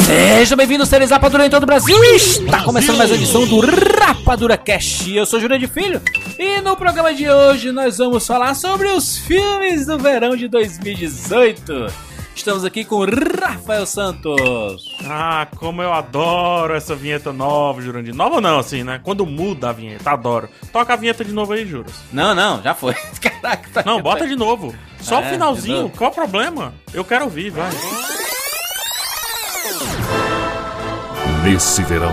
Sejam bem-vindos, seres Rapadura em todo o Brasil. Está começando mais uma edição do Rapadura Cast. Eu sou Júlio de Filho e no programa de hoje nós vamos falar sobre os filmes do verão de 2018. Estamos aqui com Rafael Santos. Ah, como eu adoro essa vinheta nova, Jurandir. Nova não, assim, né? Quando muda a vinheta, adoro. Toca a vinheta de novo aí, Juras. Não, não, já foi. Caraca, tá Não, bota de novo. Só É, o de finalzinho. Qual o problema? Eu quero ouvir, vai. Nesse verão,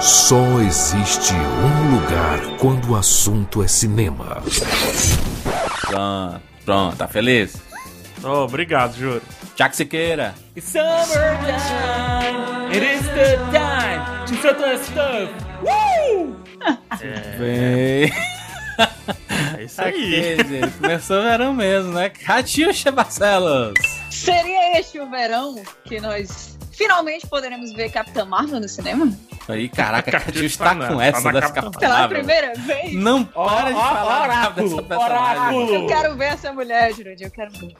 só existe um lugar quando o assunto é cinema. Pronto, pronto, tá feliz? Oh, obrigado, Júlio. Jack Siqueira. It's summertime, it is the time to start the stuff. Woo! Bem... É isso aí. Ok, gente, começou o verão mesmo, né? Catiuxa Barcelos. Seria este o verão que nós finalmente poderemos ver Capitã Marvel no cinema? Aí, caraca, Catiuxa Catiuxa tá tá com essa das Capitã. Capitã Pela Marvel. primeira vez? Não para de ó, falar oráculo, dessa personagem. oráculo. Eu quero ver essa mulher, Jurandir, eu quero ver.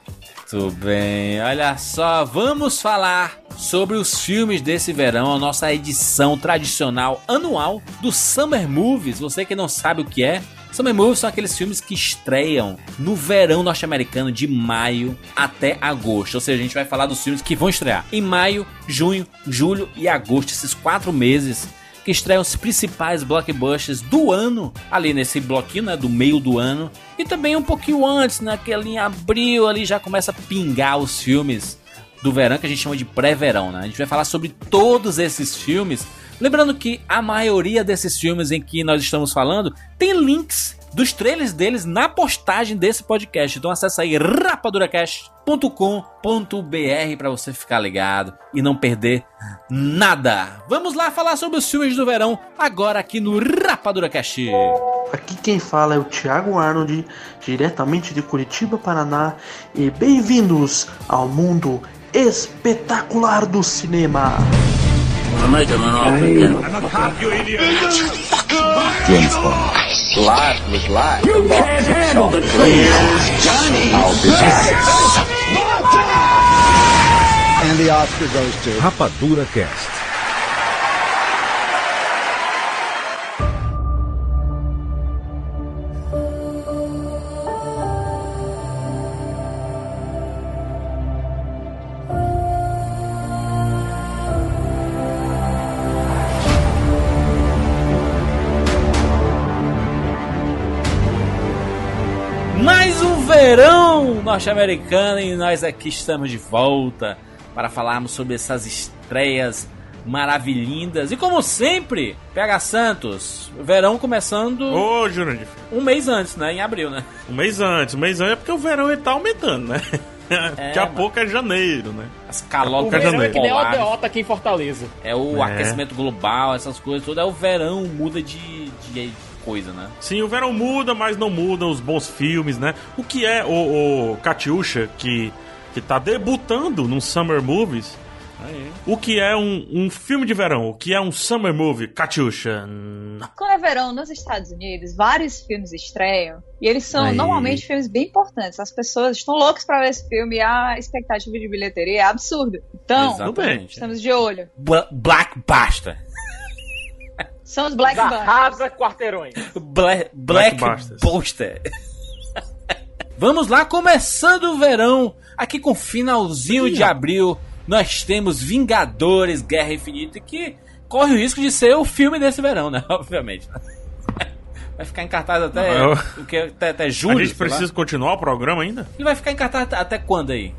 Muito bem, olha só, vamos falar sobre os filmes desse verão, a nossa edição tradicional anual do Summer Movies. Você que não sabe o que é, Summer Movies são aqueles filmes que estreiam no verão norte-americano de maio até agosto. Ou seja, a gente vai falar dos filmes que vão estrear em maio, junho, julho e agosto, esses quatro meses que estreiam os principais blockbusters do ano, ali nesse bloquinho, né, do meio do ano, e também um pouquinho antes, naquele em abril ali já começa a pingar os filmes do verão que a gente chama de pré-verão, né? A gente vai falar sobre todos esses filmes, lembrando que a maioria desses filmes em que nós estamos falando tem links dos trailers deles na postagem desse podcast. Então acessa aí rapaduracast.com.br para você ficar ligado e não perder nada. Vamos lá falar sobre os filmes do verão agora aqui no Rapadura Cast. Aqui quem fala é o Thiago Arnold, diretamente de Curitiba, Paraná, e bem-vindos ao mundo espetacular do cinema. I'm making an offer again. I'm a cop, you idiot. James Bond. Life was life. You the can't handle the truth. Johnny. I'll be back. And the Oscar goes to Rapadura Cast. Verão norte-americano e nós aqui estamos de volta para falarmos sobre essas estreias maravilhindas. E como sempre, PH Santos, verão começando Ô, Jurandir. um mês antes, né? Em abril, né? Um mês antes. Um mês antes é porque o verão ele tá aumentando, né? Daqui a mano. pouco é janeiro, né? As O calocas verão Verão é que nem o polares. Aldeota aqui em Fortaleza. É o É. aquecimento global, essas coisas, tudo é o verão, muda de, de coisa, né? Sim, o verão muda, mas não mudam os bons filmes, né? O que é o, o Katiusha, que, que tá debutando num Summer Movies. O que é um, um filme de verão? O que é um Summer Movie? Katiusha. Quando é verão nos Estados Unidos, vários filmes estreiam. E eles são Aí. normalmente filmes bem importantes. As pessoas estão loucas pra ver esse filme e a expectativa de bilheteria é absurda. Então, Exatamente. estamos de olho. Bla- Blackbuster. São os Black. Arrasa quarteirões. Bla Blackbusters. Blackbuster. Vamos lá, começando o verão, aqui com finalzinho de abril, nós temos Vingadores Guerra Infinita, que corre o risco de ser o filme desse verão, né? Obviamente. Vai ficar em cartaz até, Eu- o que, até, até julho. a gente sei lá. precisa continuar o programa ainda? Ele vai ficar em cartaz até, até quando aí?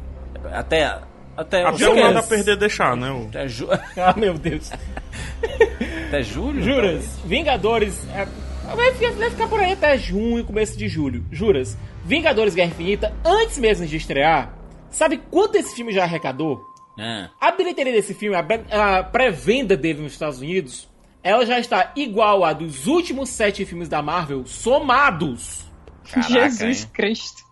Até. Até, Até o a perder deixar, né? O- até, ju... Ah, meu Deus. até julho? Juras, Vingadores. é, Vai ficar, vai ficar por aí até junho, começo de julho. Juras, Vingadores Guerra Infinita, antes mesmo de estrear, sabe quanto esse filme já arrecadou? É. A bilheteria desse filme, a a pré-venda dele nos Estados Unidos, ela já está igual a dos últimos sete filmes da Marvel somados. Caraca, Jesus hein? Cristo.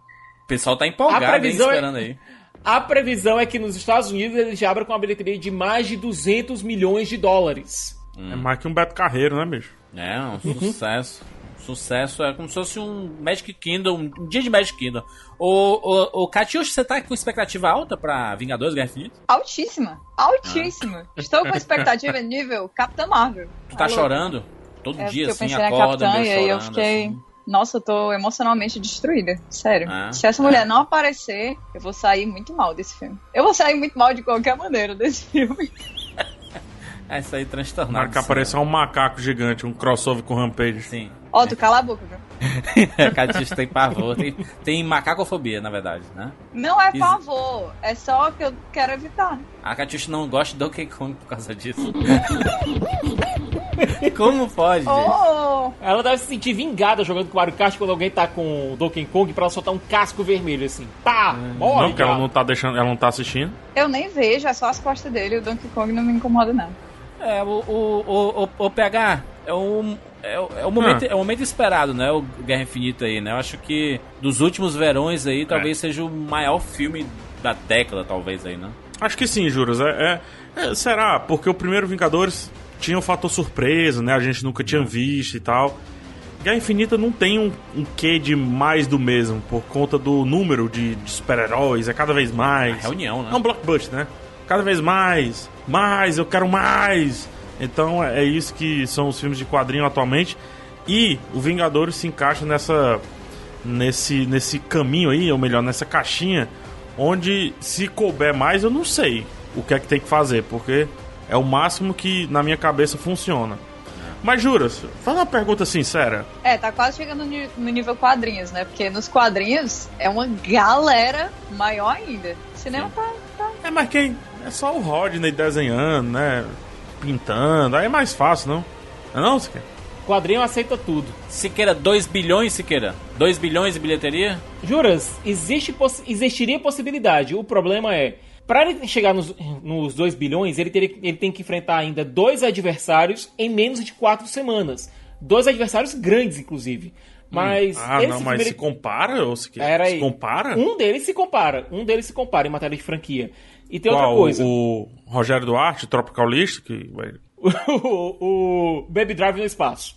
O pessoal tá empolgado, A previsão hein, é- esperando aí. A previsão é que nos Estados Unidos ele já abra com uma bilheteria de mais de 200 milhões de dólares. É mais que um Beto Carreiro, né, bicho? É, um sucesso. Sucesso é como se fosse um Magic Kingdom, um dia de Magic Kingdom. O, o, o Katiush, você tá com expectativa alta pra Vingadores Guerra Infinita? Altíssima. Altíssima. Estou com expectativa nível Capitã Marvel. Tu tá Alô? chorando? Todo É, dia, assim, acorda Capitã meio aí eu chorando, fiquei. assim. Nossa, eu tô emocionalmente destruída. Sério. Ah, Se essa mulher não aparecer, eu vou sair muito mal desse filme. Eu vou sair muito mal de qualquer maneira desse filme. É isso aí, transtornado. Na hora que um macaco gigante, um crossover com Rampage. Sim. Ó, tu cala a boca, viu? Katiush tem pavor. Tem, tem macacofobia, na verdade, né? Não é favor, é só que eu quero evitar. A Katiush não gosta de Donkey Kong por causa disso. Como pode? Oh, Ela deve se sentir vingada jogando com Mario Kart quando alguém tá com o Donkey Kong pra ela soltar um casco vermelho assim. Pá! Morre! Não, porque ela não tá deixando, ela não tá assistindo. eu nem vejo, é só as costas dele. O Donkey Kong não me incomoda, não. É, o, o, o, o, o PH é um. É, o- é o momento, Ah. é o momento esperado, né? O Guerra Infinita aí, né? Eu acho que dos últimos verões aí, talvez seja o maior filme da década, talvez aí, né? Acho que sim, Juros. É, é- é, será? Porque o primeiro Vingadores tinha o fator surpresa, né? A gente nunca tinha visto e tal. Guerra Infinita não tem um, um quê de mais do mesmo, por conta do número de, de super-heróis, é cada vez mais. A reunião, né? É um blockbuster, né? Cada vez mais, mais, eu quero mais. Então é é isso que são os filmes de quadrinho atualmente. E o Vingadores se encaixa nessa nesse nesse caminho aí, ou melhor, nessa caixinha onde se couber mais, eu não sei o que é que tem que fazer, porque é o máximo que na minha cabeça funciona. Mas juras, faz uma pergunta sincera. É, tá quase chegando no nível quadrinhos, né? Porque nos quadrinhos é uma galera maior ainda. O cinema tá, tá. É, mas quem? É só o Rodney desenhando, né? Pintando, aí é mais fácil, não? Não é não, Siqueira? Quadrinho aceita tudo. Siqueira, 2 bilhões, Siqueira? 2 bilhões de bilheteria? Juras, existe poss- existiria possibilidade. O problema é, para ele chegar nos, nos 2 bilhões, ele, teria, ele tem que enfrentar ainda dois adversários em menos de 4 semanas. Dois adversários grandes, inclusive. Mas. Ah, esse não, mas filme, se compara, ou Siqueira? Era se compara? Um deles se compara. Um deles se compara em matéria de franquia. E tem Qual? outra coisa. O Rogério Duarte, Tropical List, que o, o Baby Drive no espaço.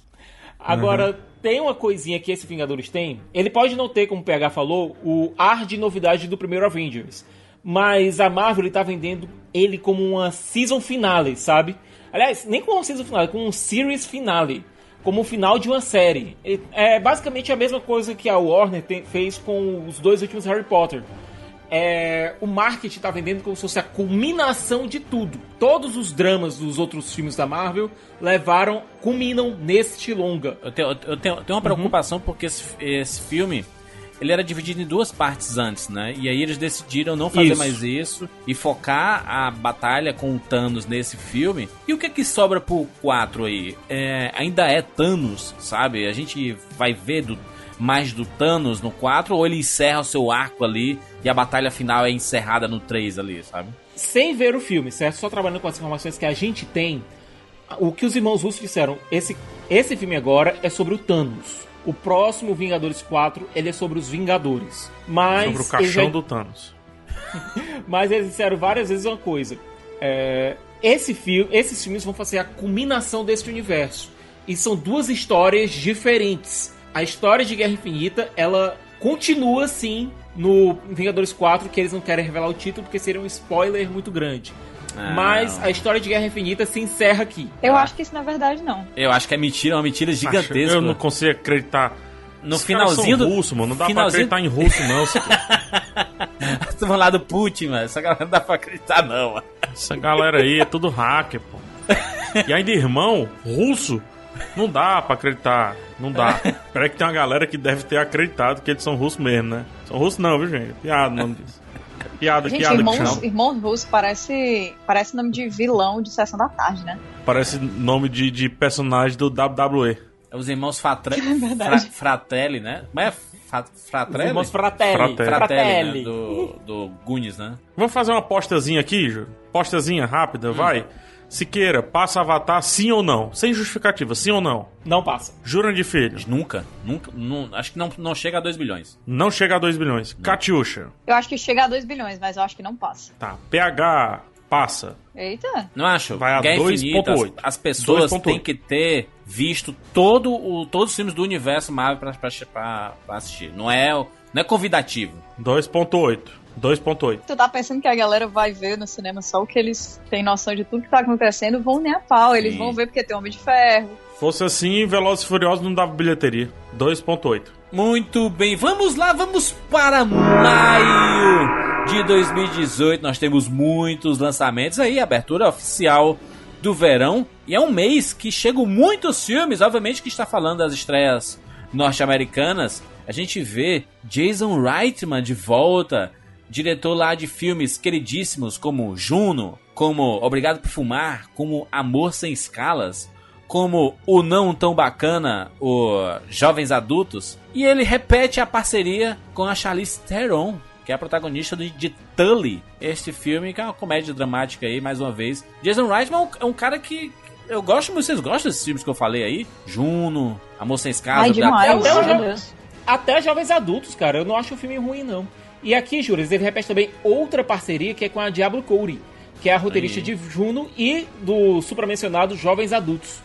Agora, tem uma coisinha que esse Vingadores tem. Ele pode não ter, como o PH falou, o ar de novidade do primeiro Avengers. Mas a Marvel ele tá vendendo ele como uma season finale, sabe? Aliás, nem como uma season finale, como um series finale. Como o final de uma série. É basicamente a mesma coisa que a Warner te- fez com os dois últimos Harry Potter é, o marketing tá vendendo como se fosse a culminação de tudo. Todos os dramas dos outros filmes da Marvel levaram, culminam neste longa. Eu tenho, eu tenho, eu tenho uma preocupação porque esse, esse filme ele era dividido em duas partes antes, né? E aí eles decidiram não fazer Isso. mais isso e focar a batalha com o Thanos nesse filme. E o que é que sobra pro 4 aí? É, ainda é Thanos, sabe? A gente vai ver do, mais do Thanos no 4 ou ele encerra o seu arco ali e a batalha final é encerrada no 3 ali, sabe? Sem ver o filme, certo? Só trabalhando com as informações que a gente tem. O que os irmãos russos disseram, esse, esse filme agora é sobre o Thanos. O próximo Vingadores 4, ele é sobre os Vingadores. Mas sobre o caixão já- do Thanos. Mas eles disseram várias vezes uma coisa. É, esse filme, esses filmes vão fazer a culminação desse universo. E são duas histórias diferentes. A história de Guerra Infinita, ela continua sim no Vingadores 4, que eles não querem revelar o título porque seria um spoiler muito grande. Ah, Mas a história de Guerra Infinita se encerra aqui. Eu Ah. acho que isso não é verdade, não. Eu acho que é mentira, é uma mentira Acho- gigantesca. Eu não consigo acreditar. No caras finalzinho são do. russo, mano. Não dá finalzinho- pra acreditar em russo, não. Tô falando lá do Putin, mano. Essa galera não dá pra acreditar, não, mano. Essa galera aí é tudo hacker, pô. E ainda irmão, russo. Não dá pra acreditar. Não dá. Peraí que tem uma galera que deve ter acreditado que eles são russos mesmo, né? São russos não, viu, gente? Piada o nome disso. Piada, Gente, piada irmãos, irmãos russos parece, parece nome de vilão de Sessão da Tarde, né? Parece nome de, de personagem do WWE. É Os irmãos Fatra... É. Fra- Fratelli, né? Mas é Fa- Os Fratelli? irmãos Fratelli. Fratelli. Fratelli, né? Do, do Goonies, né? Vamos fazer uma apostazinha aqui, Ju? Apostazinha rápida, vai. Siqueira, passa Avatar sim ou não? Sem justificativa, sim ou não? Não passa. Jura de filho. Nunca, nunca, não- acho que não, não chega a 2 bilhões. Não chega a 2 bilhões. Catiuxa. Eu acho que chega a 2 bilhões, mas eu acho que não passa. Tá. PH, passa. Eita. Não acho? Vai a Guerra 2.8. Infinita, as, as pessoas 2.8. têm que ter visto todo o, todos os filmes do universo Marvel pra, pra, pra- pra assistir. Não é, não é convidativo. 2.8. 2.8. Tu tá pensando que a galera vai ver no cinema só o que eles têm noção de tudo que tá acontecendo, vão nem a pau. Eles Sim. vão ver porque tem Homem de Ferro. Fosse assim, Velozes e Furiosos não dava bilheteria. 2.8. Muito bem, vamos lá, vamos para maio de 2018. Nós temos muitos lançamentos aí, abertura oficial do verão. E é um mês que chegam muitos filmes, obviamente que está falando das estreias norte-americanas. A gente vê Jason Reitman de volta, diretor lá de filmes queridíssimos como Juno, como Obrigado por Fumar, como Amor Sem Escalas, como o não tão bacana, o Jovens Adultos, e ele repete a parceria com a Charlize Theron, que é a protagonista de, de Tully, este filme que é uma comédia dramática aí, mais uma vez. Jason Reitman é um, é um cara que eu gosto, vocês gostam desses filmes que eu falei aí? Juno, Amor Sem Escalas, Ai, Obrigado demais. por Até Deus. Até jovens adultos, cara, eu não acho o filme ruim, não. E aqui, Juras, ele repete também outra parceria que é com a Diablo Cody, que é a roteirista Aí. de Juno e do supramencionado Jovens Adultos.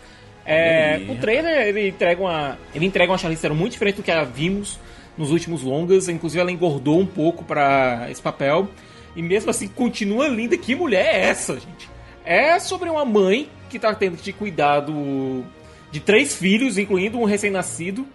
É, o trailer ele entrega uma ele entrega uma Charlize Theron muito diferente do que a vimos nos últimos longas, inclusive ela engordou um pouco pra esse papel e mesmo assim continua linda. Que mulher é essa, gente? É sobre uma mãe que tá tendo que cuidar do, de três filhos, incluindo um recém-nascido,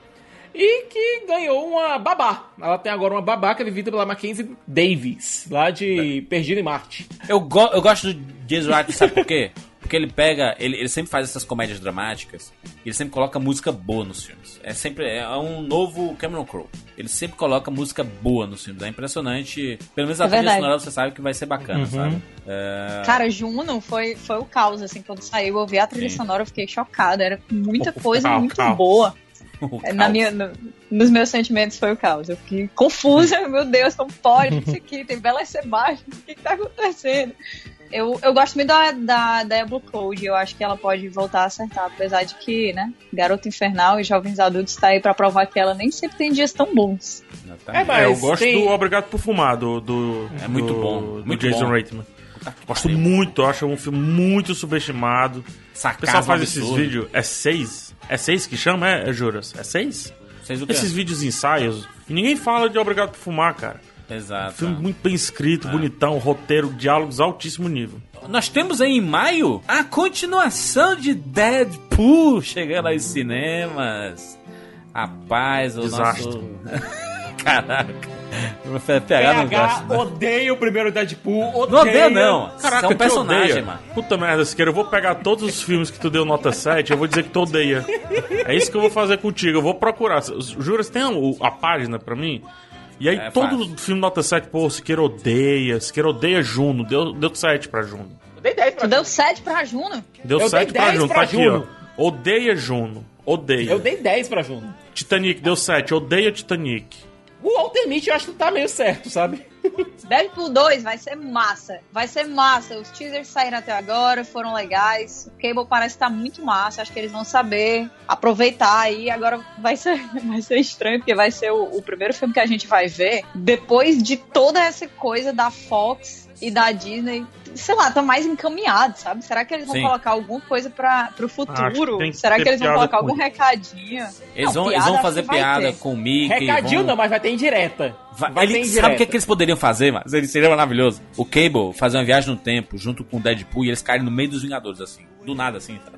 e que ganhou uma babá. Ela tem agora uma babá que é vivida pela Mackenzie Davis, lá de Perdido em Marte. Eu, go- eu gosto do Jason Reitman, sabe por quê? Porque ele pega, ele, ele sempre faz essas comédias dramáticas e ele sempre coloca música boa nos filmes. É sempre é um novo Cameron Crowe. Ele sempre coloca música boa nos filmes. É impressionante. Pelo menos a É trilha sonora você sabe que vai ser bacana, sabe? É, Cara, Juno foi, foi o caos, assim, quando saiu, eu vi a trilha Sim. sonora, eu fiquei chocada. Era muita coisa muito boa. o É, Na minha, no- nos meus sentimentos foi o caos. Eu fiquei confusa, meu Deus, como pode isso aqui? Tem Bela Sebastian, o que, que tá acontecendo? Eu, eu gosto muito da, da, da Blue Code, eu acho que ela pode voltar a acertar, apesar de que, né, Garota Infernal e Jovens Adultos tá aí pra provar que ela nem sempre tem dias tão bons. É, mas- É, eu gosto tem- do Obrigado por Fumar, do. do É muito do- bom, Do muito Jason bom. Reitman. Gosto muito, eu acho um filme muito subestimado. O Sarcasmo pessoal faz esses absurdo. vídeos. É seis? É seis que chama? É, é Juras? É seis? Quê? Esses vídeos ensaios. E ninguém fala de Obrigado por Fumar, cara. Exato. Filme muito bem escrito, É. bonitão, roteiro, diálogos altíssimo nível. Nós temos aí em maio a continuação de Deadpool chegando aos cinemas. Rapaz, o Desastre. nosso. Caraca. O PH não gosta. PH odeia o primeiro Deadpool, odeia. Não odeia, não. Caraca, é um personagem, odeia. mano. Puta merda, Siqueira, eu vou pegar todos os filmes que tu deu nota 7 eu vou dizer que tu odeia. É isso que eu vou fazer contigo. Eu vou procurar. Jura, você tem a, a página pra mim? E aí, É todo fácil. filme nota 7, pô, Siqueira odeia. Siqueira odeia Juno. Deu, deu 7 pra Juno. Eu dei 10 pra Tu deu 7 pra Juno? Deu Eu 7 dei pra 10 Juno. pra tá aqui, Juno. ó. Odeia Juno. Odeia. Eu dei 10 pra Juno. Titanic deu 7. Odeia Titanic. O Ultimate eu acho que tá meio certo, sabe? Deadpool 2 vai ser massa. Vai ser massa. Os teasers saíram até agora, foram legais. O Cable parece estar muito massa. Acho que eles vão saber aproveitar aí. Agora vai ser, vai ser estranho, porque vai ser o, o primeiro filme que a gente vai ver depois de toda essa coisa da Fox e da Disney. Sei lá, tá mais encaminhado, sabe? Será que eles vão Sim. colocar alguma coisa pra, pro Acho futuro? que Será que eles vão colocar algum isso. recadinho? Eles Não, vão, eles piada vão fazer piada ter. com o Mickey. Recadinho vão... não, mas vai ter indireta. Vai, Vai ele- ter sabe o indireta. que, que eles poderiam fazer, mas Ele seria maravilhoso. O Cable fazer uma viagem no tempo junto com o Deadpool e eles caírem no meio dos Vingadores, assim. Do nada, assim. Tá?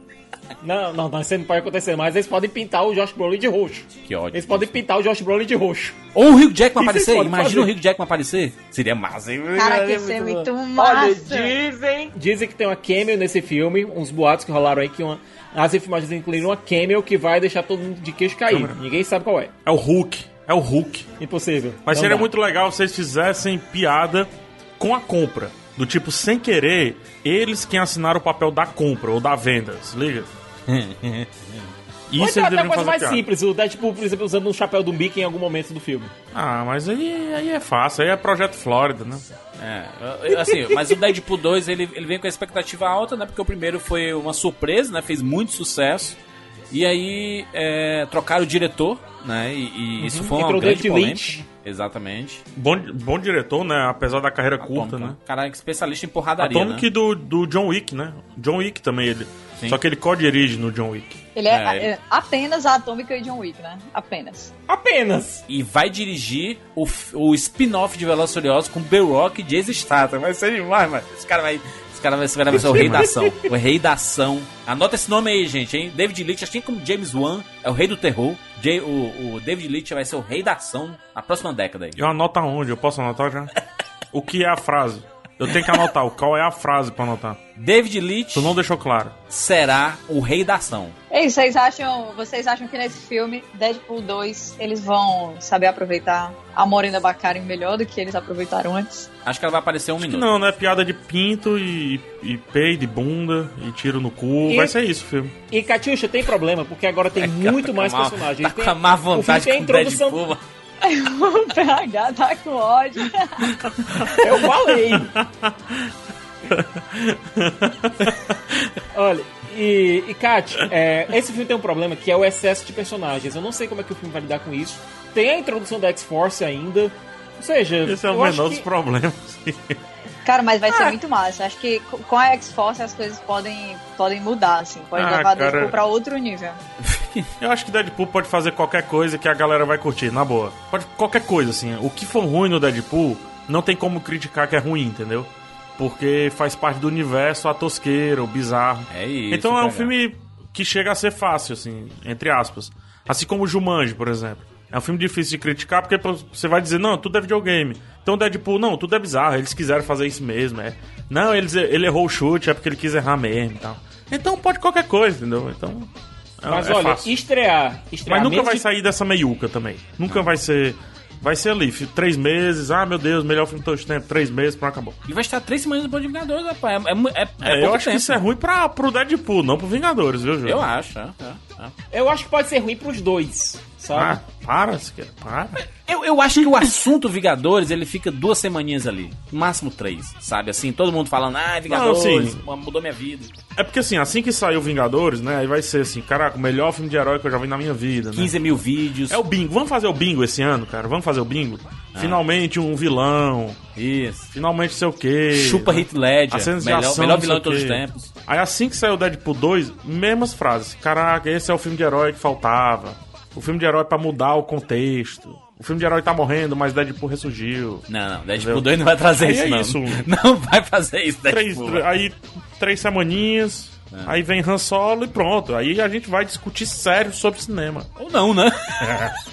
Não, não, não, isso não pode acontecer, mas eles podem pintar o Josh Brolin de roxo. Que ódio. Eles podem pintar o Josh Brolin de roxo. Ou o Hugh Jackman aparecer. Imagina fazer. o Hugh Jackman aparecer. Seria massa, hein? Cara, que ia ser muito Olha, massa. dizem, dizem que tem uma cameo nesse filme, uns boatos que rolaram aí que uma, as filmagens incluíram uma cameo que vai deixar todo mundo de queixo cair. Câmera. Ninguém sabe qual é. É o Hulk. É o Hulk. Impossível. Mas Não seria dá. muito legal se eles fizessem piada com a compra. Do tipo, sem querer, eles quem assinaram o papel da compra ou da venda, se liga? Ou Isso então eles até deveriam coisa fazer mais piada. simples, o Deadpool, por exemplo, usando um chapéu do Mickey em algum momento do filme. Ah, mas aí, aí é fácil, aí é Projeto Flórida, né? É, assim, mas o Deadpool 2 ele, ele vem com a expectativa alta, né? Porque o primeiro foi uma surpresa, né? Fez muito sucesso. E aí é, trocaram o diretor, né? E, e isso foi uma Entrou grande polêmica. Exatamente. Bom, bom diretor, né? Apesar da carreira curta, né? Cara, especialista em porradaria, Atomic né? do, do John Wick, né? John Wick também ele. Sim. Só que ele co-dirige no John Wick. Ele é, É, é apenas a Atômica e John Wick, né? Apenas. Apenas. E vai dirigir o, o spin-off de Velozes Furiosos com The Rock e Jason Statham. Vai ser demais, mano. Esse cara vai... Esse cara vai, esse cara vai ser o rei da ação. O rei da ação. Anota esse nome aí, gente, hein? David Leitch, assim como James Wan, é o rei do terror. Jay- o, o David Leitch vai ser o rei da ação na próxima década aí. Eu anoto aonde? Eu posso anotar já? o que é a frase? Eu tenho que anotar. Qual é a frase pra anotar? David Leitch Tu não deixou claro. será o rei da ação. Ei, vocês acham, vocês acham que nesse filme, Deadpool 2, eles vão saber aproveitar a Morena Baccarin melhor do que eles aproveitaram antes? Acho que ela vai aparecer um minuto. Não, não é piada de pinto e, e peido e bunda e tiro no cu. E- Vai ser isso, filho. E Katyusha tem problema, porque agora tem muito Tá mais personagens. Tá Tem- com a má o filme vontade tem com a o introdução. Deadpool. O PH tá com ódio. Eu falei. Olha, e, e Kat, é, esse filme tem um problema que é o excesso de personagens. Eu não sei como é que o filme vai lidar com isso. Tem a introdução da X-Force ainda. Ou seja, Esse é o menor dos que- problemas. Cara, mas vai Ah. ser muito massa. Acho que co- com a X-Force as coisas podem, podem mudar, assim. Pode Ah, levar cara. Pra outro nível. Eu acho que Deadpool pode fazer qualquer coisa que a galera vai curtir, na boa. Pode qualquer coisa, assim. O que for ruim no Deadpool, não tem como criticar que é ruim, entendeu? Porque faz parte do universo a tosqueira, o bizarro. É isso. então é um filme que chega a ser fácil, assim, entre aspas. Assim como o Jumanji, por exemplo. É um filme difícil de criticar porque você vai dizer, não, tudo é videogame. Então Deadpool, não, tudo é bizarro, eles quiseram fazer isso mesmo, é. Não, eles, ele errou o chute, é porque ele quis errar mesmo e tal. Então pode qualquer coisa, entendeu? Então. É- Mas é olha, fácil. estrear. estrear Mas nunca vai de- sair dessa meiuca também. Nunca vai ser. Vai ser ali, três meses. Ah, meu Deus, melhor filme de todos os tempos. Três meses, pronto, acabou. E vai estar três semanas depois de Vingadores, rapaz. É, é, é, é É, eu acho tempo. que isso é ruim pra, pro Deadpool, não pro Vingadores, viu, Júlio? Eu acho, é, é. Eu acho que pode ser ruim pros dois, sabe? Ah, para, Siqueira, para. Eu, eu acho que o assunto Vingadores, ele fica duas semaninhas ali. No máximo três, sabe? Assim, todo mundo falando, ah, Vingadores, sim. mudou minha vida. É porque assim, assim que sair o Vingadores, né? Aí vai ser assim, caraca, o melhor filme de herói que eu já vi na minha vida, né? 15 mil vídeos. É o bingo. Vamos fazer o bingo esse ano, cara? Vamos fazer o bingo? Ah. Finalmente um vilão. Isso. Finalmente sei o quê. Chupa né? Heath Ledger. Melhor, ação, melhor vilão de todos os tempos. Aí assim que saiu o Deadpool 2, mesmas frases. Caraca, esse é o filme de herói que faltava. O filme de herói pra mudar o contexto. O filme de herói tá morrendo, mas Deadpool ressurgiu. Não, não, Deadpool Entendeu? 2 não vai trazer Aí isso, é não. isso. Não vai fazer isso, Três, Deadpool. aí três semaninhas, É. aí vem Han Solo e pronto. Aí a gente vai discutir sério sobre cinema. Ou não, né?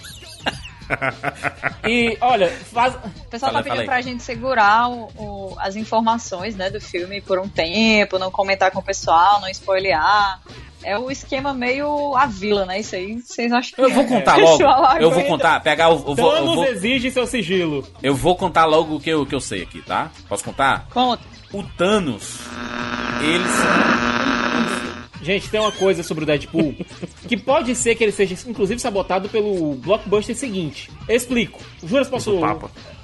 E, olha, faz... O pessoal Fala- tá pedindo pra gente segurar o- o- as informações né, do filme por um tempo, não comentar com o pessoal, não spoilear. É o esquema meio a vila, né? Isso aí, vocês acham que Eu vou é? contar O logo. Eu vou contar, pegar o. Eu vou, eu Thanos vou, exige seu sigilo. eu vou contar logo o que eu, o que eu sei aqui, tá? Posso contar? Conta. O Thanos. Eles. Gente, tem uma coisa sobre o Deadpool que pode ser que ele seja, inclusive, sabotado pelo blockbuster seguinte. Eu explico. Juras, posso.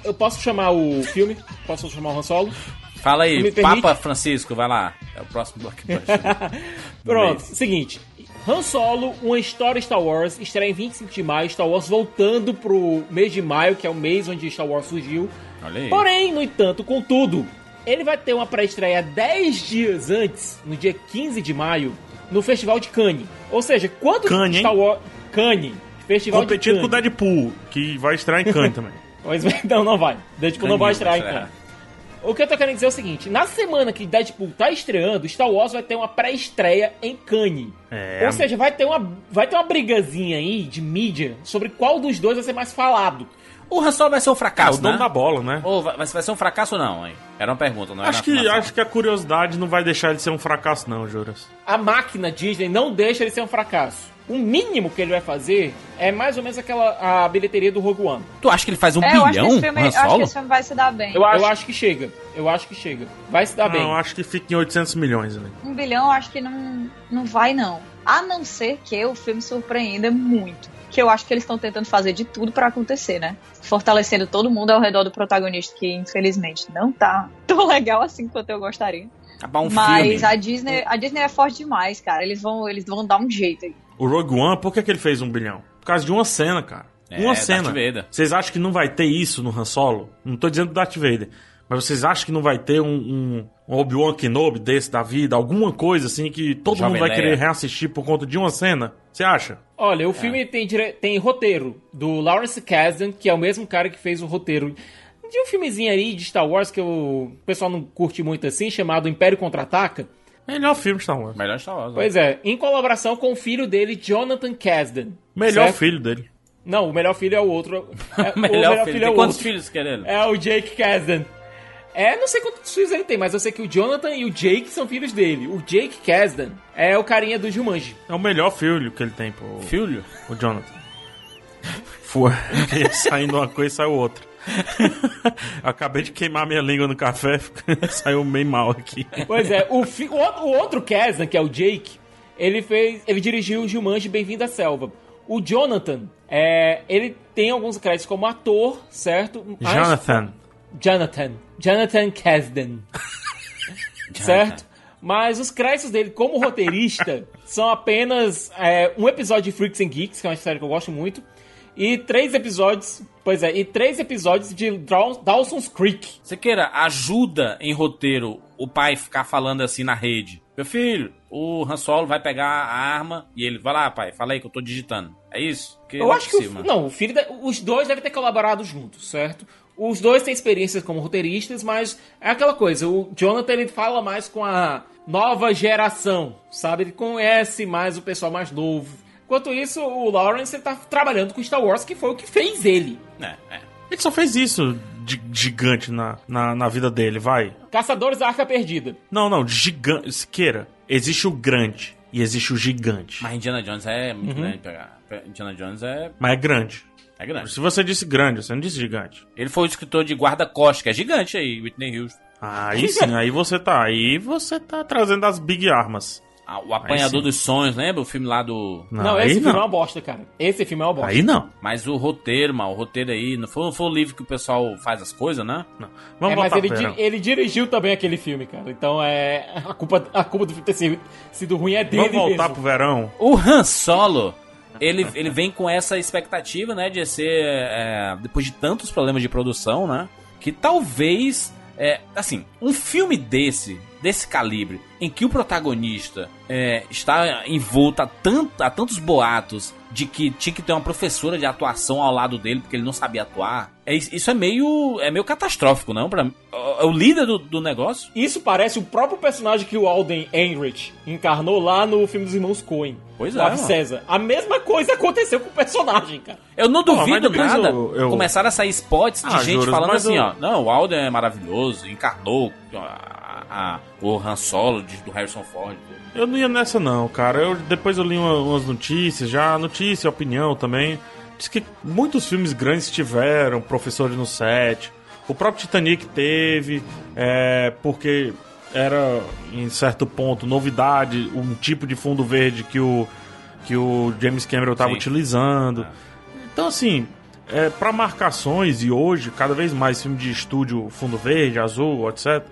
Eu posso chamar o filme? Posso chamar o Han Solo? Fala aí? Papa Francisco, vai lá. É o próximo blockbuster. Pronto, Mês. seguinte. Han Solo, uma história Star Wars, estreia em 25 de maio, Star Wars voltando pro mês de maio, que é o mês onde Star Wars surgiu. Olha aí. Porém, no entanto, contudo, ele vai ter uma pré-estreia 10 dias antes, no dia 15 de maio, no Festival de Cannes. Ou seja, quando Cannes? Star Wars... Cannes. Festival Competindo de com o Cannes. Deadpool, que vai estrear em Cannes também. Pois bem, não, não vai. Deadpool não vai Cannes estrear em Cannes. O que eu tô querendo dizer é o seguinte: na semana que Deadpool tá estreando, Star Wars vai ter uma pré-estreia em Cannes. É. Ou seja, vai ter, uma, vai ter uma brigazinha aí de mídia sobre qual dos dois vai ser mais falado. O Han Solo vai ser um fracasso, o dono né? da bola, né? Ou vai, vai ser um fracasso ou não, hein? Era uma pergunta, não era Acho que, acho que a curiosidade não vai deixar ele ser um fracasso, não, Juras. A máquina Disney não deixa ele ser um fracasso. O mínimo que ele vai fazer é mais ou menos aquela a bilheteria do Rogue One. Tu acha que ele faz um É, eu acho, que bilhão, esse filme, Han eu acho que esse filme vai se dar bem. Eu acho, que chega. Eu acho que chega. Vai se dar não, bem. eu acho que fica em 800 milhões ali. Um bilhão eu acho que não, não vai, não. A não ser que o filme surpreenda muito. Que eu acho que eles estão tentando fazer de tudo pra acontecer, né? Fortalecendo todo mundo ao redor do protagonista, que infelizmente não tá tão legal assim quanto eu gostaria. Acabar um Mas filme. a Disney, a Disney é forte demais, cara. Eles vão, eles vão dar um jeito aí. O Rogue One, por que, que ele fez um bilhão? Por causa de uma cena, cara. É, uma Darth cena. Vader. Vocês acham que não vai ter isso no Han Solo? Não tô dizendo do Darth Vader. Mas vocês acham que não vai ter um, um, um Obi-Wan Kenobi desse da vida? Alguma coisa assim que todo Jovem mundo vai Leia. querer reassistir por conta de uma cena? Você acha? Olha, o filme tem, dire... tem roteiro do Lawrence Kasdan, que é o mesmo cara que fez o roteiro de um filmezinho aí de Star Wars que o pessoal não curte muito assim, chamado Império Contra-Ataca. Melhor filme Star Wars. Melhor Star Wars. né? Pois é, em colaboração com o filho dele, Jonathan Kasdan. Melhor certo? filho dele. Não, o melhor filho é o outro. É, O melhor, filho. é Tem o quantos outro. filhos querendo? É o Jake Kasdan. É, não sei quantos filhos ele tem, mas eu sei que o Jonathan e o Jake são filhos dele. O Jake Kasdan é o carinha do Jumanji. É o melhor filho que ele tem, pô. Filho? O Jonathan. Foi. Saindo uma coisa e saiu outra. Acabei de queimar minha língua no café, saiu meio mal aqui. Pois é, o, fi- o outro- o outro Kasdan, que é o Jake, ele fez. Ele dirigiu o Jumanji Bem-vindo à Selva. O Jonathan, é, ele tem alguns créditos como ator, certo? Mas- Jonathan. Jonathan. Jonathan Kasdan. certo? Mas os créditos dele como roteirista são apenas é, um episódio de Freaks and Geeks, que é uma série que eu gosto muito, e três episódios, pois é, e três episódios de Dawson's Creek. Você queira ajuda em roteiro o pai ficar falando assim na rede. Meu filho, o Han Solo vai pegar a arma e ele vai lá, pai, fala aí que eu tô digitando. É isso? Que Eu é acho que o, não, o filho da- os dois devem ter colaborado juntos, certo? Os dois têm experiências como roteiristas, mas é aquela coisa, o Jonathan ele fala mais com a nova geração, sabe? Ele conhece mais o pessoal mais novo. Enquanto isso, o Lawrence ele tá trabalhando com Star Wars, que foi o que fez ele. É, é. Ele só fez isso de gigante na, na, na vida dele, vai. Caçadores da Arca Perdida. Não, não, gigante. Siqueira, existe o grande e existe o gigante. Mas, Mas Indiana Jones é muito Uhum. grande pegar. Indiana Jones é, é grande. É grande. Se você disse grande, você não disse gigante. Ele foi o escritor de Guarda-Costas, que é gigante aí, Whitney Houston. Aí sim, aí você tá. Aí você tá trazendo as big armas. Ah, o Apanhador dos Sonhos, lembra? O filme lá do. Não, Não, esse não. filme é uma bosta, cara. Esse filme é uma bosta. Aí não. Mas o roteiro, mano, o roteiro aí. Não foi, não foi o livro que o pessoal faz as coisas, né? não. É, Vamos mas voltar ele, di- ele dirigiu também aquele filme, cara. Então é. A culpa, a culpa do filme ter sido, sido ruim é dele. Vamos voltar mesmo. pro verão. O Han Solo, ele, ele vem com essa expectativa, né, de ser, é, depois de tantos problemas de produção, né, que talvez, é, assim, um filme desse, desse calibre, em que o protagonista é, está envolto a, tant, a tantos boatos de que tinha que ter uma professora de atuação ao lado dele porque ele não sabia atuar, é, isso é meio, é meio catastrófico, não? Pra, é o líder do, do negócio. Isso parece o próprio personagem que o Alden Ehrenreich encarnou lá no filme dos irmãos Coen. Pois é, Ave mano. César. A mesma coisa aconteceu com o personagem, cara. Eu não duvido nada. eu- eu- Começaram a sair spots de Ah, gente juros, falando assim, eu- ó. Não, o Alden é maravilhoso, encarnou a- o Han Solo de- do Harrison Ford. Eu não ia nessa não, cara. Eu, depois eu li uma- umas notícias, já notícia, opinião também. Diz que muitos filmes grandes tiveram professores no set. O próprio Titanic teve, é, porque era, em certo ponto, novidade, um tipo de fundo verde que o, que o James Cameron estava utilizando. Então, assim, é, para marcações, e hoje, cada vez mais filme de estúdio fundo verde, azul, etc.,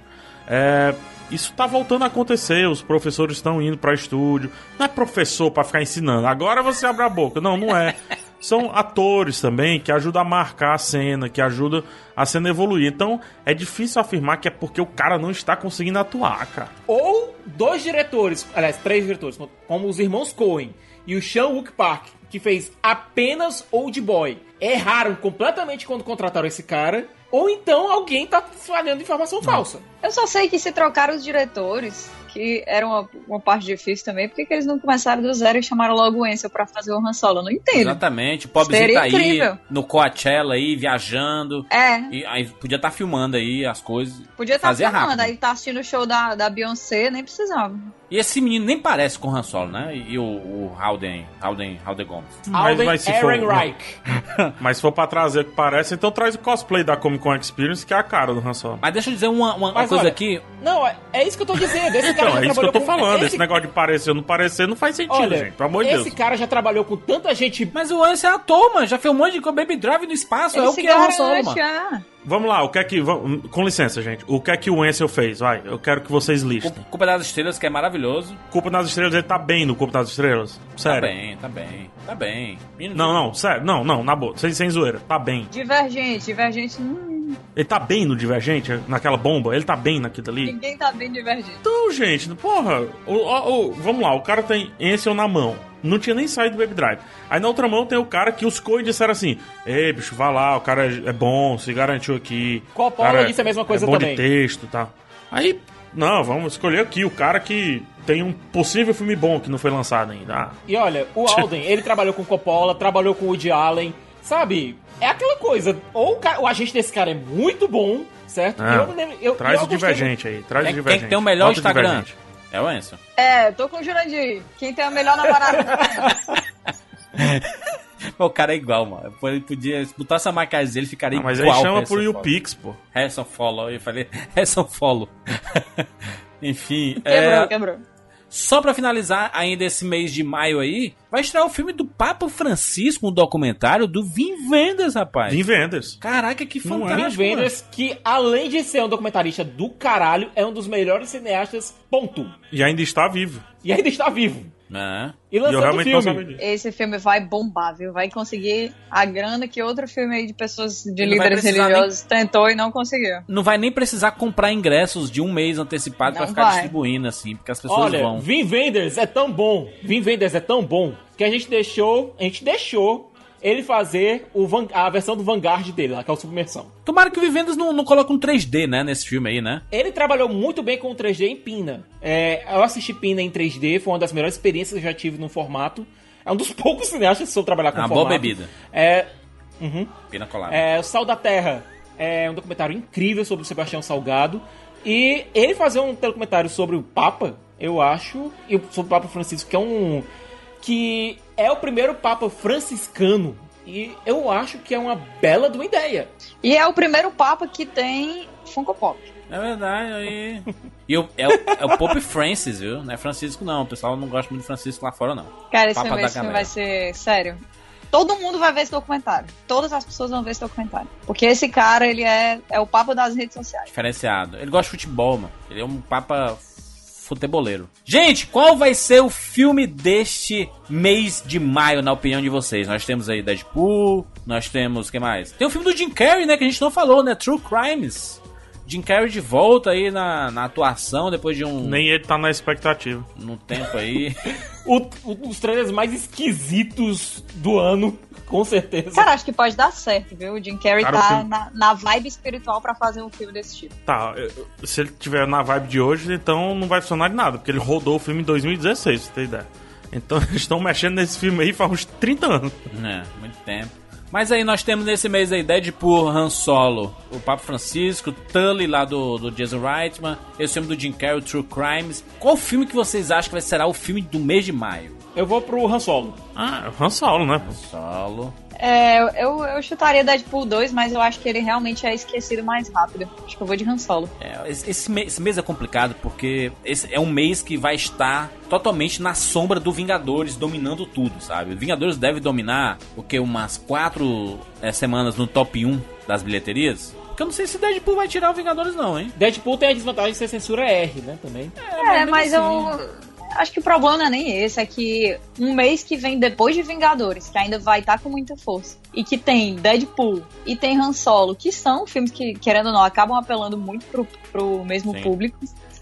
é, isso tá voltando a acontecer. Os professores estão indo para estúdio. Não é professor para ficar ensinando. Agora você abre a boca. Não, não é. São atores também que ajudam a marcar a cena, que ajudam a cena evoluir. Então é difícil afirmar que é porque o cara não está conseguindo atuar, cara. Ou dois diretores, aliás, três diretores, como os irmãos Coen e o Sean Wook Park, que fez apenas Old Boy, erraram completamente quando contrataram esse cara ou então alguém tá espalhando informação falsa. Eu só sei que se trocaram os diretores, que era uma, uma parte difícil também, por que, que eles não começaram do zero e chamaram logo o Ansel pra fazer o Han Solo? Eu não entendo. Exatamente. O pobrezinho Seria tá aí incrível. no Coachella aí, viajando. É, E aí podia estar filmando aí as coisas. podia estar Fazia filmando, rápido. aí tá assistindo o show da, da Beyoncé, nem precisava. E esse menino nem parece com o Han Solo, né? E o, o Howden, Howden, Howden Gomes. Mas Alden vai se for- Ehrenreich. Mas se for pra trazer o que parece, então traz o cosplay da Comic Con Experience, que é a cara do Han Solo. Mas deixa eu dizer uma, uma- uma coisa olha, aqui. Não, é, é isso que eu tô dizendo. Esse cara Então, é isso que eu tô com- falando. Esse Esse, negócio de parecer ou não parecer não faz sentido, olha, gente. Pelo amor de esse Deus. cara já trabalhou com tanta gente. Mas o Ansel é ator, mano. Já filmou de Baby Drive no espaço. é Ele o que é o Han Solo, garante, mano. Vamos lá, o que é que. Com licença, gente. O que é que o Ansel fez? Vai, eu quero que vocês listem. Culpa- das Estrelas, que é maravilhoso. Culpa das Estrelas, ele tá bem no Culpa das Estrelas? Tá Sério. bem, tá bem. Tá bem. Menino Não, não, sério. Não, não, na boa. Sem, sem zoeira. Tá bem. Divergente, divergente. hum, Ele tá bem no Divergente, naquela bomba? Ele tá bem naquilo ali? ninguém tá bem divergente. Então, gente, porra, o- o- o- vamos lá, o cara tem Ansel na mão. Não tinha nem saído do Baby Drive. Aí na outra mão tem o cara que os coi disseram assim: Ei, bicho, vai lá, o cara é é bom, se garantiu aqui. Coppola O cara disse a mesma coisa é bom também. de texto e tal. Aí, não, vamos escolher aqui o cara que tem um possível filme bom que não foi lançado ainda. Ah, E olha, o Alden, ele trabalhou com Coppola, trabalhou com Woody Allen, sabe? É aquela coisa. Ou o, cara- o agente desse cara é muito bom, certo? Ah, Eu eu- traz eu o Divergente aí, traz o Quem, Divergente. quem tem o melhor Bota Instagram? Divergente. É o Ansel. É, tô com o Jurandir. Quem tem a melhor namorada? O cara é igual, mano. Ele podia se botar essa maquiagem dele, ficaria Ah, mas igual. aí chama Harrison por. YouPix, pô. Harrison Follow. Eu falei Harrison Follow. Enfim, quebrou, é, quebrou. Só pra finalizar ainda esse mês de maio aí, vai estrear o filme do Papa Francisco, um documentário do Vin Vendors, rapaz. Vim Vendors. Caraca, que é? fantástico. Vin Wenders, que além de ser um documentarista do caralho, é um dos melhores cineastas, ponto. E ainda está vivo. E ainda está vivo. É. E lançando o filme. Esse filme vai bombar, viu? Vai conseguir a grana que outro filme aí de pessoas, de Ele líderes religiosos tentou e não conseguiu. Não vai nem precisar comprar ingressos de um mês antecipado pra Não ficar vai. distribuindo, assim, porque as pessoas Olha, vão. Vin Vendors é tão bom, Vin Vendors é tão bom, que a gente deixou, a gente deixou ele fazer Van- a versão do Vanguard dele, lá, que é o Submersão. Tomara que o Vivendas não, não coloque um 3D, né, nesse filme aí, né? Ele trabalhou muito bem com o 3D em Pina. É, eu assisti Pina em 3D, foi uma das melhores experiências que eu já tive no formato. É um dos poucos cineastas que soube trabalhar com Uma formato. boa bebida. É, uhum. Pina colada. É, o Sal da Terra é um documentário incrível sobre o Sebastião Salgado. E ele fazer um documentário sobre o Papa, eu acho, e sobre o Papa Francisco, que é um. que é o primeiro Papa franciscano. E eu acho que é uma bela de uma ideia. E é o primeiro Papa que tem Funko Pop. É verdade, aí. E o, é, o, é o Pope Francis, viu? Não é Francisco, não. O pessoal não gosta muito de Francisco lá fora, não. Cara, esse, Papa filme, esse vai ser sério. Todo mundo vai ver esse documentário. Todas as pessoas vão ver esse documentário. Porque esse cara, ele é, é o Papa das redes sociais. Diferenciado. Ele gosta de futebol, mano. Ele é um papa futeboleiro. Gente, qual vai ser o filme deste mês de maio, na opinião de vocês? Nós temos aí Deadpool, nós temos. que mais? Tem o filme do Jim Carrey, né? Que a gente não falou, né? True Crimes. Jim Carrey de volta aí na, na atuação depois de um, Nem ele tá na expectativa. um tempo aí. O, o- os trailers mais esquisitos do ano, com certeza. Cara, acho que pode dar certo, viu? O Jim Carrey Cara, tá filme- na, na vibe espiritual pra fazer um filme desse tipo. Tá, se ele tiver na vibe de hoje, então não vai funcionar de nada, porque ele rodou o filme em 2016, pra você ter ideia. Então eles estão mexendo nesse filme aí faz uns 30 anos. É, muito tempo. Mas aí nós temos nesse mês aí Deadpool, Han Solo, o Papa Francisco, Tully lá do, do Jason Reitman, esse filme do Jim Carrey, True Crimes. Qual filme que vocês acham que vai será o filme do mês de maio? Eu vou pro Han Solo. Ah, é o Han Solo, né? Solo. É, eu, eu chutaria Deadpool 2, mas eu acho que ele realmente é esquecido mais rápido. Acho que eu vou de Han Solo. É, esse, esse mês, esse mês é complicado porque esse é um mês que vai estar totalmente na sombra do Vingadores dominando tudo, sabe? O Vingadores deve dominar o que umas quatro é, semanas no top 1 das bilheterias. Porque eu não sei se Deadpool vai tirar o Vingadores não, hein? Deadpool tem a desvantagem de ser censura R, né, também. É, mas assim, eu acho que o problema não é nem esse, é que um mês que vem depois de Vingadores, que ainda vai estar com muita força, e que tem Deadpool e tem Han Solo, que são filmes que, querendo ou não, acabam apelando muito pro, pro mesmo Sim. público,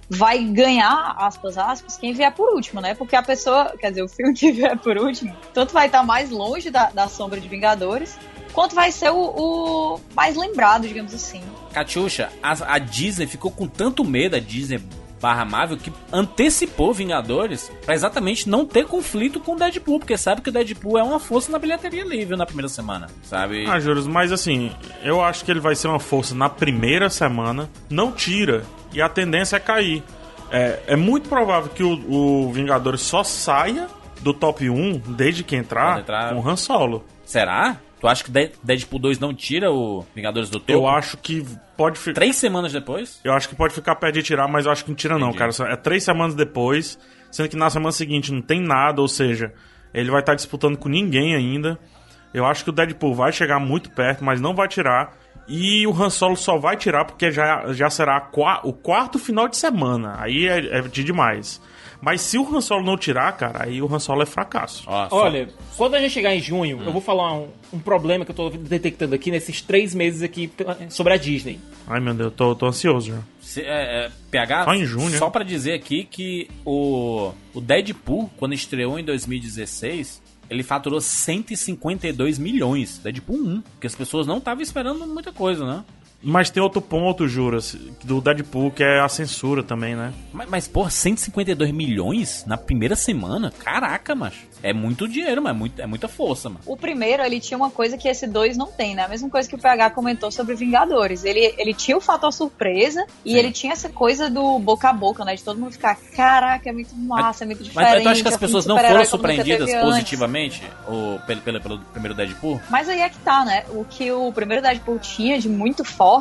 vai ganhar, aspas, aspas, quem vier por último, né? Porque a pessoa, quer dizer, o filme que vier por último, tanto vai estar mais longe da, da sombra de Vingadores, quanto vai ser o, o mais lembrado, digamos assim. Catiuxa, a, a Disney ficou com tanto medo, a Disney barra Marvel, que antecipou Vingadores pra exatamente não ter conflito com o Deadpool, porque sabe que o Deadpool é uma força na bilheteria livre na primeira semana, sabe? Ah, Juros, mas assim, eu acho que ele vai ser uma força na primeira semana, não tira, e a tendência é cair. É, é muito provável que o, o Vingadores só saia do top 1 desde que entrar, entrar- com o Han Solo. Será? Tu acha que De- Deadpool 2 não tira o Vingadores do Topo? Eu acho que pode ficar. Três semanas depois? Eu acho que pode ficar perto de tirar, mas eu acho que não tira, não, Entendi. cara. Só- É três semanas depois, sendo que na semana seguinte não tem nada, ou seja, ele vai estar disputando com ninguém ainda. Eu acho que o Deadpool vai chegar muito perto, mas não vai tirar. E o Han Solo só vai tirar porque já, já será o quarto final de semana. Aí é, é de demais. Mas se o Han Solo não tirar, cara, aí o Han Solo é fracasso. Só- Olha, quando a gente chegar em junho, eu vou falar um, um problema que eu tô detectando aqui nesses três meses aqui sobre a Disney. Ai, meu Deus, eu tô, tô ansioso já. Se- é, é, PH, Só em junho, só pra dizer aqui que o, o Deadpool, quando estreou em 2016, ele faturou 152 milhões. Deadpool 1, porque as pessoas não estavam esperando muita coisa, né? Mas tem outro ponto, Juras, do Deadpool, que é a censura também, né? Mas, mas porra, 152 milhões na primeira semana? Caraca, macho. É muito dinheiro, mas é, muito, é muita força, mano. O primeiro, ele tinha uma coisa que esse dois não tem, né? A mesma coisa que o PH comentou sobre Vingadores. Ele, ele tinha o fator surpresa e Sim. ele tinha essa coisa do boca a boca, né? De todo mundo ficar, caraca, é muito massa, é muito diferente. Mas tu acha que as é pessoas não foram surpreendidas positivamente ou, pelo, pelo, pelo primeiro Deadpool? Mas aí é que tá, né? O que o primeiro Deadpool tinha de muito forte,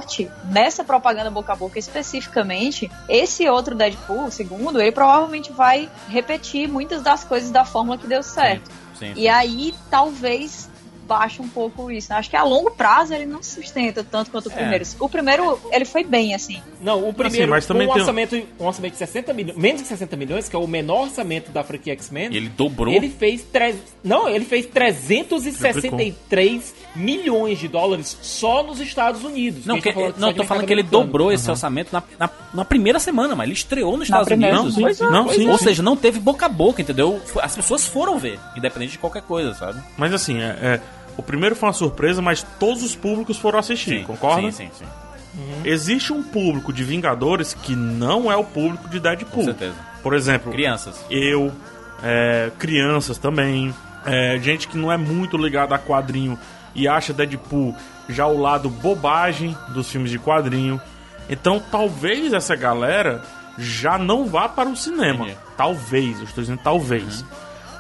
nessa propaganda boca a boca especificamente, esse outro Deadpool, segundo, ele provavelmente vai repetir muitas das coisas da fórmula que deu certo. Sim, E aí, talvez baixe um pouco isso. né? Acho que a longo prazo ele não se sustenta tanto quanto o É. primeiro. O primeiro, ele foi bem, assim. Não, o primeiro mas também com um tem- orçamento, um orçamento de 60 milhões, menos de 60 milhões, que é o menor orçamento da franquia X-Men. Ele dobrou. Ele fez tre... não, ele fez 363 milhões de dólares só nos Estados Unidos. Não, A gente que, tá falando não só de tô falando mercado que ele americano. dobrou esse orçamento na, na, na primeira semana, mas ele estreou nos Na Estados primeira. Unidos. Não, sim, não, sim, Ou sim. seja, não teve boca a boca, entendeu? As pessoas foram ver, independente de qualquer coisa, sabe? Mas assim, é, é- o primeiro foi uma surpresa, mas todos os públicos foram assistir, concorda? Sim, sim, sim. Existe um público de Vingadores que não é o público de Deadpool. Com certeza. Por exemplo, Crianças. eu, é, crianças também, é, gente que não é muito ligada a quadrinho e acha Deadpool já o lado bobagem dos filmes de quadrinho. Então talvez essa galera já não vá para o cinema. Entendi. Talvez, eu estou dizendo talvez.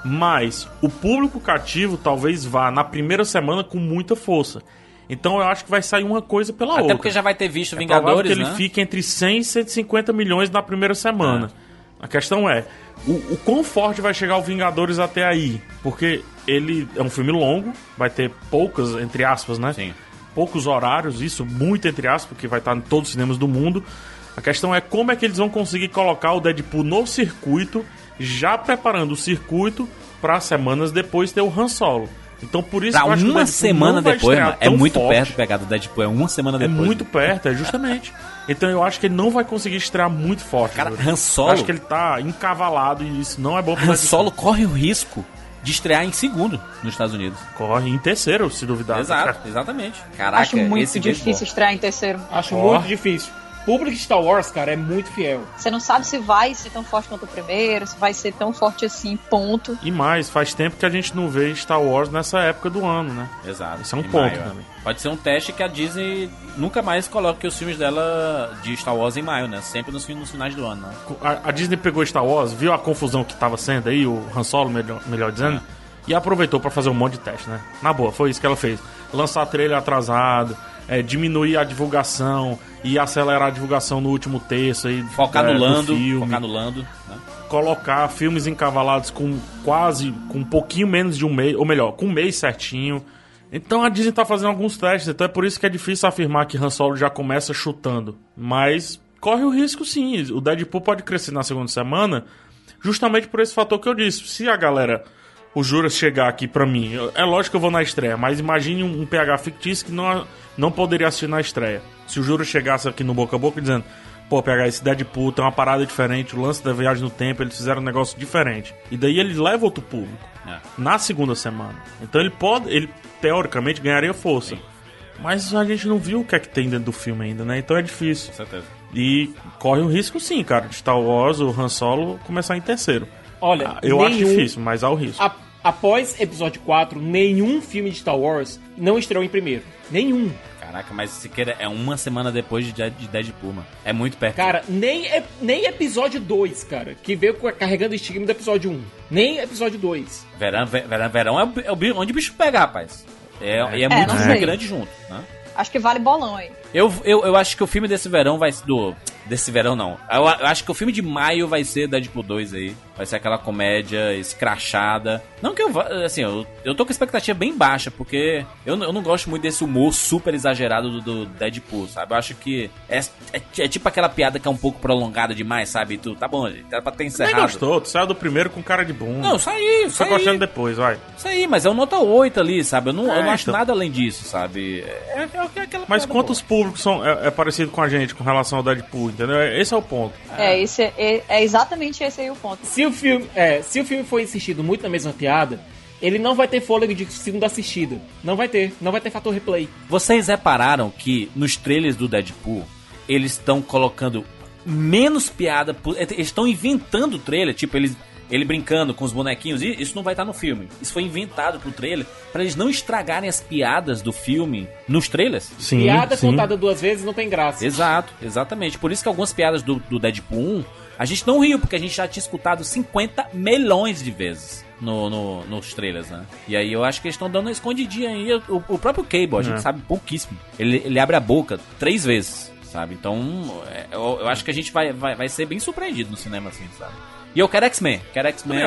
Mas o público cativo talvez vá na primeira semana com muita força. Então eu acho que vai sair uma coisa pela Até outra. porque já vai ter visto É Vingadores, que ele né? fique entre 100 e 150 milhões na primeira semana. A questão é, o, o quão forte vai chegar o Vingadores até aí? Porque ele é um filme longo, vai ter poucas, entre aspas, né? Sim. Poucos horários, isso muito entre aspas, porque vai estar em todos os cinemas do mundo. A questão é como é que eles vão conseguir colocar o Deadpool no circuito, já preparando o circuito para semanas depois ter o Han Solo. Então por isso Pra que eu acho que o uma semana depois, mano, é muito forte. perto pegar do Deadpool, é uma semana É depois. muito perto, é justamente. Então eu acho que ele não vai conseguir estrear muito forte. Cara. Han Solo- Eu acho que ele tá encavalado e isso não é bom pro Han Deadpool. Solo corre o risco de estrear em segundo nos Estados Unidos. corre em terceiro, se duvidar. Exato, exatamente. Caraca, Acho muito esse difícil beisebol. estrear em terceiro. Acho Ó. muito difícil. O público de Star Wars, cara, é muito fiel. Você não sabe se vai ser tão forte quanto o primeiro, se vai ser tão forte assim, ponto. E mais, faz tempo que a gente não vê Star Wars nessa época do ano, né? Exato. Esse é um em ponto maio, também. Pode ser um teste que a Disney nunca mais coloque os filmes dela de Star Wars em maio, né? Sempre nos, nos finais do ano, né? A, a Disney pegou Star Wars, viu a confusão que tava sendo aí, o Han Solo, melhor, melhor dizendo, e aproveitou pra fazer um monte de teste, né? Na boa, foi isso que ela fez. Lançar trailer atrasado, é, diminuir a divulgação e acelerar a divulgação no último terço aí. Focar é, no do Lando, filme. focar no Lando, né? colocar filmes encavalados com quase, com um pouquinho menos de um mês, ou melhor, com um mês certinho. Então a Disney tá fazendo alguns testes, então é por isso que é difícil afirmar que Han Solo já começa chutando. Mas corre o risco sim, o Deadpool pode crescer na segunda semana, justamente por esse fator que eu disse. Se a galera, o Juras chegar aqui pra mim, é lógico que eu vou na estreia, mas imagine um, um PH fictício que não, não poderia assistir na estreia. Se o Juras chegasse aqui no boca a boca dizendo, pô, PH, esse Deadpool tem uma parada diferente, o lance da viagem no tempo, eles fizeram um negócio diferente. E daí ele leva outro público É. na segunda semana. Então ele pode, ele teoricamente ganharia força. Mas a gente não viu o que é que tem dentro do filme ainda, né? Então é difícil. Com certeza. E corre o risco sim, cara, de Star Wars, o Han Solo, começar em terceiro. Olha, Ah, Eu acho nenhum- difícil, mas há o risco. A- após episódio 4, nenhum filme de Star Wars não estreou em primeiro. Nenhum. Caraca, mas Siqueira é uma semana depois de de Deadpool, mano. É muito perto. Cara, nem, nem episódio 2, cara, que veio carregando o estigma do episódio 1. Nem episódio 2. Verão, ve- verão, verão é, o é onde o bicho pegar, rapaz. É, e é, É, muito grande junto, né? Acho que vale bolão aí. Eu, eu, eu acho que o filme desse verão vai ser. Do, desse verão não. Eu, eu acho que o filme de maio vai ser Deadpool 2 aí. Vai ser aquela comédia escrachada. Não que eu vá. Assim, eu, eu tô com expectativa bem baixa, porque eu, não- eu não gosto muito desse humor super exagerado do, do Deadpool, sabe? Eu acho que é, é, é tipo aquela piada que é um pouco prolongada demais, sabe? Tu, tá bom, era pra ter Nem encerrado. gostou, tu saiu do primeiro com cara de bunda. Não, saiu, Só saiu. gostando depois, vai. Isso aí, mas é um nota 8 ali, sabe? Eu não, eu É, não acho então. nada além disso, sabe? É, é, é aquela Mas quantos públicos são é, é parecido com a gente com relação ao Deadpool, entendeu? É- Esse é o ponto. É, esse, é, é exatamente esse aí o ponto. Se o filme, é, se o filme for insistido muito na mesma piada, ele não vai ter fôlego de segunda assistida. Não vai ter, não vai ter fator replay. Vocês repararam que nos trailers do Deadpool, eles estão colocando menos piada, eles estão inventando o trailer, tipo, eles ele brincando com os bonequinhos, e isso não vai estar no filme. Isso foi inventado pro trailer pra eles não estragarem as piadas do filme nos trailers. Sim, Piada sim. contada duas vezes não tem graça. Exato, exatamente. Por isso que algumas piadas do, do Deadpool 1, a gente não riu, porque a gente já tinha escutado 50 milhões de vezes no, no- nos trailers, né? E aí eu acho que eles estão dando uma escondidinha aí. O, o próprio Cable, a gente É. sabe pouquíssimo. Ele, ele abre a boca três vezes, sabe? Então, é, eu, eu acho que a gente vai, vai, vai ser bem surpreendido no cinema, assim, sabe? E eu quero X-Men, quero X-Men.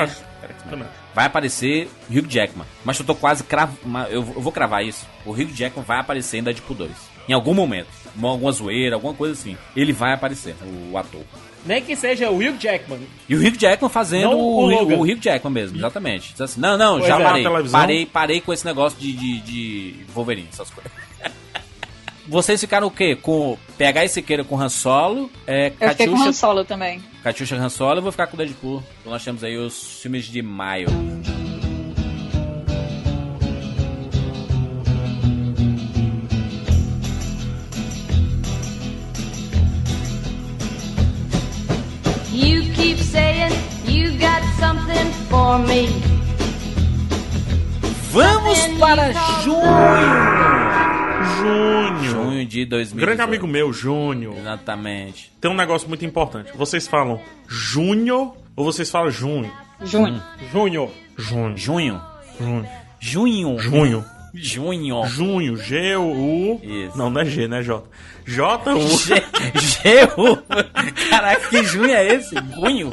Vai aparecer Hugh Jackman. Mas eu tô quase cravo. Eu, vou cravar isso. O Hugh Jackman vai aparecer em Deadpool 2. Em algum momento. Uma- Alguma zoeira, alguma coisa assim. Ele vai aparecer, o ator. Nem que seja o Hugh Jackman. E o Hugh Jackman fazendo Não o, o Logan. o Hugh Jackman mesmo, exatamente. Diz assim, não, não, Pois já é. parei. Parei, parei com esse negócio de, de, de Wolverine, essas coisas. Vocês ficaram o quê? Com PH e Siqueira com Han Solo, é, Eu fiquei com o Han Solo também. Katyusha Han Solo, eu vou ficar com o Deadpool. Então nós temos aí os filmes de maio. Keep saying you got something for me. Vamos para junho! Júnior. Junho de 2018. Grande amigo meu, Júnior. Exatamente. Tem um negócio muito importante. Vocês falam Júnior ou vocês falam Junho? Junho. Júnior. Junho. Junho. Junho. Junho. Junho. Junho. Junho. G-U. Isso. Não, não é G, né, J? J-U. G, G-U. Caraca, que junho é esse? Gunho?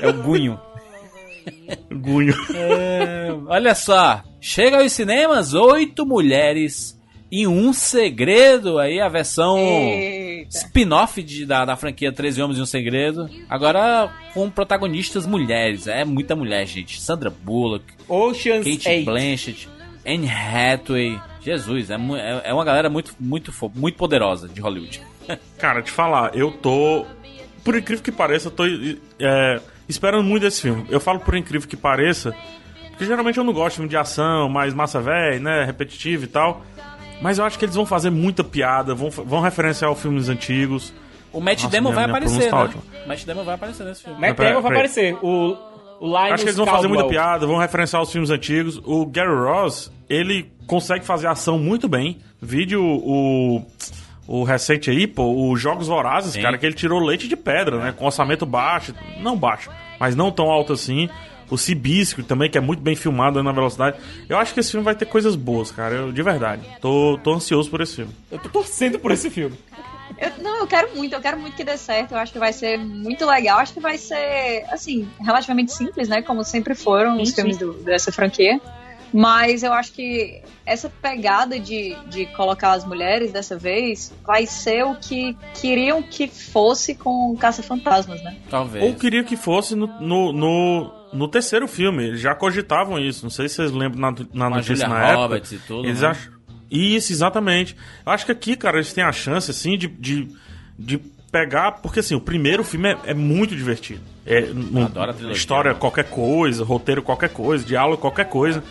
É o Gunho. Gunho. É, olha só. Chega aos cinemas oito mulheres e um segredo. Aí a versão spin-off de- da, da franquia 13 Homens e um Segredo. Agora com protagonistas mulheres. É muita mulher, gente. Sandra Bullock, Ocean's Kate 8. Blanchett, Anne Hathaway. Jesus, é, é é uma galera muito, muito, muito poderosa de Hollywood. Cara, te falar, eu tô. Por incrível que pareça, eu tô é, esperando muito desse filme. Eu falo por incrível que pareça, porque geralmente eu não gosto de filme de ação, mais massa velha, né? Repetitivo e tal. Mas eu acho que eles vão fazer muita piada, vão, vão referenciar os filmes antigos. O Matt Nossa, Damon minha- vai minha aparecer, né? tá O Matt Damon vai aparecer nesse filme. Matt Damon vai aparecer. O, o Linus Acho que eles vão fazer muita Caldwell. piada, vão referenciar os filmes antigos. O Gary Ross, ele consegue fazer ação muito bem. Vídeo o, o recente aí, pô, os Jogos Vorazes, Sim. cara, que ele tirou leite de pedra, né? Com orçamento baixo, não baixo, mas não tão alto assim. O Cibisco também, que é muito bem filmado na velocidade. Eu acho que esse filme vai ter coisas boas, cara, eu, de verdade. Tô, tô ansioso por esse filme. Eu tô torcendo por esse filme. Eu- não, eu quero muito, eu quero muito que dê certo. Eu acho que vai ser muito legal. Acho que vai ser, assim, relativamente simples, né? Como sempre foram os Sim, filmes do- dessa franquia. Mas eu acho que essa pegada de, de colocar as mulheres dessa vez vai ser o que queriam que fosse com Caça-Fantasmas, né? Talvez. Ou queria que fosse no, no, no, no terceiro filme. Eles já cogitavam isso. Não sei se vocês lembram na, na Com notícia na época. Roberts e tudo. Eles né? acham. Isso, exatamente. Eu acho que aqui, cara, eles têm a chance, assim, de, de, de pegar. Porque, assim, o primeiro filme é, é muito divertido. É, não- adoro a trilogia, história, né? qualquer coisa, roteiro, qualquer coisa, diálogo, qualquer coisa.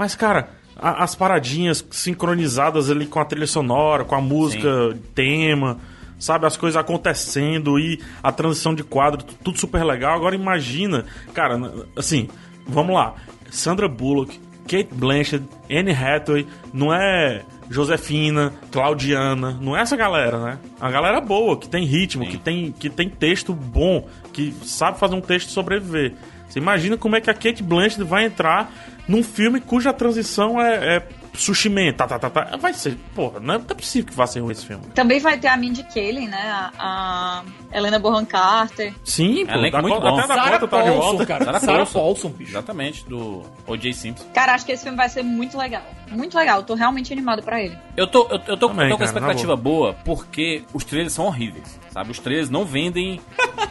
Mas, cara, a- as paradinhas sincronizadas ali com a trilha sonora, com a música, tema, sabe? As coisas acontecendo e a transição de quadro, tu- tudo super legal. Agora imagina, cara, assim, vamos lá. Sandra Bullock, Kate Blanchett, Anne Hathaway, não é Josefina, Claudiana, não é essa galera, né? A galera boa, que tem ritmo, Sim. que tem, que tem texto bom, que sabe fazer um texto sobreviver. Você imagina como é que a Kate Blanchett vai entrar num filme cuja transição é, é sushi man, tá, tá, tá, tá. Vai ser, porra, não é, não é possível que vá ser ruim esse filme. Também vai ter a Mindy Kaling, né? A, a Helena Bonham Carter. Sim, pô, da muito bom. até da Sarah conta tá de volta. cara. Sarah Sarah Paulson. Paulson, bicho. Exatamente, do O.J. Simpson. Cara, acho que esse filme vai ser muito legal. Muito legal. Eu tô realmente animado pra ele. Eu tô, eu, eu tô, Também, eu tô com cara, expectativa boa porque os trailers são horríveis, sabe? Os trailers não vendem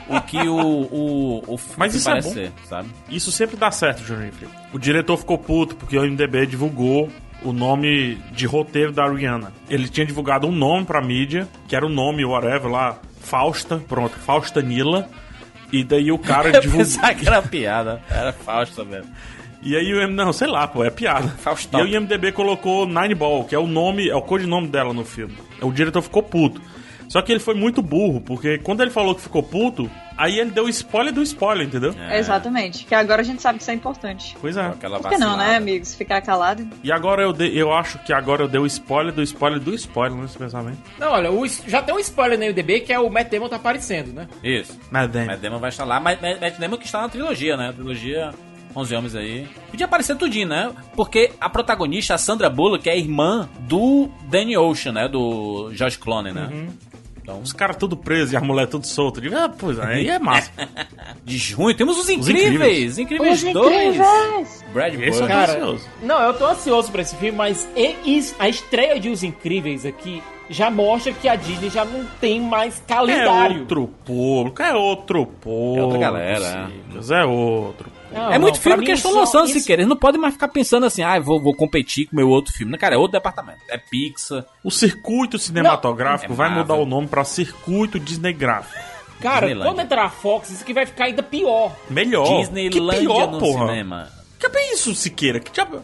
o que o, o, o filme Mas isso é parece bom. ser, sabe? Isso sempre dá certo, Júnior. Enfim. O diretor ficou puto porque o MDB divulgou o nome de roteiro da Rihanna. Ele tinha divulgado um nome pra mídia, que era o nome, whatever, lá, Fausta, pronto, Fausta Nila. E daí o cara divulgou. que era piada. Era Fausto mesmo. E aí o M... Não, sei lá, pô, é piada. Faustão. E aí o IMDB colocou Nine Ball, que é o nome, é o codinome dela no filme. O diretor ficou puto. Só que ele foi muito burro, porque quando ele falou que ficou puto, aí ele deu spoiler do spoiler, entendeu? É. Exatamente. Que agora a gente sabe que isso é importante. Pois é. Aquela Por que não, né, amigos? Ficar calado. E agora eu, dei- eu acho que agora eu dei o spoiler do spoiler do spoiler nesse pensamento. Não, olha, o já tem um spoiler no IMDB que é o Matt Damon tá aparecendo, né? Isso. Mas Damon. Matt Damon vai estar lá, mas Matt Matt Damon que está na trilogia, né? A trilogia 11 Homens aí. Podia aparecer tudinho, né? Porque a protagonista, a Sandra Bullock, é irmã do Danny Ocean, né? Do George Clooney, né? Uhum. Então, Os caras tudo presos e a mulher tudo solta. Eu digo, Ah, pois aí é massa. de junho temos os Incríveis. Incríveis. Incríveis, 2. Brad Esse eu Bird. tô Cara, ansioso. Não, eu tô ansioso pra esse filme, mas e- a estreia de Os Incríveis aqui já mostra que a Disney já não tem mais É calendário. outro público, é outro público. É outra galera, Cicas, É outro. Não, É muito não, filme que eles estão lançando, isso- se querer. Eles não podem mais ficar pensando assim, ah, vou, vou competir com o meu outro filme. Não, cara, é outro departamento. É Pixar. O circuito cinematográfico Não, é vai mudar o nome pra circuito Disneygráfico. Cara, Disneylândia. quando entrar a Fox, isso aqui vai ficar ainda pior. Melhor. Disneylândia que pior, no porra. cinema. Que é isso, Siqueira? Que diabo...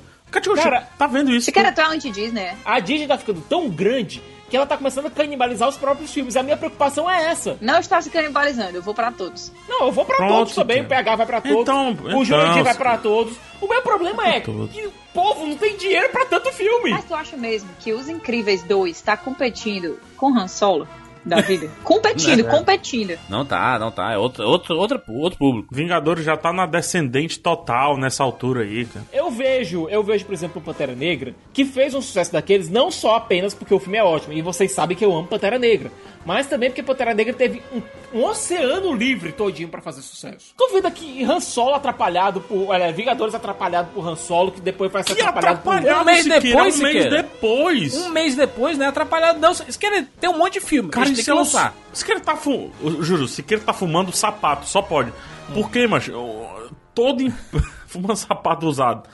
Cara, tá vendo isso? Se quer tu é anti-Disney, é? A Disney tá ficando tão grande que ela tá começando a canibalizar os próprios filmes. A minha preocupação é essa. Não está se canibalizando, eu vou pra todos. Não, eu vou pra Pronto, todos também, o. PH vai pra todos, Então- o então, Jurandir vai pra Siqueira. todos. O meu problema é todos. que o povo não tem dinheiro pra tanto filme. Mas tu acha mesmo que Os Incríveis 2 tá competindo com Han Solo da vida? competindo, competindo. Não tá, não tá. É outro, outro, outro, outro público. Vingadores já tá na descendente total nessa altura aí, cara. Eu vejo, eu vejo, por exemplo, o Pantera Negra, que fez um sucesso daqueles não só apenas porque o filme é ótimo, e vocês sabem que eu amo Pantera Negra, mas também porque Pantera Negra teve um, um oceano livre todinho pra fazer sucesso. Duvida que Han Solo atrapalhado por, olha, Vingadores atrapalhado por Han Solo, que depois vai ser Que atrapalhado por atrapalhado, Um mês Siqueira, depois, um mês Siqueira. depois. Um mês depois, né? Atrapalhado. Não, isso quer tem um monte de filme. Cara, é que um... lançar. Siqueira tá fu... Juro, Siqueira tá fumando sapato, só pode. Por quê, macho? Todo... em- fumando sapato usado.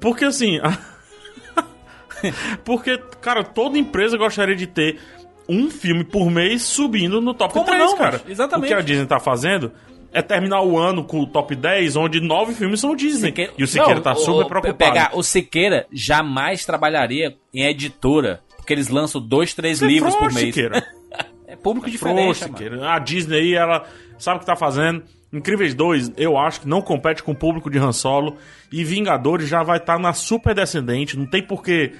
Porque assim... Porque, cara, toda empresa gostaria de ter um filme por mês subindo no top Como 3, não, cara. Exatamente. O que a Disney tá fazendo é terminar o ano com o top 10, onde nove filmes são Disney. Siqueira- E o Siqueira Não, tá o- super preocupado. Pegar, o Siqueira jamais trabalharia em editora, porque eles lançam dois, três Você é livros por mês. Siqueira. É público Frouxo, diferente. Siqueira. A Disney aí, ela sabe o que tá fazendo. Incríveis 2, eu acho que não compete com o público de Han Solo. E Vingadores já vai estar na super descendente. Não tem porquê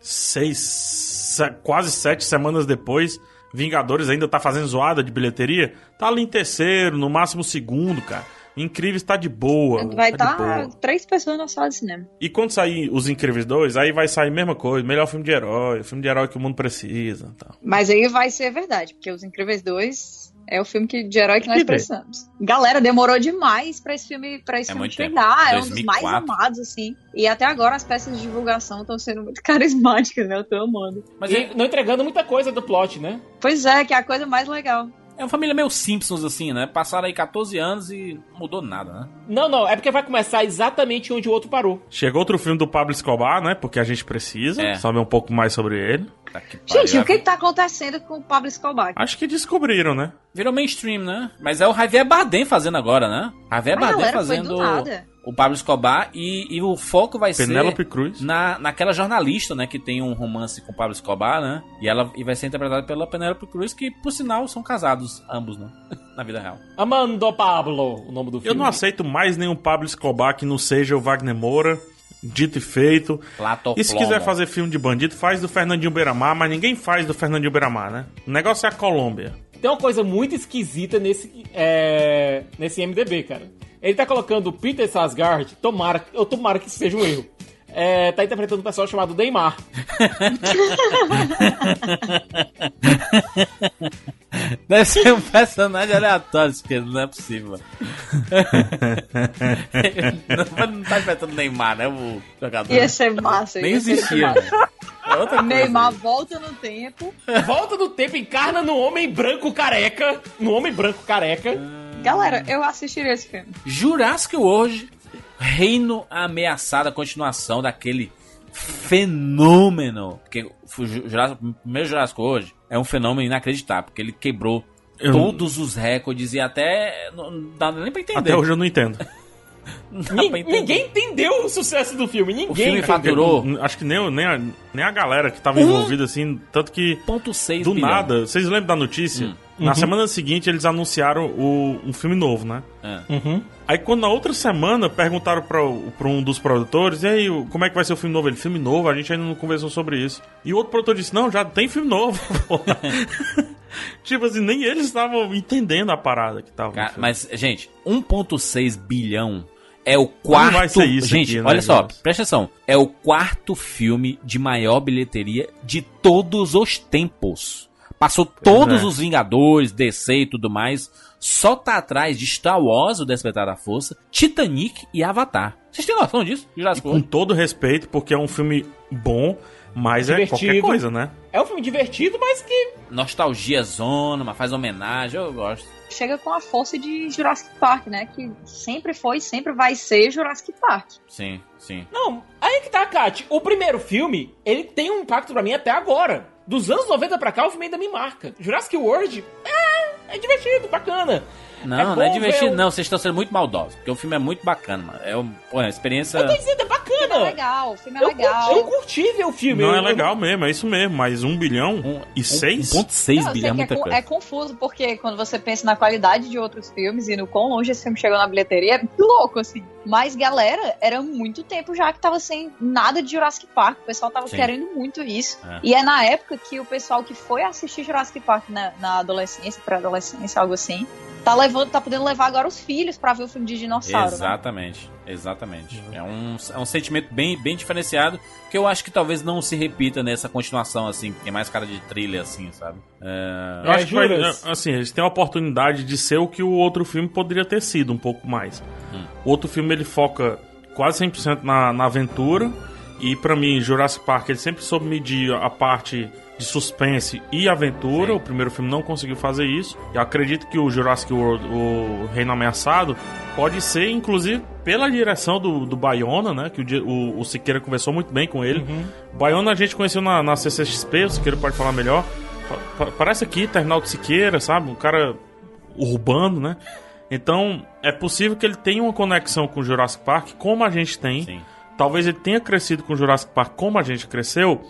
seis, se- quase sete semanas depois, Vingadores ainda tá fazendo zoada de bilheteria. Tá ali em terceiro, no máximo segundo, cara. Incríveis tá de boa. Vai tá de estar boa. três pessoas na sala de cinema. E quando sair os Incríveis 2, aí vai sair a mesma coisa. Melhor filme de herói, filme de herói que o mundo precisa. Tal. Mas aí vai ser verdade, porque Os Incríveis 2 é o filme que, de herói que nós precisamos. Galera, demorou demais pra esse filme, pra esse É filme chegar. É um dos mais 2004. amados, assim. E até agora as peças de divulgação estão sendo muito carismáticas, né? Eu tô amando. Mas e não entregando muita coisa do plot, né? Pois é, que é a coisa mais legal. é uma família meio Simpsons, assim, né? Passaram aí 14 anos e não mudou nada, né? Não, não, é porque vai começar exatamente onde o outro parou. Chegou outro filme do Pablo Escobar, né? Porque a gente precisa É. saber um pouco mais sobre ele. Que pariu. Gente, o que tá acontecendo com o Pablo Escobar? Acho que descobriram, né? Virou mainstream, né? Mas é o Javier Bardem fazendo agora, né? Javier A Bardem fazendo o Pablo Escobar e, e o foco vai Penélope ser Cruz. na, naquela jornalista, né, que tem um romance com o Pablo Escobar, né? E ela e vai ser interpretada pela Penélope Cruz, que por sinal são casados ambos, né? Na vida real. Amando Pablo, o nome do Eu filme. não aceito mais nenhum Pablo Escobar que não seja o Wagner Moura. Dito e feito. E se quiser fazer filme de bandido, faz do Fernandinho Beiramar, mas ninguém faz do Fernandinho Beiramar, né? O negócio é a Colômbia. Tem uma coisa muito esquisita nesse, é, nesse MDB, cara. Ele tá colocando o Peter Sarsgaard, tomara, eu tomara que isso seja um erro. É, tá interpretando um pessoal chamado Neymar. Deve ser um personagem aleatório, aqui, não é possível. não, não tá enfrentando Neymar, né? O jogador. Ia ser massa. Nem existia. É. Neymar volta no tempo. Volta do tempo, encarna no homem branco careca. No homem branco careca. Galera, eu assistiria esse filme. Jurassic World, Reino Ameaçado, a continuação daquele fenômeno. Porque o Jurassic, o primeiro Jurassic World é um fenômeno inacreditável, porque ele quebrou Eu- todos os recordes e até. Não não dá nem pra entender. Até hoje eu não entendo. Ni- ninguém entendeu o sucesso do filme. Ninguém. O filme faturou Acho que nem, nem, a, nem a galera que tava envolvida, assim, tanto que 1,6 do bilhão. nada, vocês lembram da notícia? Hum. Na semana seguinte eles anunciaram o, um filme novo, né? É. Uhum. Aí quando na outra semana perguntaram pra um dos produtores, e aí, como é que vai ser o filme novo? Ele, filme novo, a gente ainda não conversou sobre isso. E o outro produtor disse, não, já tem filme novo, tipo assim, nem eles estavam entendendo a parada que tava. Cara, mas, gente, 1,6 bilhão é o quarto. vai ser isso gente, aqui, né, olha só, presta atenção. É o quarto filme de maior bilheteria de todos os tempos. Passou todos é. os Vingadores, DC e tudo mais. Só tá atrás de Star Wars, o Despertar da Força, Titanic e Avatar. Vocês têm noção disso? Jurassic Com todo respeito, porque é um filme bom, mas é qualquer coisa, né? É um filme divertido, mas que. Nostalgia zona, mas faz homenagem, eu gosto. Chega com a força de Jurassic Park, né? Que sempre foi e sempre vai ser Jurassic Park. Sim, sim. Não, aí que tá, Kat. O primeiro filme, ele tem um impacto pra mim até agora. Dos anos 90 pra cá, o filme ainda me marca. Jurassic World, é, é divertido, bacana. Não, É não é divertido, ver o- não. Vocês estão sendo muito maldosos. Porque o filme é muito bacana, mano. É um- pô, é uma experiência. Eu tô dizendo, é É bacana. legal, o filme é Eu, legal. curti, eu curti ver o filme. Não eu- é legal mesmo, é isso mesmo, mas um bilhão Um, e seis? 1,6 Não, eu sei bilhão é que muita é, co- coisa. é confuso, porque quando você pensa na qualidade de outros filmes e no quão longe esse filme chegou na bilheteria, é muito louco, assim. Mas, galera, era muito tempo já que tava sem nada de Jurassic Park. O pessoal tava Sim. querendo muito isso. É. E é na época que o pessoal que foi assistir Jurassic Park na, na adolescência, pré-adolescência, algo assim, tá levando, tá podendo levar agora os filhos pra ver o filme de dinossauro. né? Exatamente, exatamente. É, um, é um sentimento bem, bem diferenciado que eu acho que talvez não se repita nessa continuação, assim, que é mais cara de trilha, assim, sabe? É, Eu acho que vai, assim, eles têm a oportunidade de ser o que o outro filme poderia ter sido um pouco mais. Hum. O outro filme ele foca quase 100% na, na aventura e pra mim Jurassic Park ele sempre soube medir a parte de suspense e aventura. Sim. O primeiro filme não conseguiu fazer isso. Eu acredito que o Jurassic World, o Reino Ameaçado, pode ser inclusive pela direção do, do Bayona, né? Que o, o, o Siqueira conversou muito bem com ele. O Bayona a gente conheceu na, na CCXP, o Siqueira pode falar melhor. Pa- pa- Parece aqui, Terminal de Siqueira, sabe? Um cara urbano, né? Então, é possível que ele tenha uma conexão com o Jurassic Park, como a gente tem. sim. Talvez ele tenha crescido com o Jurassic Park como a gente cresceu.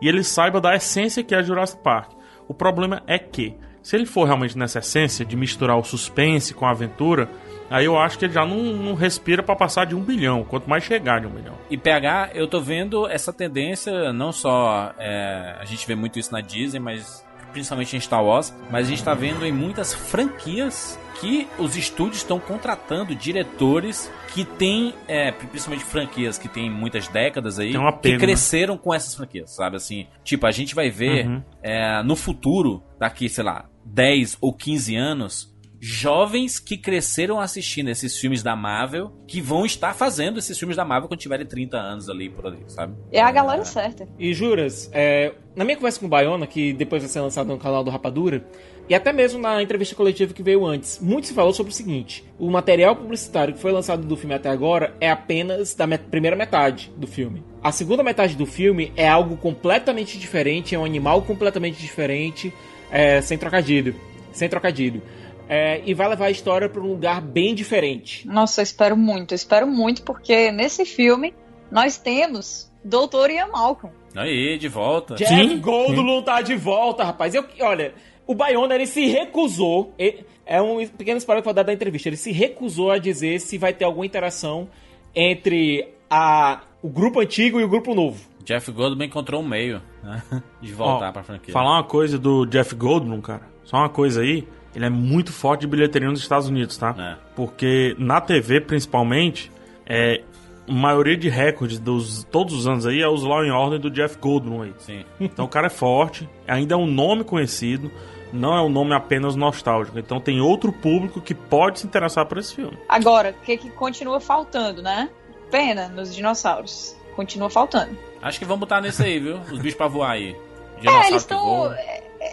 E ele saiba da essência que é Jurassic Park. O problema é que, se ele for realmente nessa essência de misturar o suspense com a aventura, aí eu acho que ele já não, não respira pra passar de um bilhão, quanto mais chegar de um bilhão. E PH, eu tô vendo essa tendência, não só é, a gente vê muito isso na Disney, mas principalmente em Star Wars, mas a gente tá vendo em muitas franquias que os estúdios estão contratando diretores que têm, é, principalmente franquias que têm muitas décadas aí, um apego, que cresceram com essas franquias, sabe? Assim, tipo, a gente vai ver Uhum. é, no futuro, daqui, sei lá, 10 ou 15 anos, jovens que cresceram assistindo esses filmes da Marvel, que vão estar fazendo esses filmes da Marvel quando tiverem 30 anos ali por ali, sabe? É a galera certa. E juras, é, na minha conversa com o Bayona, que depois vai ser lançado no canal do Rapadura, e até mesmo na entrevista coletiva que veio antes, muito se falou sobre o seguinte: o material publicitário que foi lançado do filme até agora é apenas da met- primeira metade do filme. A segunda metade do filme é algo completamente diferente, é um animal completamente diferente, é, sem trocadilho. Sem trocadilho. é, e vai levar a história para um lugar bem diferente. Nossa, eu espero muito, eu espero muito, porque nesse filme nós temos Doutor Ian Malcolm. Aí, de volta. Jeff Sim, Goldblum tá de volta, rapaz. Eu, olha, o Bayona ele se recusou. ele- é um pequeno spoiler que eu vou dar da entrevista. Ele se recusou a dizer se vai ter alguma interação entre a, o grupo antigo e o grupo novo. Jeff Goldblum encontrou um meio né, de voltar Ó, pra franquia. Falar uma coisa do Jeff Goldblum, cara. Só uma coisa aí. Ele é muito forte de bilheteria nos Estados Unidos, tá? É. Porque na TV, principalmente, é, a maioria de recordes dos todos os anos aí é os Law and Order do Jeff Goldblum aí. Sim. Então o cara é forte, ainda é um nome conhecido, não é um nome apenas nostálgico. Então tem outro público que pode se interessar por esse filme. Agora, o que, que continua faltando, né? Pena nos dinossauros. Continua faltando. Acho que vamos botar nesse aí, viu? Os bichos pra voar aí. É, Dinossauro eles que estão.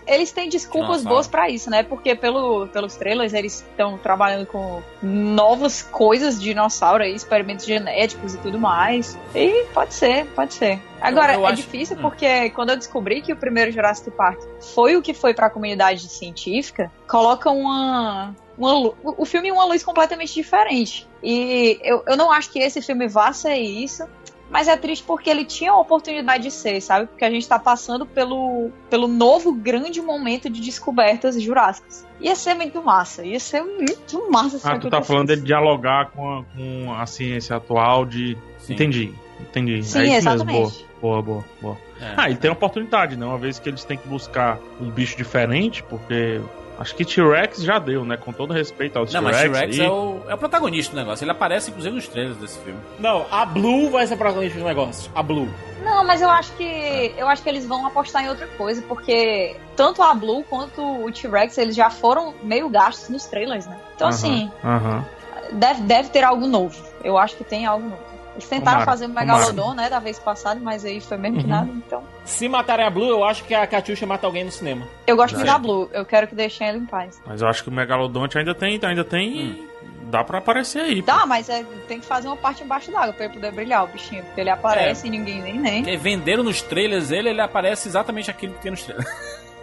Eles têm desculpas Dinossauro. boas pra isso, né? Porque pelo, pelos trailers eles estão trabalhando com novas coisas de dinossauro aí, experimentos genéticos e tudo mais. E pode ser, pode ser. Agora, eu é acho- difícil Hum. porque quando eu descobri que o primeiro Jurassic Park foi o que foi pra comunidade científica, coloca uma. uma o filme em uma luz completamente diferente. E eu, eu não acho que esse filme vá ser isso. Mas é triste porque ele tinha a oportunidade de ser, sabe? Porque a gente tá passando pelo, pelo novo grande momento de descobertas jurássicas. Ia ser muito massa, ia ser muito massa se Ah, tu tá falando dele dialogar com a, com a ciência atual de. Sim. Entendi, entendi. Sim, é isso exatamente. mesmo. Boa, boa, boa, boa. É. Ah, ele tem a oportunidade, né? Uma vez que eles têm que buscar um bicho diferente, porque. Acho que T-Rex já deu, né? Com todo respeito aos Não, mas T-Rex. T-Rex aí. é o, é o protagonista do negócio. Ele aparece, inclusive, nos trailers desse filme. Não, a Blue vai ser protagonista do negócio. A Blue. Não, mas eu acho que eu acho que eles vão apostar em outra coisa, porque tanto a Blue quanto o T-Rex, eles já foram meio gastos nos trailers, né? Então, Aham, assim, aham. deve, deve ter algo novo. Eu acho que tem algo novo. Eles tentaram Tomara, fazer o. Megalodon, né, da vez passada, mas aí foi mesmo que Uhum. nada, então... Se matarem a Blue, eu acho que a Katyusha mata alguém no cinema. Eu gosto muito da Blue, eu quero que deixem ela em paz. Mas eu acho que o Megalodonte ainda tem, ainda tem. Dá pra aparecer aí. pô. Tá, mas é, tem que fazer uma parte embaixo d'água pra ele poder brilhar, o bichinho. Porque ele aparece e ninguém nem nem. Porque venderam nos trailers ele, ele aparece exatamente aquilo que tem nos trailers.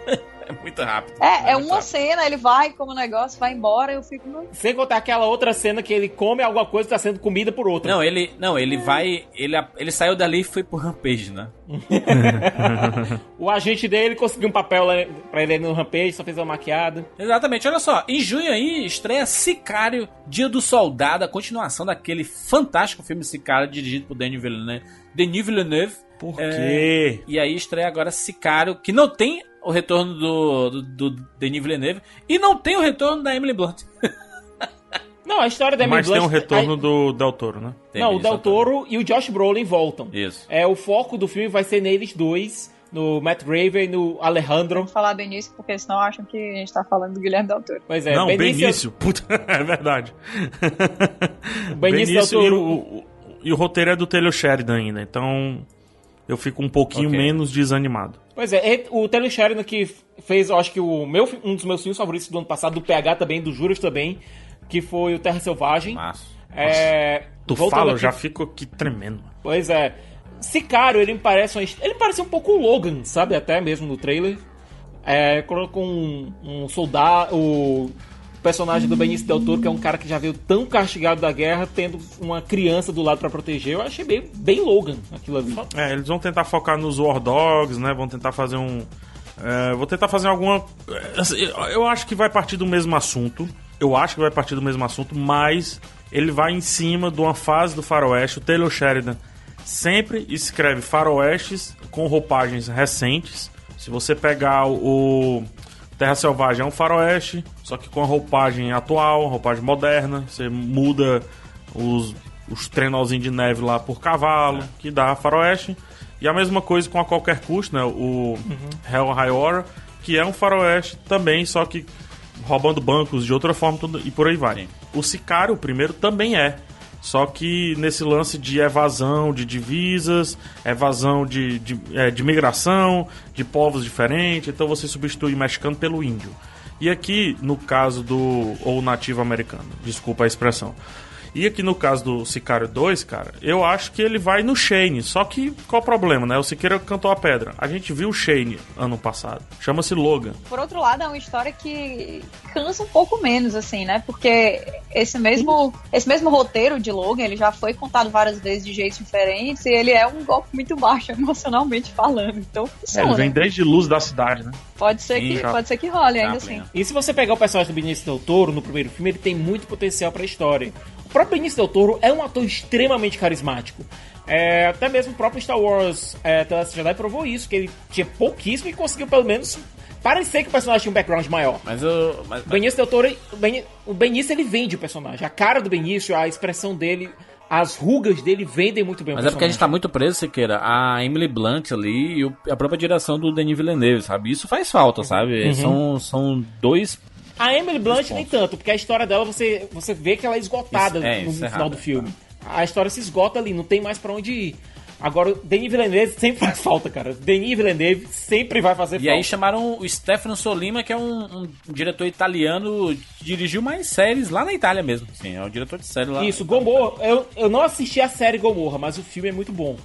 é muito rápido. É, é muito uma rápido. cena, ele vai como negócio, vai embora, eu fico no. Sem contar aquela outra cena que ele come alguma coisa e tá sendo comida por outra. Não, ele, não, ele vai. Ele, ele saiu dali e foi pro Rampage, né? O agente dele conseguiu um papel lá pra ele no Rampage, só fez uma maquiada. Exatamente, olha só. Em junho aí estreia Sicário, Dia do Soldado, a continuação daquele fantástico filme Sicário, dirigido por Denis Villeneuve. Denis Villeneuve. Por É. quê? E aí estreia agora Sicário, que não tem o retorno do, do, do Denis Villeneuve e não tem o retorno da Emily Blunt. Não, a história da Emily Mas tem um Blunt- retorno a- do Del Toro, né? Tem Não, o Del. Toro e o Josh Brolin voltam. Isso. É, o foco do filme vai ser neles dois, no Matt Raven e no Alejandro. Vamos falar bem nisso, porque senão acham que a gente tá falando do Guilherme Del Toro. Pois é, não, Benício, Benício. Puta, é verdade. Benício Del e, Toro. o, o- e o roteiro é do Taylor Sheridan ainda, então eu fico um pouquinho Ok. menos desanimado. Pois é, o Taylor Sheridan que fez, eu acho que o meu, um dos meus filmes favoritos do ano passado, do PH também, do Juras também, que foi o Terra Selvagem. Massa. É, Tu voltando fala, eu já fico aqui tremendo. Pois é. Sicário, ele me parece ele parece um pouco o Logan, sabe? Até mesmo no trailer. É, colocou um, um soldado, o personagem do Benício Del Toro, que é um cara que já veio tão castigado da guerra, tendo uma criança do lado pra proteger. Eu achei bem, bem Logan aquilo ali. É, eles vão tentar focar nos War Dogs, né? Vão tentar fazer um. É, vou tentar fazer alguma. é, assim, Eu acho que vai partir do mesmo assunto. Eu acho que vai partir do mesmo assunto, mas ele vai em cima de uma fase do Faroeste. O Taylor Sheridan sempre escreve faroestes com roupagens recentes. Se você pegar o Terra Selvagem é um faroeste, só que com a roupagem atual, roupagem moderna. Você muda os, os trenózinhos de neve lá por cavalo, que dá faroeste. E a mesma coisa com a qualquer custo, né? O Hell High Horror, que é um faroeste também, só que roubando bancos de outra forma tudo, e por aí vai. Sim. O Sicário, o primeiro, também é. Só que nesse lance de evasão de divisas, evasão de, de, é, de migração, de povos diferentes, então você substitui mexicano pelo índio. E aqui, no caso do. ou nativo americano, desculpa a expressão. E aqui no caso do Sicário 2, cara, eu acho que ele vai no Shane. Só que qual o problema, né? O Siqueira cantou a pedra. A gente viu o Shane ano passado. Chama-se Logan. Por outro lado, é uma história que cansa um pouco menos, assim, né? Porque esse mesmo, esse mesmo roteiro de Logan, ele já foi contado várias vezes de jeitos diferentes e ele é um golpe muito baixo emocionalmente falando. Então, É, funciona. ele vem desde Luz da Cidade, né? Pode ser Sim, que, já- pode ser que role ainda Chaplin, assim. E se você pegar o personagem do Benício Del Toro no primeiro filme, ele tem muito potencial pra história. O próprio Benício Del Toro é um ator extremamente carismático. É, até mesmo o próprio Star Wars é, The Last Jedi provou isso, que ele tinha pouquíssimo e conseguiu pelo menos parecer que o personagem tinha um background maior. Mas eu. Mas, O Benício Del Toro, o o Benício ele vende o personagem. A cara do Benício, a expressão dele, as rugas dele vendem muito bem o mas é porque a gente tá muito preso, Siqueira. A Emily Blunt ali e o- a própria direção do Denis Villeneuve, sabe? Isso faz falta, sabe? Uhum. São, são dois. A Emily Blunt nem tanto, porque a história dela você, você vê que ela é esgotada Isso- é, no, isso é final do filme. A história se esgota ali, não tem mais pra onde ir. Agora, o Denis Villeneuve sempre faz falta, cara. Denis Villeneuve sempre vai fazer E falta. aí chamaram o Stefano Solima, que é um, um diretor italiano que dirigiu mais séries lá na Itália mesmo. Sim, é o diretor de série lá. Isso, Gomorra. Eu, eu não assisti a série Gomorra, mas o filme é muito bom.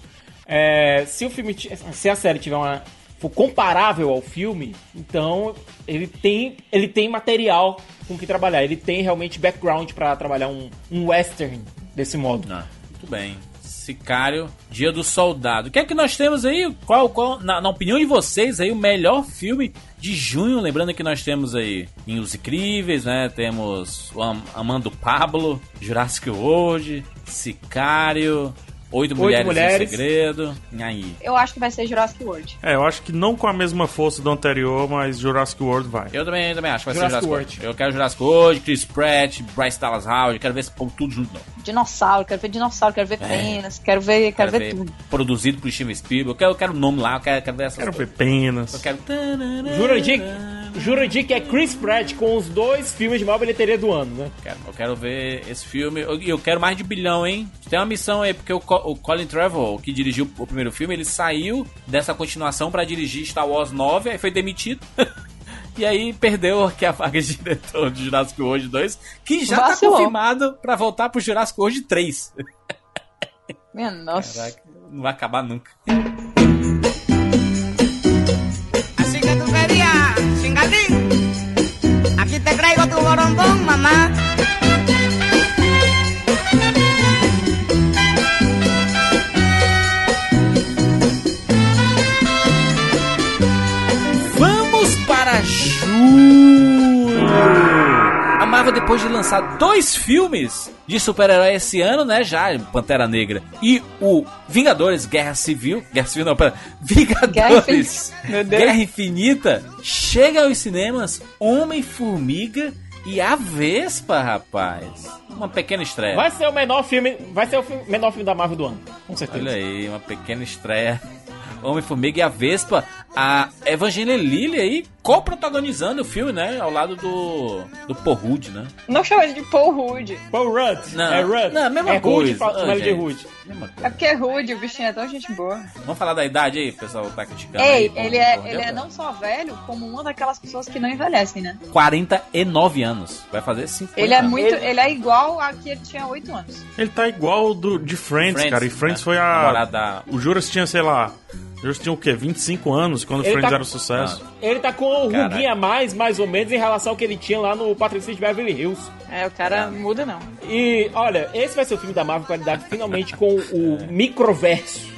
É, se o filme, se a série tiver uma for comparável ao filme, então ele tem ele tem material com que trabalhar. Ele tem realmente background pra trabalhar um, um western desse modo. Ah, muito bem. Sicário, Dia do Soldado. O que é que nós temos aí? Qual, qual na, na opinião de vocês aí, o melhor filme de junho? Lembrando que nós temos aí em Os Incríveis, né? Temos o Am Amando Pablo, Jurassic World, Sicário, Oito Mulheres, Mulheres. em Segredo. E aí? Eu acho que vai ser Jurassic World. É, eu acho que não com a mesma força do anterior, mas Jurassic World vai. Eu também, também acho que vai Jurassic ser Jurassic World. World. Eu quero Jurassic World, Chris Pratt, Bryce Dallas Howard. Quero ver esse povo tudo junto, não. Dinossauro, quero ver dinossauro, quero ver penas, quero ver, quero, ver, tudo. Produzido por Steven Spielberg. Eu quero, eu quero o nome lá, eu quero, quero ver essas Quero ver coisas. penas. Eu quero... Jurandir, Jurandir que é Chris Pratt com os dois filmes de maior bilheteria do ano, né? Quero, eu quero ver esse filme. Eu, eu quero mais de bilhão, hein? Tem uma missão aí, porque o, o Colin Trevorrow, que dirigiu o primeiro filme, ele saiu dessa continuação pra dirigir Star Wars 9, aí foi demitido. e aí perdeu aqui a vaga de diretor de Jurassic World 2, que já Vacilou. tá confirmado pra voltar pro Jurassic World 3. Minha nossa. Caraca, não vai acabar nunca. Mamá. Vamos para junho! A Marvel, depois de lançar dois filmes de super-herói esse ano, né? Já, Pantera Negra e o Vingadores Guerra Civil. Guerra Civil não, pera. Vingadores Infinita. Guerra Infinita. Chega aos cinemas Homem-Formiga e a Vespa, rapaz. Uma pequena estreia. Vai ser o menor filme, vai ser o fi- menor filme da Marvel do ano, com certeza. Olha aí, uma pequena estreia. Homem-Formiga e a Vespa, a Evangeline Lilly aí co-protagonizando o filme, né? Ao lado do, do Paul Rudd, né? Não chama ele de Paul Rude. Paul Rudd. Não, é Rudd. não, mesma é Rudd, coisa. fala- Ô, ele de. Rudd. É porque é Rude, o bichinho é tão gente boa. Vamos falar da idade aí, o pessoal tá criticando. Ei, aí, ele é, ele é não só velho, como uma daquelas pessoas que não envelhecem, né? 49 anos. Vai fazer 50 Ele é anos. muito. Ele é igual a que ele tinha 8 anos. Ele tá igual do, de Friends, Friends, cara. E Friends né? foi a. Namorada da- O Juras tinha, sei lá. Juras tinha o quê? 25 anos quando Ele Friends tá- era sucesso. Ele tá com o Caraca. ruguinha a mais, mais ou menos, em relação ao que ele tinha lá no Patricinha de Beverly Hills. É, o cara muda não. E, olha, esse vai ser o filme da Marvel qualidade finalmente com o microverso.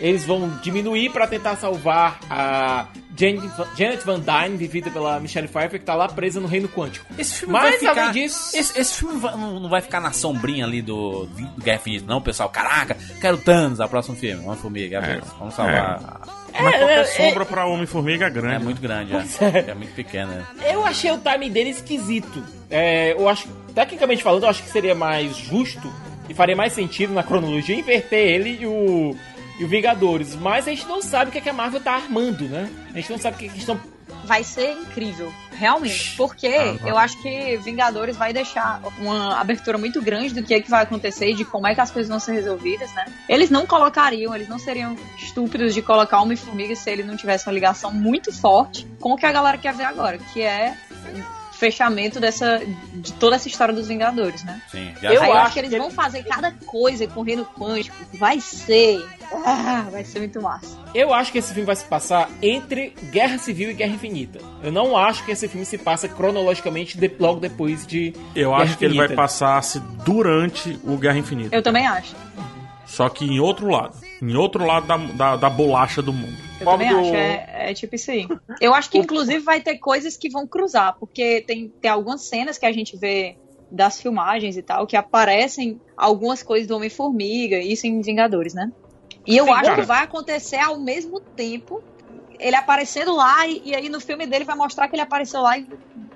Eles vão diminuir pra tentar salvar a Janet Janet Van Dyne, vivida pela Michelle Pfeiffer, que tá lá presa no reino quântico. Esse filme Mas, vai ficar... além disso- Esse, esse filme vai- não não vai ficar na sombrinha ali do, do Guerra Infinita, não, pessoal. Caraca, quero Thanos, a próximo filme. Vamos formiga, é. vamos salvar. Mas É, qualquer é, sombra pra Homem-Formiga é grande. É, muito grande, é. É muito pequena. Eu achei o timing dele esquisito. É, eu acho, tecnicamente falando, eu acho que seria mais justo e faria mais sentido na cronologia inverter ele e o, e o Vingadores. Mas a gente não sabe o que, é que a Marvel tá armando, né? A gente não sabe o que, que eles estão. Vai ser incrível, realmente. Porque eu acho que Vingadores vai deixar uma abertura muito grande do que é que vai acontecer e de como é que as coisas vão ser resolvidas, né? Eles não colocariam, eles não seriam estúpidos de colocar Homem-Formiga se ele não tivesse uma ligação muito forte com o que a galera quer ver agora, que é fechamento dessa de toda essa história dos Vingadores, né? Sim, Eu, acho que eles vão fazer cada coisa com o Reino Quântico. Vai ser. Ah, vai ser muito massa. Eu acho que esse filme vai se passar entre Guerra Civil e Guerra Infinita. Eu não acho que esse filme se passa cronologicamente de- logo depois de. Eu Guerra acho que ele vai Infinita. passar-se durante o Guerra Infinita. Eu também acho. Só que em outro lado. Em outro lado da, da, da bolacha do mundo. Eu Como também do- acho. É, é tipo isso aí. Eu acho que, inclusive, vai ter coisas que vão cruzar, porque tem, tem algumas cenas que a gente vê das filmagens e tal, que aparecem algumas coisas do Homem-Formiga, isso em Vingadores, né? E eu Sim, acho cara. que vai acontecer ao mesmo tempo ele aparecendo lá, e, e aí no filme dele vai mostrar que ele apareceu lá e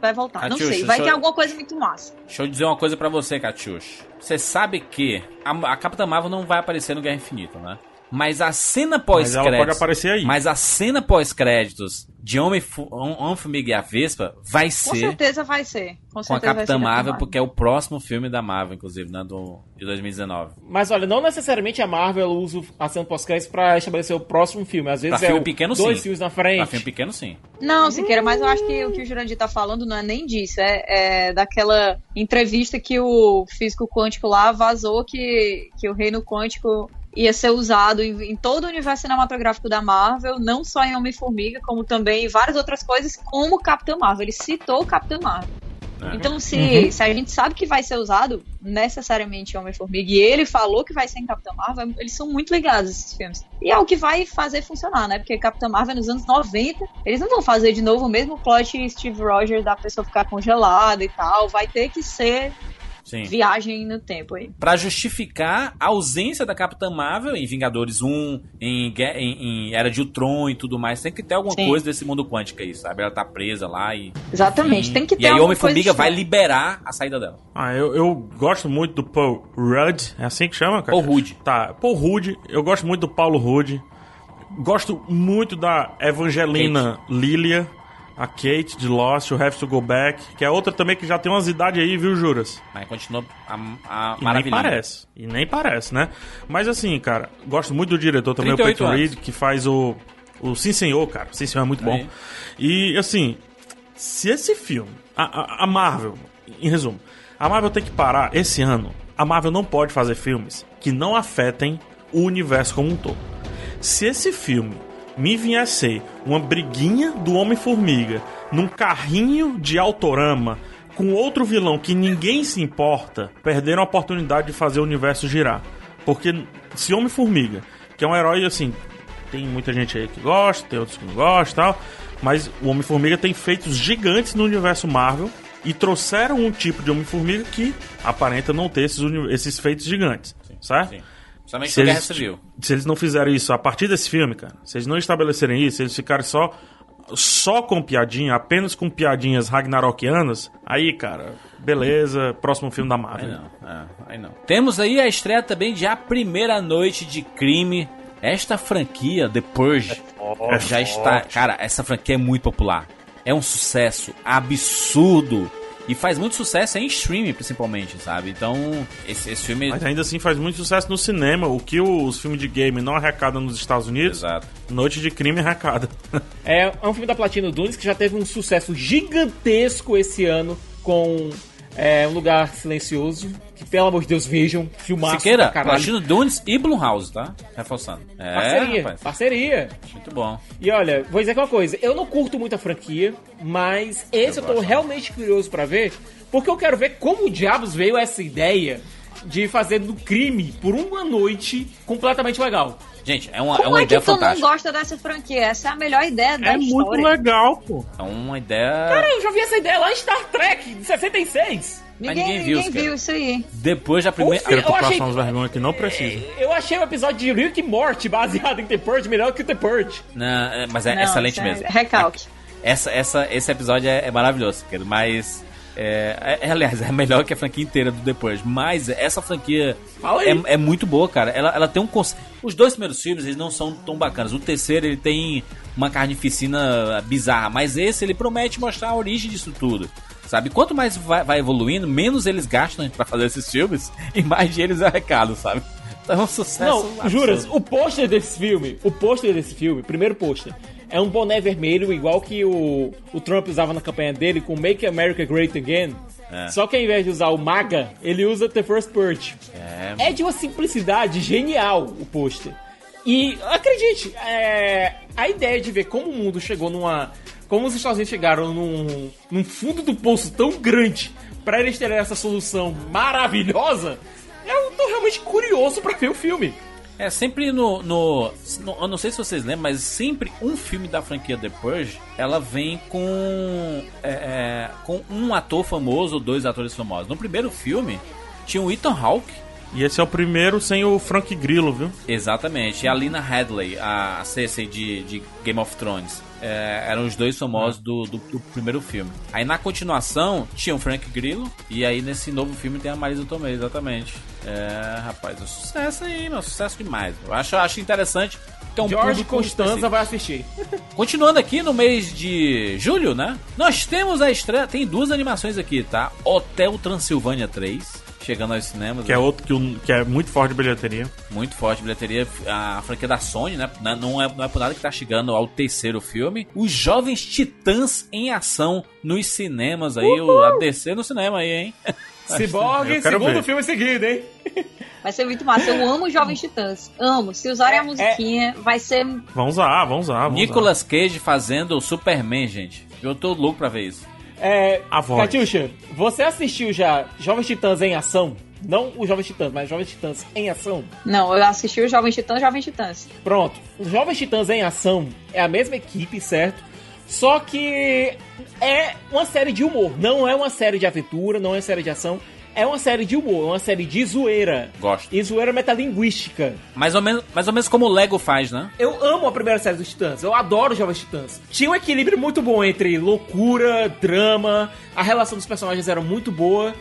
vai voltar. Não Catiuxa, sei, vai ter alguma coisa muito massa. Deixa eu dizer uma coisa pra você, Catiuxa. Você sabe que a, a Capitã Marvel não vai aparecer no Guerra Infinita, né? Mas a cena Mas ela pode pós-créditos. aparecer aí. Mas a cena pós-créditos de Homem- Homem-Formiga e a Vespa vai Com ser certeza vai ser. Com, com a Capitã Marvel, porque é o próximo filme da Marvel, inclusive, né? Do, de 2019. Mas olha, não necessariamente a Marvel usa a cena pós-crédito pra estabelecer o próximo filme. Às vezes Pra é filme pequeno, dois sim. filmes na Pra frente. filme pequeno, sim. Não, Siqueira, mas eu acho que o que o Jurandir tá falando não é nem disso. É, é daquela entrevista que o físico quântico lá vazou que, que o reino quântico ia ser usado em, em todo o universo cinematográfico da Marvel, não só em Homem-Formiga, como também em várias outras coisas, como Capitã Marvel. Ele citou o Capitã Marvel. É. Então, se, se a gente sabe que vai ser usado necessariamente em Homem-Formiga e ele falou que vai ser em Capitã Marvel, eles são muito ligados esses filmes. E é o que vai fazer funcionar, né? Porque Capitã Marvel nos anos 90, eles não vão fazer de novo o mesmo plot Steve Rogers da pessoa ficar congelada e tal. Vai ter que ser Sim. viagem no tempo aí. Pra justificar a ausência da Capitã Marvel em Vingadores 1, em, em- em Era de Ultron e tudo mais. Tem que ter alguma Sim. coisa desse mundo quântico aí, sabe? Ela tá presa lá e. Exatamente, enfim. tem que ter E aí Homem-Formiga vai liberar a saída dela. Ah, eu, eu gosto muito do Paul Rudd. É assim que chama, cara? Paul Rudd. Tá, Paul Rudd. Eu gosto muito do Paulo Rudd. Gosto muito da Evangelina Lilia. A Kate de Lost, o Have to Go Back. Que é outra também que já tem umas idades aí, viu, Juras? Mas continua a, a E nem parece. E nem parece, né? Mas assim, cara, gosto muito do diretor também, o 38 Peyton. Reed, que faz o. O Sim Senhor, cara. Sim Senhor é muito bom. Aí. E assim, se esse filme. A, a- a Marvel, em resumo, a Marvel tem que parar esse ano. A Marvel não pode fazer filmes que não afetem o universo como um todo. Se esse filme me vier ser uma briguinha do Homem-Formiga num carrinho de autorama com outro vilão que ninguém se importa, perderam a oportunidade de fazer o universo girar. Porque se Homem-Formiga, que é um herói assim, tem muita gente aí que gosta, tem outros que não gostam tal, mas o Homem-Formiga tem feitos gigantes no universo Marvel e trouxeram um tipo de Homem-Formiga que aparenta não ter esses, esses feitos gigantes, certo? Sim. Somente Se no Guerra eles, Civil. se eles não fizerem isso a partir desse filme, cara, se eles não estabelecerem isso, se eles ficarem só só com piadinha, apenas com piadinhas ragnarokianas, aí, cara, beleza, próximo filme da Aí Marvel. não, é, aí não. Temos aí a estreia também de A Primeira Noite de Crime. Esta franquia, The Purge, já está. Cara, essa franquia é muito popular. É um sucesso absurdo. E faz muito sucesso em streaming, principalmente, sabe? Então, esse, esse filme. Mas ainda assim faz muito sucesso no cinema, o que os filmes de game não arrecadam nos Estados Unidos, Exato. Noite de Crime arrecada. É, é um filme da Platino Dunes que já teve um sucesso gigantesco esse ano com é, Um Lugar Silencioso. Que, pelo amor de Deus, vejam. Filmaço Siqueira. Platino Dunes e Blumhouse, tá? Reforçando. É, Parceria, rapaz. parceria. Muito bom. E olha, vou dizer uma coisa, eu não curto muito a franquia, mas esse eu, tô realmente curioso pra ver, porque eu quero ver como diabos veio essa ideia de fazer do crime por uma noite completamente legal. Gente, é uma, é Como uma é que ideia tu não gosta dessa franquia? Essa é a melhor ideia da É história. muito legal, pô. É uma ideia. Cara, eu já vi essa ideia lá em Star Trek, de 66. Mas Ninguém, ninguém viu, ninguém viu isso aí. Depois da primeira. Quero Eu achei- uns vergonha que não precisa. Eu achei o episódio de Rick e Morty baseado em The Purge melhor que o The Purge. Não, é- mas é Não, excelente é mesmo. recalque. Essa, essa, esse episódio é, é maravilhoso, querido, mas. É, é- aliás, é melhor que a franquia inteira do depois. Mas essa franquia é, é muito boa, cara. Ela, ela tem um conce- Os dois primeiros filmes eles não são tão bacanas. O terceiro ele tem uma carnificina bizarra, mas esse ele promete mostrar a origem disso tudo. Sabe? Quanto mais vai, vai evoluindo, menos eles gastam pra fazer esses filmes e mais eles arrecadam, sabe? É um sucesso. Não, juras, o pôster desse filme, o pôster desse filme, primeiro pôster, é um boné vermelho igual que o, o Trump usava na campanha dele com Make America Great Again. É. Só que ao invés de usar o MAGA, ele usa The First Purge. É, É de uma simplicidade genial o pôster. E acredite, é, a ideia de ver como o mundo chegou numa. Como os Estados Unidos chegaram num, num fundo do poço tão grande pra eles terem essa solução maravilhosa, eu tô realmente curioso pra ver o filme. É sempre no, no, no- Eu não sei se vocês lembram, mas sempre um filme da franquia The Purge ela vem com. é, é, com um ator famoso ou dois atores famosos. No primeiro filme tinha o Ethan Hawke. E esse é o primeiro sem o Frank Grillo, viu? Exatamente, e a Lina Headley, a Cersei de, de Game of Thrones. É, eram os dois famosos do, do, do primeiro filme. Aí na continuação tinha o Frank Grillo, e aí nesse novo filme tem a Marisa Tomei, exatamente. É, rapaz, é um sucesso aí, meu, sucesso demais. Eu acho, acho interessante que George público Constanza específico. vai assistir. Continuando aqui no mês de julho, né? Nós temos a estreia, tem duas animações aqui, tá? Hotel Transilvânia 3, chegando aos cinemas. Que é outro que, um- que é muito forte de bilheteria. Muito forte bilheteria, a franquia da Sony, né? Não é, não é por nada que tá chegando ao terceiro filme. Os Jovens Titãs em ação nos cinemas aí, o a DC no cinema aí, hein? Cyborg, segundo ver. filme seguido, hein? Vai ser muito massa. Eu amo os Jovens Titãs. Amo. Se usarem a musiquinha, vai ser. Vamos usar, vamos usar. Vamos Nicolas Cage fazendo o Superman, gente. Eu tô louco pra ver isso. É, A voz. Catiuxa, você assistiu já Jovens Titãs em ação? Não os Jovens Titãs, mas Jovens Titãs em ação? Não, eu assisti os Jovens Titãs, Jovens Titãs. Pronto. Os Jovens Titãs em ação é a mesma equipe, certo? Só que é uma série de humor. Não é uma série de aventura, não é uma série de ação. É uma série de humor, é uma série de zoeira. Gosto. E zoeira metalinguística. Mais ou menos, mais ou menos como o Lego faz, né? Eu amo a primeira série dos Titãs. Eu adoro os Jovens Titãs. Tinha um equilíbrio muito bom entre loucura, drama. A relação dos personagens era muito boa.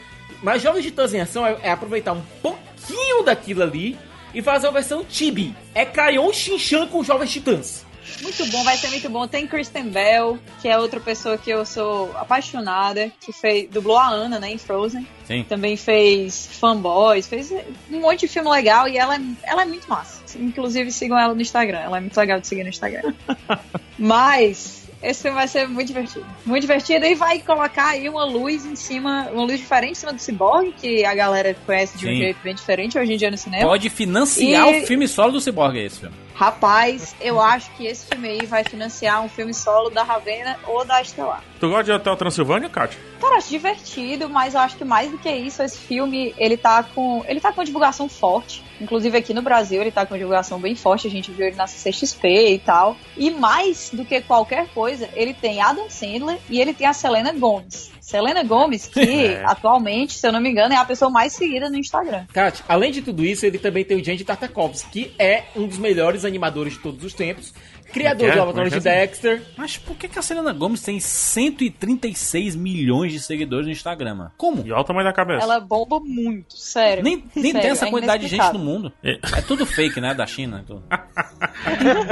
Mas Jovens Titãs em ação é, é aproveitar um pouquinho daquilo ali e fazer uma versão Tibi. É Crayon Shinchan com Jovens Titãs. Muito bom, vai ser muito bom. Tem Kristen Bell, que é outra pessoa que eu sou apaixonada, que fez, dublou a Ana, né, em Frozen. Sim. Também fez Fanboys, fez um monte de filme legal e ela, é- ela é muito massa. Inclusive sigam ela no Instagram, ela é muito legal de seguir no Instagram. Mas esse filme vai ser muito divertido. Muito divertido e vai colocar aí uma luz em cima, uma luz diferente em cima do Cyborg, que a galera conhece de um Sim. jeito bem diferente hoje em dia no cinema. Pode financiar E- o filme solo do Cyborg, é esse filme. Rapaz, eu acho que esse filme aí vai financiar um filme solo da Ravena ou da Estelar. Tu gosta de Hotel Transilvânia, Kátia? Cara, acho divertido, mas eu acho que mais do que isso, esse filme, ele tá com. Ele tá com divulgação forte. Inclusive aqui no Brasil, ele tá com divulgação bem forte. A gente viu ele na CXP e tal. E mais do que qualquer coisa, ele tem Adam Sandler e ele tem a Selena Gomes. Selena Gomes, que É. atualmente, se eu não me engano, é a pessoa mais seguida no Instagram. Kat, além de tudo isso, ele também tem o Jandy Tartakovsky, que é um dos melhores animadores de todos os tempos. Criador é que é? de de é é? Dexter. Mas por que, que a Selena Gomes tem 136 milhões de seguidores no Instagram? mano? Como? E olha o tamanho da cabeça. Ela bomba muito, sério. Nem, nem Sério, tem essa é quantidade de gente no mundo. É. É tudo fake, né? Da China. Tudo.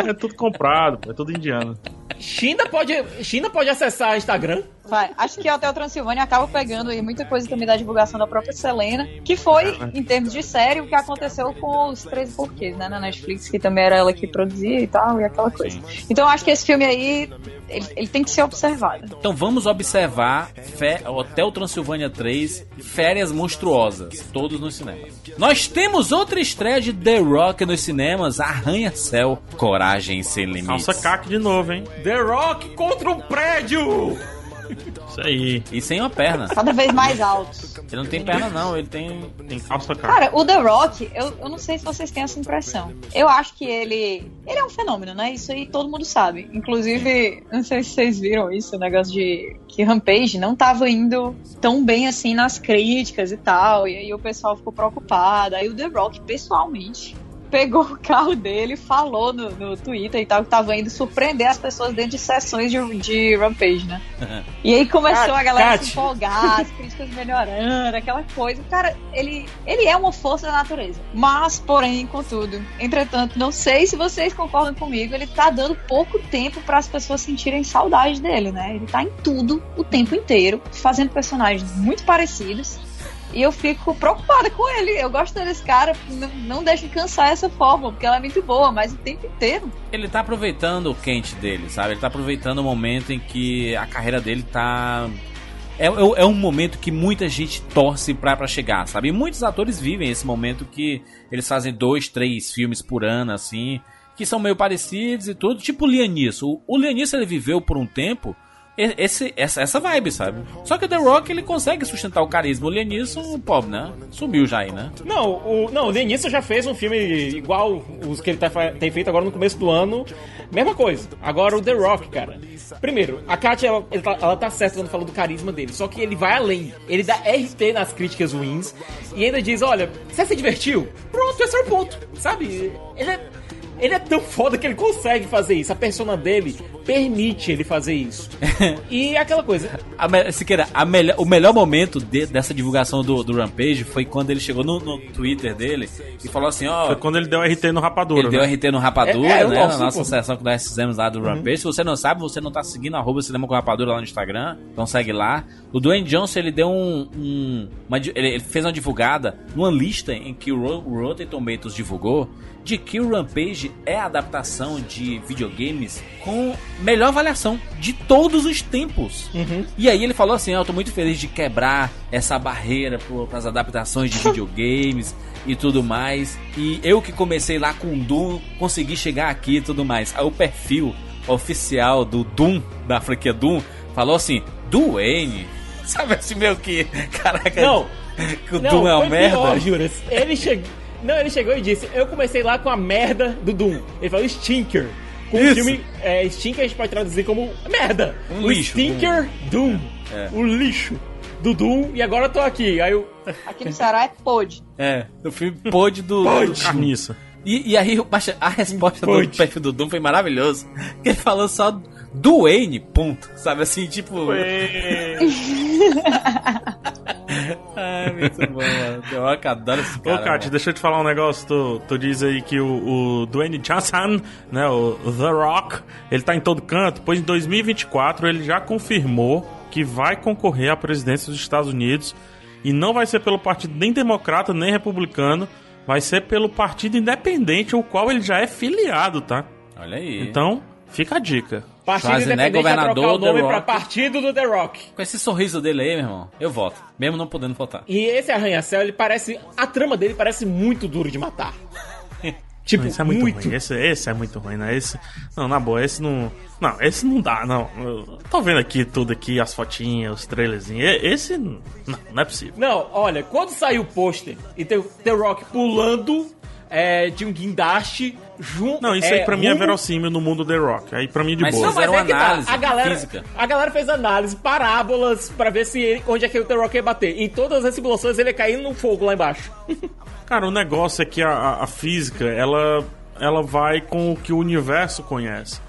É tudo comprado, é tudo indiano. China pode, China pode acessar Instagram. Vai. Acho que o Hotel Transilvânia acaba pegando aí muita coisa também da divulgação da própria Selena, que foi, em termos de série, o que aconteceu com os 13 porquês, né, na Netflix, que também era ela que produzia e tal, e aquela coisa. Então acho que esse filme aí, ele, ele tem que ser observado. Então vamos observar Fe- Hotel Transilvânia 3, Férias Monstruosas, todos nos cinemas. Nós temos outra estreia de The Rock nos cinemas, Arranha-Céu, Coragem Sem Limites. Calça caque de novo, hein? The Rock contra um prédio! Isso aí. E sem uma perna. Cada vez mais alto. Ele não tem perna não, ele tem... Tem calça caque. Cara, o The Rock, eu, eu não sei se vocês têm essa impressão. Eu acho que ele. Ele é um fenômeno, né? Isso aí todo mundo sabe. Inclusive, não sei se vocês viram isso, o negócio de que Rampage não tava indo tão bem assim nas críticas e tal. E aí o pessoal ficou preocupado. Aí o The Rock, pessoalmente. Pegou o carro dele, falou no, no Twitter e tal, que tava indo surpreender as pessoas dentro de sessões de, de Rampage, né? E aí começou a galera se empolgar, as críticas melhorando, aquela coisa. Cara, ele, ele é uma força da natureza. Mas, porém, contudo, entretanto, não sei se vocês concordam comigo, ele tá dando pouco tempo para as pessoas sentirem saudade dele, né? Ele tá em tudo o tempo inteiro, fazendo personagens muito parecidos. E eu fico preocupada com ele. Eu gosto desse cara. Não, não deixa de cansar essa forma, porque ela é muito boa, mas o tempo inteiro. Ele tá aproveitando o quente dele, sabe? Ele tá aproveitando o momento em que a carreira dele tá. É, é, é um momento que muita gente torce pra, pra chegar, sabe? E muitos atores vivem esse momento que eles fazem dois, três filmes por ano, assim, que são meio parecidos e tudo. Tipo o Lianis. O, o Lianis, ele viveu por um tempo esse, essa, essa vibe, sabe? Só que o The Rock, ele consegue sustentar o carisma. O Lianisson, pobre, né? Subiu já aí, né? Não, o, não, o Denilson já fez um filme igual os que ele tá, tem feito agora no começo do ano. Mesma coisa. Agora o The Rock, cara. Primeiro, a Katia, ela, ele tá, ela tá certa quando falou do carisma dele. Só que ele vai além. Ele dá RT nas críticas ruins e ainda diz: olha, você se divertiu? Pronto, esse é o ponto. Sabe? Ele é. Ele é tão foda que ele consegue fazer isso. A persona dele permite ele fazer isso. E é aquela coisa. A, me- Siqueira, a melhor, o melhor momento de- dessa divulgação do, do Rampage foi quando ele chegou no, no Twitter dele e falou assim, ó... Foi quando ele deu RT no Rapadura, Ele deu né? RT no Rapadura, É, é, né? gosto, na nossa pô. sessão que nós fizemos lá do Rampage. Se você não sabe, você não tá seguindo arroba Cinema com Rapadura lá no Instagram. Então segue lá. O Dwayne Johnson, ele deu um... um- uma ele, ele fez uma divulgada numa lista em que o Rotten Tomatoes divulgou de que o Rampage é a adaptação de videogames com melhor avaliação de todos os tempos. E aí ele falou assim, "Ah, eu tô muito feliz de quebrar essa barreira para as adaptações de videogames e tudo mais. E eu que comecei lá com Doom, consegui chegar aqui e tudo mais. Aí o perfil oficial do Doom, da franquia Doom, falou assim, Duane, sabe assim meio que, caraca, Não. que o Doom é uma merda. pior. Ele chegou. Não, ele chegou e disse: Eu comecei lá com a merda do Doom. Ele falou Stinker. Com o filme. É, Stinker a gente pode traduzir como merda. Um o lixo, Stinker Doom. É. O lixo do Doom. E agora eu tô aqui. Aí eu. Aqui no Ceará é pod. É, o filme pôde do... Pôde. Carniça. E, e aí, a resposta do Pode. perfil do Doom foi maravilhoso. Que ele falou só Duane, ponto. Sabe assim, tipo. Ai, muito bom, mano. Eu adoro esse Ô, cara. Kat, mano. deixa eu te falar um negócio. Tu, tu diz aí que o, o Dwayne Johnson, né, o The Rock, ele tá em todo canto, pois em 2024 ele já confirmou que vai concorrer à presidência dos Estados Unidos e não vai ser pelo partido nem democrata nem republicano, vai ser pelo partido independente, o qual ele já é filiado, tá? Olha aí. Então, fica a dica. Partido Schwarzenegger, governador o nome pra Rock. Partido do The Rock. Com esse sorriso dele aí, meu irmão, eu voto. Mesmo não podendo votar. E esse arranha-céu, ele parece. A trama dele parece muito duro de matar. tipo, Esse é muito, muito. ruim. Esse, esse é muito ruim, né? Esse. Não, na boa, esse não. Não, esse não dá, não. Eu tô vendo aqui tudo aqui, as fotinhas, os trailerzinhos. E- Esse. Não, não é possível. Não, olha, quando saiu o pôster e tem o The Rock pulando é, de um guindaste junto. Não, isso aí pra mim é verossímil no mundo The Rock. Aí pra mim de Mas boa. Não, mas Fizeram é que tá. análise A galera, física. a galera fez análise, parábolas, pra ver se ele- onde é que o The Rock ia bater. Em todas as simulações ele ia cair no fogo lá embaixo. Cara, o negócio é que a, a- a física, ela, ela vai com o que o universo conhece.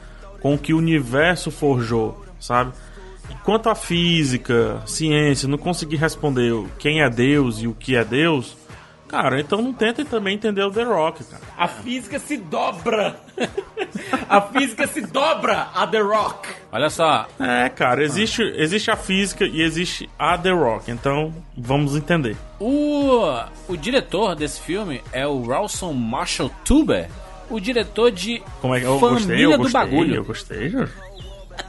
Com o que o universo forjou, sabe? Enquanto a física, ciência, não conseguir responder quem é Deus e o que é Deus, cara, então não tentem também entender o The Rock, cara. A física se dobra. a física se dobra a The Rock. Olha só, É, cara, existe, existe a física e existe a The Rock, então vamos entender. o, o diretor desse filme é o Rawson Marshall Tuber, o diretor de Como é que eu Família gostei? Eu do gostei, Bagulho. eu gostei, Jorge.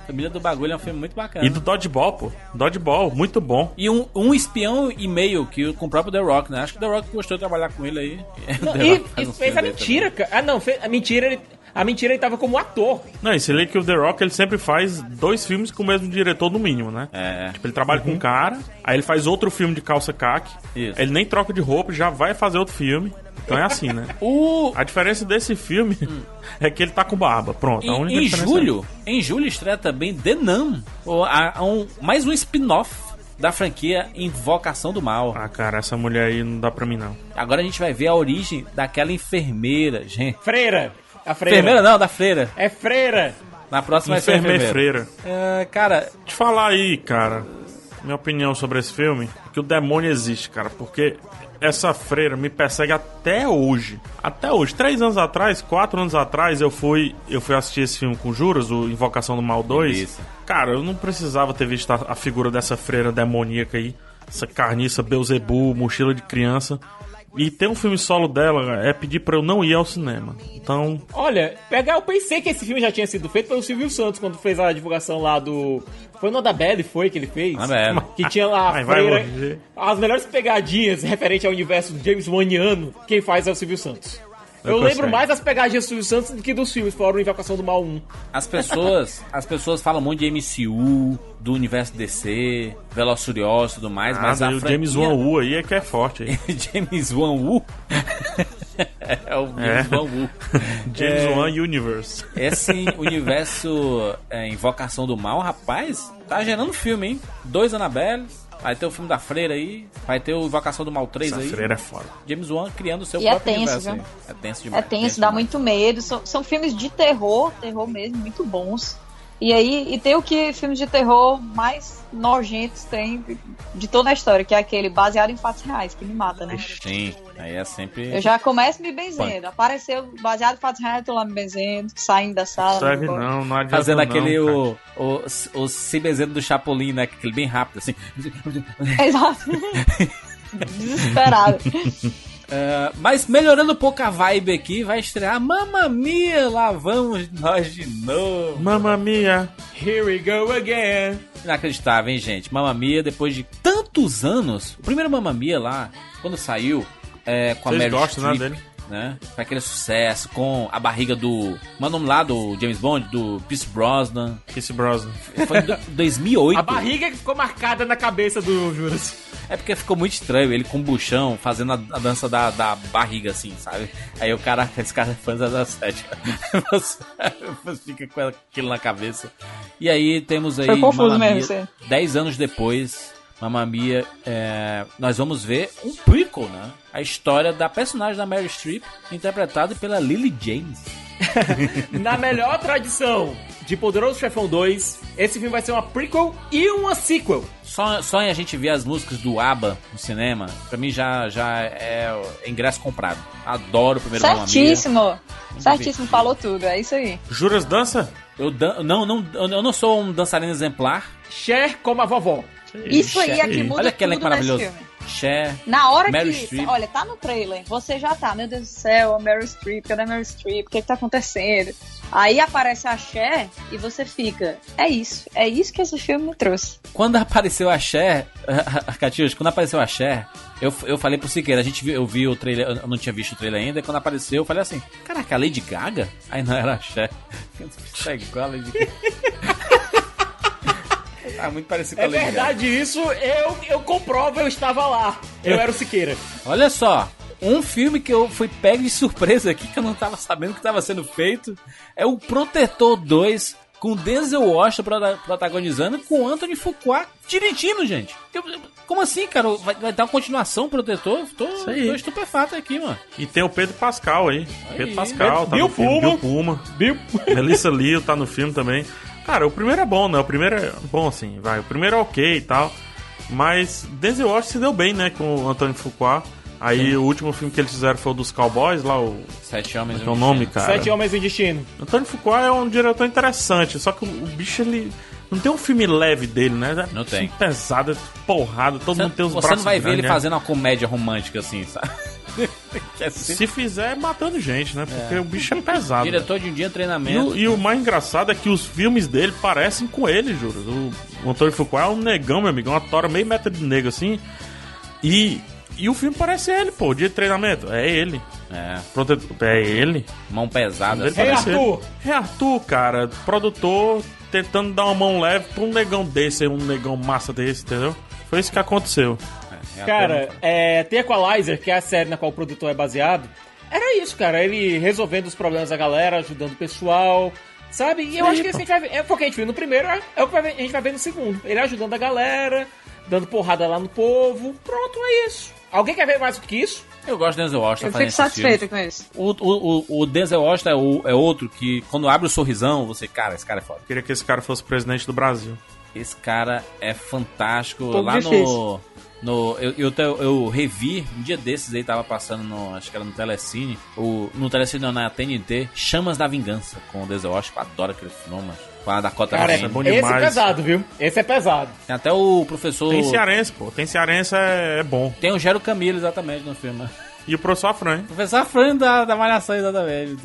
Família do Bagulho é um filme muito bacana. E do Dodgeball, pô. Dodgeball, muito bom. E um, um espião e meio que com o próprio The Rock, né? Acho que o The Rock gostou de trabalhar com ele aí. Não, e, e fez a mentira, cara. Ah, não, fez, a mentira ele. A mentira ele tava como ator. Não, e você lê que o The Rock ele sempre faz dois filmes com o mesmo diretor, no mínimo, né? É. Tipo, ele trabalha com um cara, aí ele faz outro filme de calça caque, Isso. ele nem troca de roupa, já vai fazer outro filme. Então é assim, né? O, A diferença desse filme é que ele tá com barba. Pronto, a única em, em diferença julho, em julho estreia também The Nun, um, mais um spin-off da franquia Invocação do Mal. é... Ah, cara, essa mulher aí não dá pra mim, não. Agora a gente vai ver a origem daquela enfermeira, gente. Freira. A freira. Enfermeira não, da freira. É freira. Na próxima vai ser a Enfermeira enfermeira. freira. É, cara, Te falar aí, cara, minha opinião sobre esse filme, é que o demônio existe, cara, porque essa freira me persegue até hoje. Até hoje. Três anos atrás, quatro anos atrás, eu fui, eu fui assistir esse filme com juros, o Invocação do Mal 2. Isso. Cara, eu não precisava ter visto a, a figura dessa freira demoníaca aí. essa carniça Beuzebu, mochila de criança. E ter um filme solo dela é pedir pra eu não ir ao cinema. Então, Olha, pegar, eu pensei que esse filme já tinha sido feito pelo Silvio Santos quando fez a divulgação lá do. Foi no da Belly, foi que ele fez? Annabelle. Que tinha lá a Ai, vai freira. As melhores pegadinhas referente ao universo do James Waniano, quem faz é o Silvio Santos. Eu Eu lembro mais das pegadinhas do Silvio Santos do que dos filmes, fora o Invocação do Mal 1. As pessoas, as pessoas falam muito de MCU, do universo DC, Velozes e Furiosos tudo mais, mas nada, a e o franquia- James Wan Wu aí é que é forte aí. James Wan Wu? é o James É. Wan Wu. James É. Wan Universe. Esse universo é, Invocação do Mal, rapaz, tá gerando filme, hein? Dois Annabelle, vai ter o filme da Freira aí, vai ter o Invocação do Mal 3 Essa aí. freira é foda. James Wan criando o seu E é próprio tenso, universo viu? É tenso É demais. tenso, dá demais. muito medo. São, são filmes de terror, terror mesmo, muito bons. E aí, e tem o que filmes de terror mais nojentos tem de, toda a história, que é aquele baseado em fatos reais, que me mata, né? Sim, aí é sempre. Eu já começo me benzendo. Apareceu baseado em fatos reais, eu tô lá me benzendo, saindo da sala. Serve embora. não, não adianta Fazendo não, aquele, cara. o, o, o se bezendo do Chapolin, né? Aquele bem rápido, assim. Exato. Desesperado. É, mas melhorando um pouco a vibe aqui, vai estrear Mamma Mia, lá vamos nós de novo. Mamma mia. Here we go again. Inacreditável, hein, gente? Mamma Mia, depois de tantos anos, o primeiro Mamma Mia lá, quando saiu, é, com a Vocês Meryl gostam, né, Streep, dele? Né? Foi aquele sucesso, com a barriga do... O nome lá do James Bond? Do Pierce Brosnan. Kiss Brosnan. Foi em do- 2008. A barriga que ficou marcada na cabeça do Juras. É porque ficou muito estranho, ele com o buchão, fazendo a, a dança da, da barriga, assim, sabe? Aí o cara, esse cara é fã da 7. Você, fica com aquilo na cabeça. E aí temos aí. Foi confuso mesmo, Mia, sim. 10 anos depois, Mamma Mia, é, nós vamos ver um prequel, né? A história da personagem da Mary Streep, interpretada pela Lily James. Na melhor tradição de Poderoso Chefão 2, esse filme vai ser uma prequel e uma sequel. Só, só em a gente ver as músicas do ABBA no cinema, pra mim já, já é ingresso comprado. Adoro o primeiro. Certíssimo. Certíssimo, falou tudo. É isso aí. Juras dança? Eu não, não, eu não sou um dançarino exemplar. Cher como a vovó. Isso aí é que muda Olha que elenco maravilhoso. filme. Cher. Na hora Meryl que. Streep. Olha, tá no trailer. Você já tá, meu Deus do céu, a Meryl Streep, cadê a Meryl Streep? O que que tá acontecendo? Aí aparece a Cher e você fica. É isso. É isso que esse filme me trouxe. Quando apareceu a Cher, Catius, quando apareceu a Cher, eu, eu falei pro Siqueira, a gente viu, eu vi o trailer, eu não tinha visto o trailer ainda, e quando apareceu, eu falei assim, caraca, a Lady Gaga? Aí não era a Cher. É igual a Lady Gaga. Ah, muito parecido com É a Lady Gaga. verdade isso, eu, eu comprovo, eu estava lá. Eu era o Siqueira. Olha só, um filme que eu fui pego de surpresa aqui, que eu não tava sabendo que estava sendo feito, é o Protetor 2, com Denzel Washington prota- protagonizando, com Anthony Fuqua dirigindo, gente. Eu- eu- como assim, cara? Vai, vai dar uma continuação Protetor? Tô, aí. tô estupefato aqui, mano. E tem o Pedro Pascal aí. Pedro Pascal, tá Bill no filme. Pullman. Bill Puma. Viu? Melissa Leo tá no filme também. Cara, o primeiro é bom, né? O primeiro é bom, assim, vai. O primeiro é ok e tal. Mas Denzel Washington se deu bem, né? Com o Antônio Fuqua. Aí o último filme que eles fizeram foi o dos Cowboys, lá o... Sete Homens Qual é o nome, Destino. cara? Sete Homens e um Destino. Antônio Fuqua é um diretor interessante, só que o, o bicho, ele... Não tem um filme leve dele, né? É Não filme tem. pesado, é porrada, todo Você, mundo tem os você braços não vai ver ele grandes, né? fazendo uma comédia romântica assim, sabe? É sempre Se fizer, é matando gente, né? Porque o bicho é pesado. né? diretor de um dia E treinamento. o, e o mais engraçado é que os filmes dele parecem com ele, juro. O, o Antônio Fuqua é um negão, meu amigo, uma tora meio metro de negro assim. E, e o filme parece ele, pô, dia de treinamento. É ele. É, Prote- É ele. mão pesada. Ele assim. Parece Arthur. ele. É Arthur, cara, produtor tentando dar uma mão leve pra um negão desse, um negão massa desse, entendeu? Foi isso que aconteceu. É, Cara, é, The Equalizer, que é a série na qual o produtor é baseado, era isso, cara. Ele resolvendo os problemas da galera, ajudando o pessoal, sabe? E eu Sim, acho que isso a pô. gente vai ver. É porque a gente viu no primeiro, é é o que vai ver- a gente vai ver no segundo. Ele ajudando a galera, dando porrada lá no povo. Pronto, é isso. Alguém quer ver mais do que isso? eu gosto do Denzel Washington Eu fico satisfeita com isso. O, o, o, o Denzel Washington é, o- é outro que, quando abre o sorrisão, você, cara, esse cara é foda. Queria que esse cara fosse presidente do Brasil. Esse cara é fantástico. Pouco Lá difícil. no eu, eu, te- eu revi, um dia desses aí, tava passando no. Acho que era no Telecine. O, no Telecine, não, na TNT, Chamas da Vingança, com o. Eu adoro aquele filme, mas Com a Dakota Cara, Fanning. é bom esse é demais. pesado, viu? Esse é pesado. Tem até o professor... Tem cearense, pô. Tem cearense é, é bom. Tem o Gero Camilo, exatamente, no filme. E o professor Afran. Professor Fran da, da Malhação, exatamente.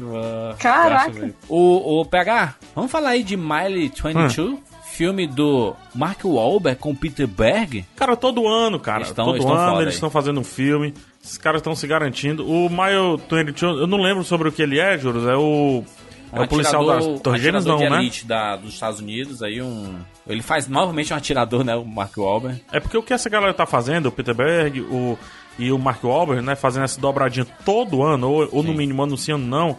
Caraca. O, o PH, vamos falar aí de Miley 22? Hum. Filme do Mark Wahlberg com Peter Berg? Cara, todo ano, cara. Eles tão- todo eles ano foda eles estão fazendo um filme. Esses caras estão se garantindo. O Mile 22, eu não lembro sobre o que ele é, Juros. É o. É o policial das Torres um Gêmeas, não, de né? elite da, dos Estados Unidos, aí um... Ele faz novamente um atirador, né, o Mark Wahlberg. É porque o que essa galera tá fazendo, o Peter Berg o, e o Mark Wahlberg, né, fazendo essa dobradinha todo ano, ou, ou no mínimo anunciando não,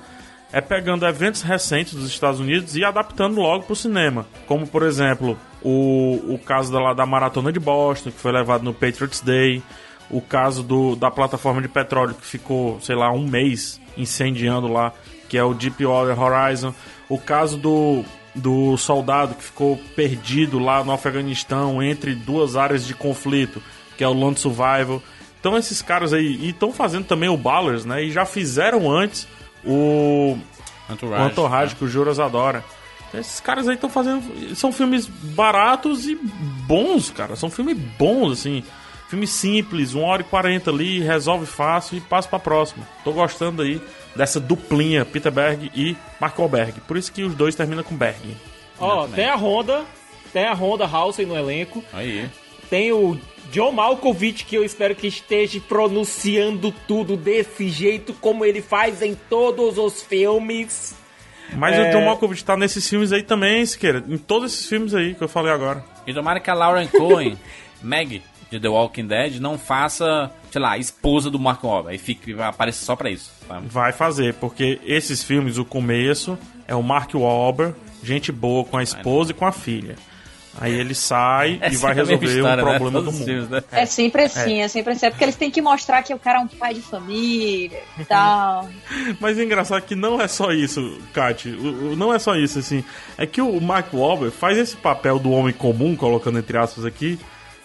é pegando eventos recentes dos Estados Unidos e adaptando logo pro cinema. Como, por exemplo, o, o caso da, da Maratona de Boston, que foi levado no Patriots Day, o caso do, da plataforma de petróleo que ficou, sei lá, um mês incendiando lá, que é o Deepwater Horizon, o caso do, do soldado que ficou perdido lá no Afeganistão entre duas áreas de conflito, que é o Lone Survival. Então esses caras aí, estão fazendo também o Ballers, né? E já fizeram antes o Entourage. o Entourage, que o Juras adora. Esses caras aí estão fazendo. São filmes baratos e bons, cara. São filmes bons, assim. Filme simples, 1 hora e 40 ali, resolve fácil e passa pra próxima. Tô gostando aí dessa duplinha, Peter Berg e Mark Wahlberg. Por isso que os dois terminam com Berg. Ó, tem a Honda, tem a Honda House no elenco, Aí. tem o John Malkovich, que eu espero que esteja pronunciando tudo desse jeito como ele faz em todos os filmes. Mas É. o John Malkovich tá nesses filmes aí também, Siqueira. Em todos esses filmes aí que eu falei agora. E tomara que a Lauren Cohen, Meg, de The Walking Dead, não faça, sei lá, a esposa do Mark Wahlberg. Aí fique, apareça só pra isso. tá? Vai fazer, porque esses filmes, o começo é o Mark Wahlberg, gente boa com a esposa e com a filha. Aí ele sai e Essa vai é resolver história, um né? problema do Todos os mundo. filmes, né? É sempre assim, é. sempre assim. É porque eles têm que mostrar que o cara é um pai de família e tal. Mas é engraçado que não é só isso, Kat. Não é só isso, assim. É que o Mark Wahlberg faz esse papel do homem comum, colocando entre aspas aqui,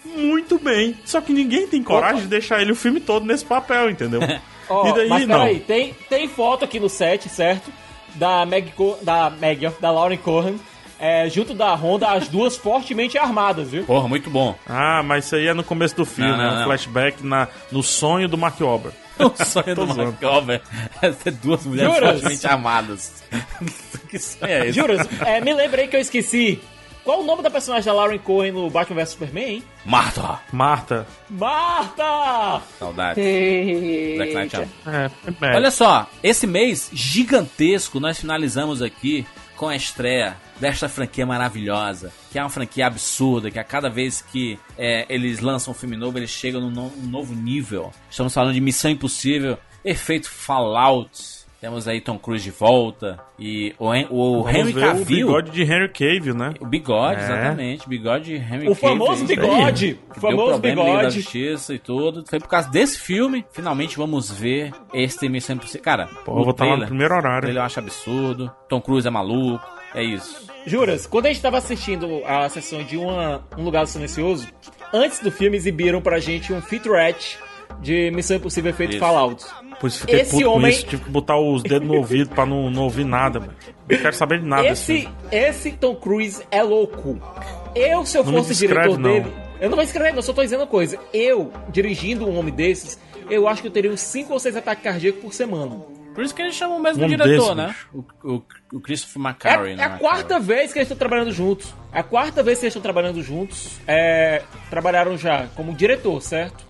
muito bem. Só que ninguém tem coragem de deixar ele o filme todo nesse papel, entendeu? Ó, e daí, mas não. peraí, tem, tem foto aqui no set, certo? Da Meg, da Meg, da Lauren Cohen, é, junto da Honda, as duas fortemente armadas, viu? Porra, muito bom. Ah, mas isso aí é no começo do filme, Não, né? não, Um não. flashback na, no sonho do Mark Wahlberg. O sonho do Mark Wahlberg é duas mulheres Juras? fortemente amadas. que sonho é esse? Juras, é, me lembrei que eu esqueci. Qual o nome da personagem da Lauren Cohen no Batman vs Superman, hein? Marta! Marta. Marta! Saudade. Zack Knight Eita. ama. É, é. Olha só, esse mês gigantesco nós finalizamos aqui com a estreia desta franquia maravilhosa, que é uma franquia absurda, que a cada vez que é, eles lançam um filme novo, eles chegam num no- um novo nível. Estamos falando de Missão Impossível, efeito Fallout. Temos aí Tom Cruise de volta e o, o Vamos Henry ver o Cavill. bigode de Henry Cavill, né? O bigode, É. exatamente. Bigode de Henry O Cavill. famoso isso aí. bigode! Que O deu famoso Liga da bigode! Justiça e tudo. Foi por causa desse filme, finalmente vamos ver este Missão Impossível. Cara, Pô, eu vou estar lá no primeiro horário. ele eu acho absurdo. Tom Cruise é maluco. É isso. Juras, quando a gente tava assistindo a sessão de uma, Um Lugar Silencioso, antes do filme exibiram pra gente um featurette de Missão Impossível Efeito Isso. Fallout. Por isso fiquei Esse puto com homem- isso. Tive que botar os dedos no ouvido pra não, não ouvir nada, mano. Não quero saber de nada Esse, esse Tom Cruise é louco. Eu, se eu Não fosse descreve, diretor não. dele. Eu não vou escrever, não, só tô dizendo uma coisa. Eu, dirigindo um homem desses, eu acho que eu teria uns 5 ou 6 ataques cardíacos por semana. Por isso que eles chamam mesmo Um o diretor, né? O, o, o Christopher É, McQuarrie, é né? a quarta vez que eles estão trabalhando juntos. É a quarta vez que eles estão trabalhando juntos. É, trabalharam já como diretor, certo?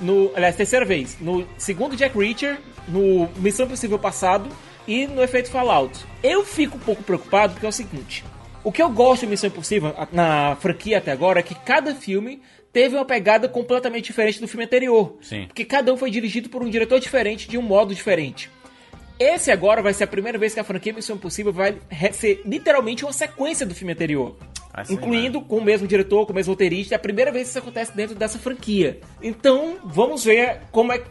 No, aliás, terceira vez. No segundo Jack Reacher, no Missão Impossível passado e no efeito Fallout. Eu fico um pouco preocupado porque é o seguinte. O que eu gosto de Missão Impossível na franquia até agora é que cada filme teve uma pegada completamente diferente do filme anterior. Sim. Porque cada um foi dirigido por um diretor diferente, de um modo diferente. Esse agora vai ser a primeira vez que a franquia Missão Impossível vai ser literalmente uma sequência do filme anterior. Ser, Incluindo com o mesmo diretor, com o mesmo roteirista. É a primeira vez que isso acontece dentro dessa franquia. Então, vamos ver como é,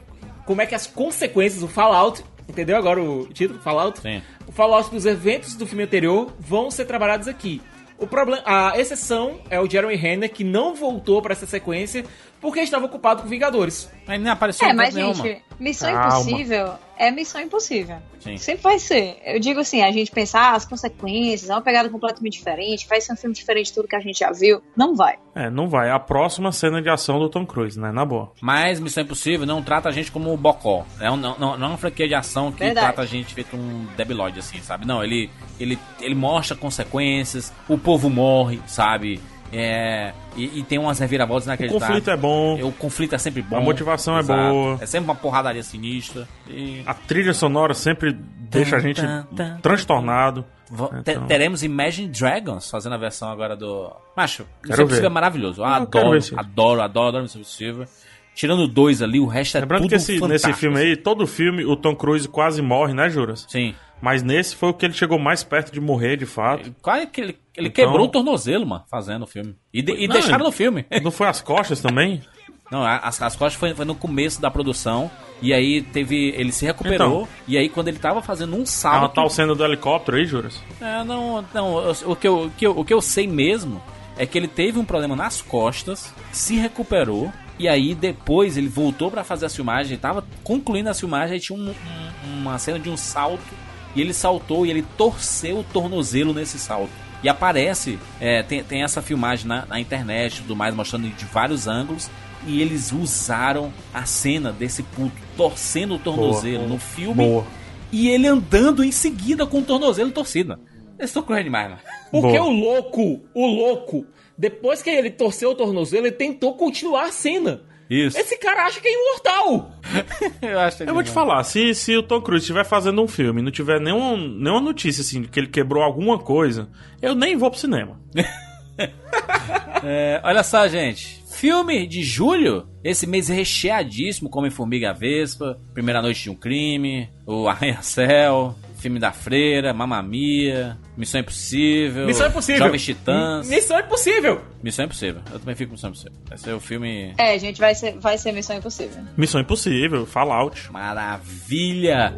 como é que as consequências, o Fallout, entendeu agora o título? Fallout? Sim. O Fallout dos eventos do filme anterior vão ser trabalhados aqui. O problema, a exceção é o Jeremy Renner, que não voltou pra essa sequência porque estava ocupado com Vingadores. Mas nem apareceu É, mas, nenhuma. gente, Missão Calma. Impossível é Missão Impossível. Sim. Sempre vai ser. Eu digo assim, a gente pensar as consequências, é uma pegada completamente diferente, vai ser um filme diferente de tudo que a gente já viu. Não vai. É, não vai. A próxima cena de ação do Tom Cruise, né? Na boa. Mas Missão Impossível não trata a gente como um bocó. É um- não, não, não é uma franquia de ação que Verdade. trata a gente feito um debilóide, assim, sabe? Não, ele, ele, ele mostra consequências, o povo morre, sabe? É, e, e tem umas reviravoltas O inacreditáveis. conflito é bom. O conflito é sempre bom. A motivação é Exato. boa. É sempre uma porradaria sinistra. E A trilha sonora sempre deixa a gente tan, tan, transtornado. vo- Então. te- teremos Imagine Dragons fazendo a versão agora do. Macho, Quero Impossível ver. é maravilhoso. Eu adoro, esse. adoro, adoro, adoro Missão Impossível. Tirando dois ali, o resto é Lembrando tudo que esse, nesse filme aí, todo filme, o Tom Cruise quase morre, né, Juras? Sim. Mas nesse foi o que ele chegou mais perto de morrer, de fato. Quase que ele, ele Então- quebrou o tornozelo, mano, fazendo o filme. E, de- e Não, deixaram no filme. Não foi as costas também? Não, a- as, as costas foi, foi no começo da produção. E aí teve. Ele se recuperou. Então. E aí, quando ele tava fazendo um Ah, salto. tal cena do helicóptero aí, Juras? É, não, não. o, que eu, o, que eu, o que eu sei mesmo é que ele teve um problema nas costas, se recuperou. E aí depois ele voltou pra fazer a filmagem, ele tava concluindo a filmagem, aí tinha um- um- uma cena de um salto. E ele saltou e ele torceu o tornozelo nesse salto. E aparece, é, tem, tem essa filmagem na, na internet e tudo mais, mostrando de vários ângulos. E eles usaram a cena desse puto torcendo o tornozelo no filme. Boa. E ele andando em seguida com o tornozelo torcido. Eles estão correndo demais, mano. Porque Boa. o louco, o louco, depois que ele torceu o tornozelo, ele tentou continuar a cena. Isso. Esse cara acha que é imortal. Eu acho Eu vou te falar, se, se o Tom Cruise estiver fazendo um filme e não tiver nenhum, nenhuma notícia assim de que ele quebrou alguma coisa, eu nem vou pro cinema. É, olha só, gente. Filme de julho, esse mês recheadíssimo, como Formiga Vespa, Primeira Noite de um Crime, O Arranha-Céu, Filme da Freira, Mamma Mia, Missão Impossível, Missão Impossível. Jovens Titãs. Missão Impossível. Missão Impossível. Eu também fico com Missão Impossível. Vai ser o filme É, gente, vai ser, vai ser Missão Impossível. Missão Impossível, Fallout. maravilha.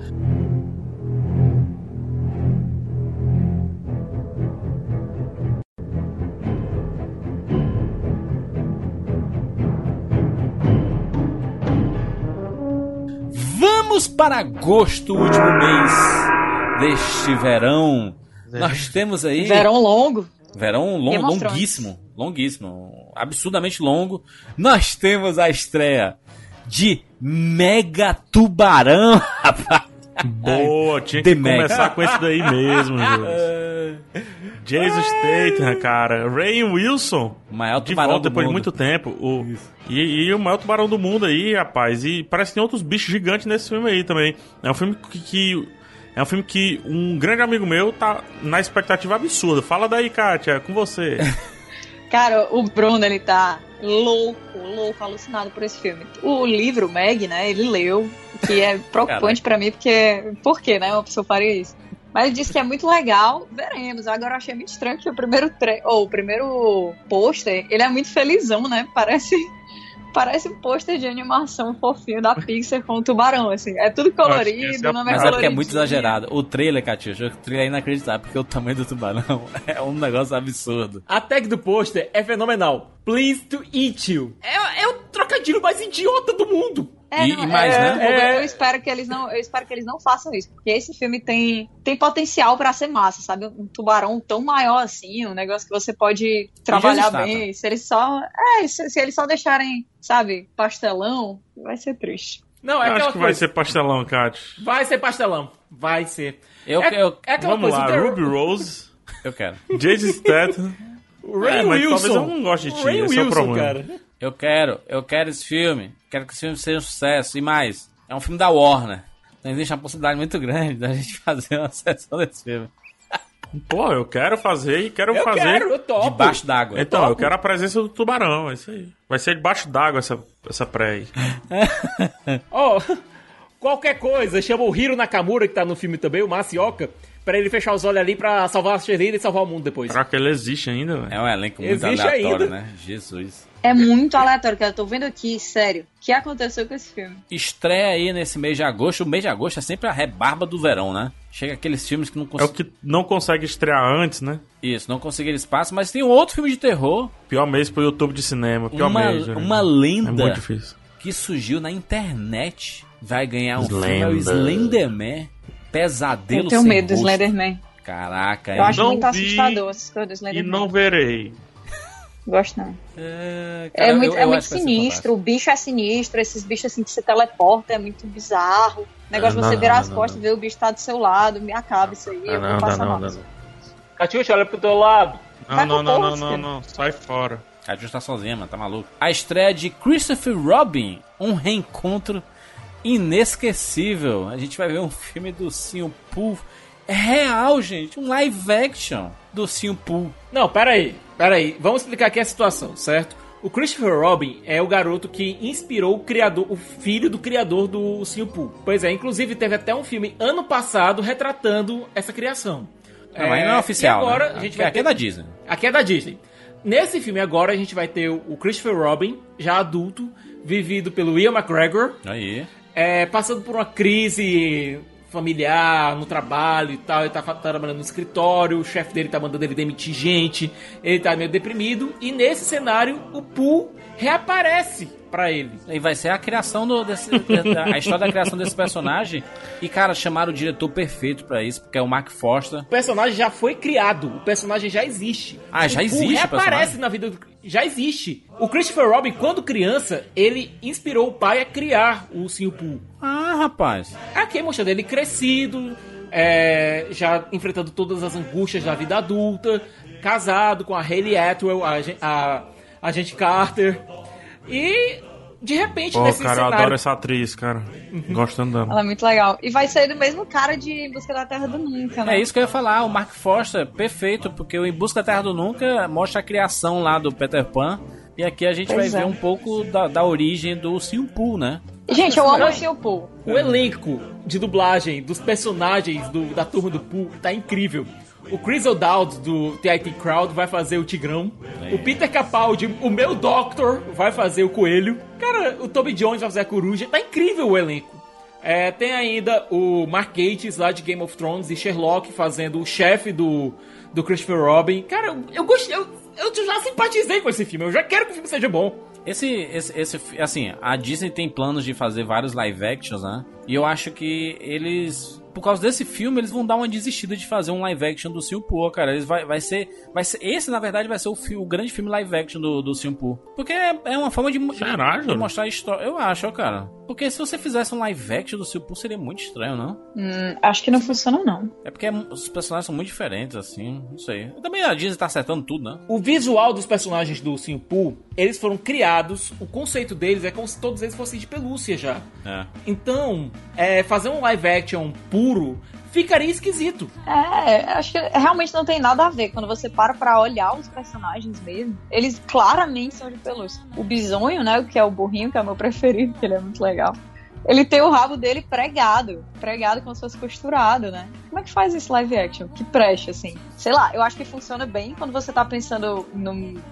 Vamos para agosto, último mês deste verão. Nós temos aí. Verão longo. Verão long- longuíssimo. Longuíssimo. Absurdamente longo. Nós temos a estreia de Mega Tubarão, rapaz. Boa, tinha The que Meg. começar com esse daí mesmo. Jason Statham, cara. Ray Wilson. O maior De tubarão volta do depois de mundo. muito tempo. O, e, e o maior tubarão do mundo aí, rapaz. E parece que tem outros bichos gigantes nesse filme aí também. É um filme que. que- é um filme que um grande amigo meu tá na expectativa absurda. Fala daí, Kátia, com você. Cara, o Bruno, ele tá louco, louco, alucinado por esse filme. O livro, Meg, né, ele leu, que é preocupante pra mim, porque... Por que, né, uma pessoa faria isso? Mas ele disse que é muito legal, veremos. Agora eu achei muito estranho que o primeiro tre... ou o primeiro pôster, ele é muito felizão, né? Parece parece um pôster de animação fofinho da Pixar com o tubarão, assim. É tudo colorido, é o nome é Mas é porque é coloridinho. muito exagerado. O trailer, Catiuxa, o trailer é inacreditável, porque o tamanho do tubarão é um negócio absurdo. A tag do pôster é fenomenal. Please to eat you. É, é o trocadilho mais idiota do mundo. É, E- não, e mais, é, né? Eu, É. eu espero que eles não, eu espero que eles não façam isso, porque esse filme tem, tem potencial pra ser massa, sabe? Um tubarão tão maior assim, um negócio que você pode trabalhar bem. Se eles só, é, se, se eles só deixarem, sabe, pastelão, vai ser triste. Não, é Eu acho que vai coisa. ser pastelão, Kátia. Vai ser pastelão. Vai ser. Eu, é, eu, é aquela Vamos coisa. lá, The- Ruby Rose, eu quero. Jason Statham. o Ray É, Wilson. talvez eu não goste de ti, Ray esse é o Wilson, problema. cara. Eu quero, eu quero esse filme. Quero que esse filme seja um sucesso. E mais, é um filme da Warner. Então existe uma possibilidade muito grande da gente fazer uma sessão desse filme. Pô, eu quero fazer e quero Eu fazer. quero, eu topo. Debaixo d'água. Então, eu quero a presença do tubarão, é isso aí. Vai ser debaixo d'água essa, essa pré aí. Ó, qualquer coisa, chama o Hiro Nakamura, que tá no filme também, o Masioka, pra ele fechar os olhos ali pra salvar a cheerleader e salvar o mundo depois. Será que ele existe ainda, velho? É um elenco muito Existe aleatório, ainda. né? Jesus. É muito aleatório, cara. Eu tô vendo aqui, sério. O que aconteceu com esse filme? Estreia aí nesse mês de agosto. O mês de agosto é sempre a rebarba do verão, né? Chega aqueles filmes que não É o conseguem. que não consegue estrear antes, né? Isso, não conseguiram espaço. Mas tem um outro filme de terror. Pior mês pro YouTube de cinema, pior Uma, mês. né? uma É lenda muito difícil. que surgiu na internet vai ganhar um Slender. filme, é o Slenderman. Pesadelo Eu tenho sem medo do. Slenderman. Caraca, Eu hein? acho Não muito vi assustador essas coisas do E Slenderman. não verei. Gosto não. É, É cara, muito, eu- é eu muito vai ser sinistro, o bicho é sinistro, esses bichos assim que você teleporta é muito bizarro. O negócio de você não, virar não, as não, costas e ver o bicho tá do seu lado, me acaba isso aí, Ah, eu vou não, passar não, mal. não. Catiuxa, olha pro teu lado. Não, não, não, não, não, não. Sai fora. A Justa tá sozinha, mano, tá maluco. A estreia de Christopher Robin, um reencontro inesquecível. A gente vai ver um filme do Sim Pooh. É real, gente, um live action do Sim Pooh. Não, peraí, peraí. Vamos explicar aqui a situação, certo? O Christopher Robin é o garoto que inspirou o criador, o filho do criador do Ursinho Pooh. Pois é, inclusive teve até um filme ano passado retratando essa criação. Não, mas não é oficial, E agora né? a gente Aqui- vai aqui ter... é da Disney. Aqui é da Disney. Nesse filme agora a gente vai ter o Christopher Robin, já adulto, vivido pelo Ian McGregor, Aí. é, passando por uma crise familiar no trabalho e tal, ele tá fa- trabalhando no escritório, o chefe dele tá mandando ele demitir gente, ele tá meio deprimido, e nesse cenário o Pooh reaparece pra ele. E vai ser a criação do, desse, da- a história da criação desse personagem. E, cara, chamaram o diretor perfeito pra isso, porque é o Mark Foster. O personagem já foi criado, o personagem já existe. Ah, já o existe o reaparece personagem? na vida do... Já existe. O Christopher Robin, quando criança, ele inspirou o pai a criar o Ursinho Pooh. Ah, rapaz. Aqui mostrando ele crescido, é, já enfrentando todas as angústias da vida adulta, casado com a Hayley Atwell, a, a agente Carter. E de repente, Pô, nesse cara, eu cenário. adoro essa atriz, cara. Gostando dela. Ela é muito legal. E vai sair do mesmo cara de Em Busca da Terra do Nunca, né? É isso que eu ia falar, o Mark Foster, perfeito, porque o Em Busca da Terra do Nunca mostra a criação lá do Peter Pan. E aqui a gente Pois vai é. ver um pouco da, da origem do Sim Pooh, né? Gente, eu amo o Pooh. O elenco de dublagem dos personagens do- da turma do Pooh tá incrível. O Chris O'Dowd do TIT Crowd vai fazer o Tigrão. O Peter Capaldi, o meu Doctor, vai fazer o Coelho. Cara, o Toby Jones vai fazer a Coruja. Tá incrível o elenco. É, tem ainda o Mark Gates lá de Game of Thrones e Sherlock fazendo o chefe do, do Christopher Robin. Cara, eu, eu gostei. Eu, eu já simpatizei com esse filme. Eu já quero que o filme seja bom. Esse, esse, esse, assim, a Disney tem planos de fazer vários live actions, né? E eu acho que eles, por causa desse filme, eles vão dar uma desistida de fazer um live action do Pooh, cara. Eles vai, vai ser, vai ser, esse na verdade vai ser o, fi- o grande filme live action do, do Pooh. Porque é, é uma forma de, Será, de Júlio? mostrar a história. Eu acho, cara. Porque se você fizesse um live action do Sim Pooh seria muito estranho, não? Hum, acho que não funciona, não. É porque é- os personagens são muito diferentes, assim. Não sei. Também a Disney tá acertando tudo, né? O visual dos personagens do Pooh, eles foram criados, o conceito deles é como se todos eles fossem de pelúcia já. É. Então, é, fazer um live action puro ficaria esquisito. É, acho que realmente não tem nada a ver. Quando você para pra olhar os personagens mesmo, eles claramente são de pelúcia. O bisonho, né, que é o burrinho, que é o meu preferido, que ele é muito legal. Ele tem o rabo dele pregado. Pregado como se fosse costurado, né? Como é que faz esse live action? Que preste, assim. Sei lá, eu acho que funciona bem quando você tá pensando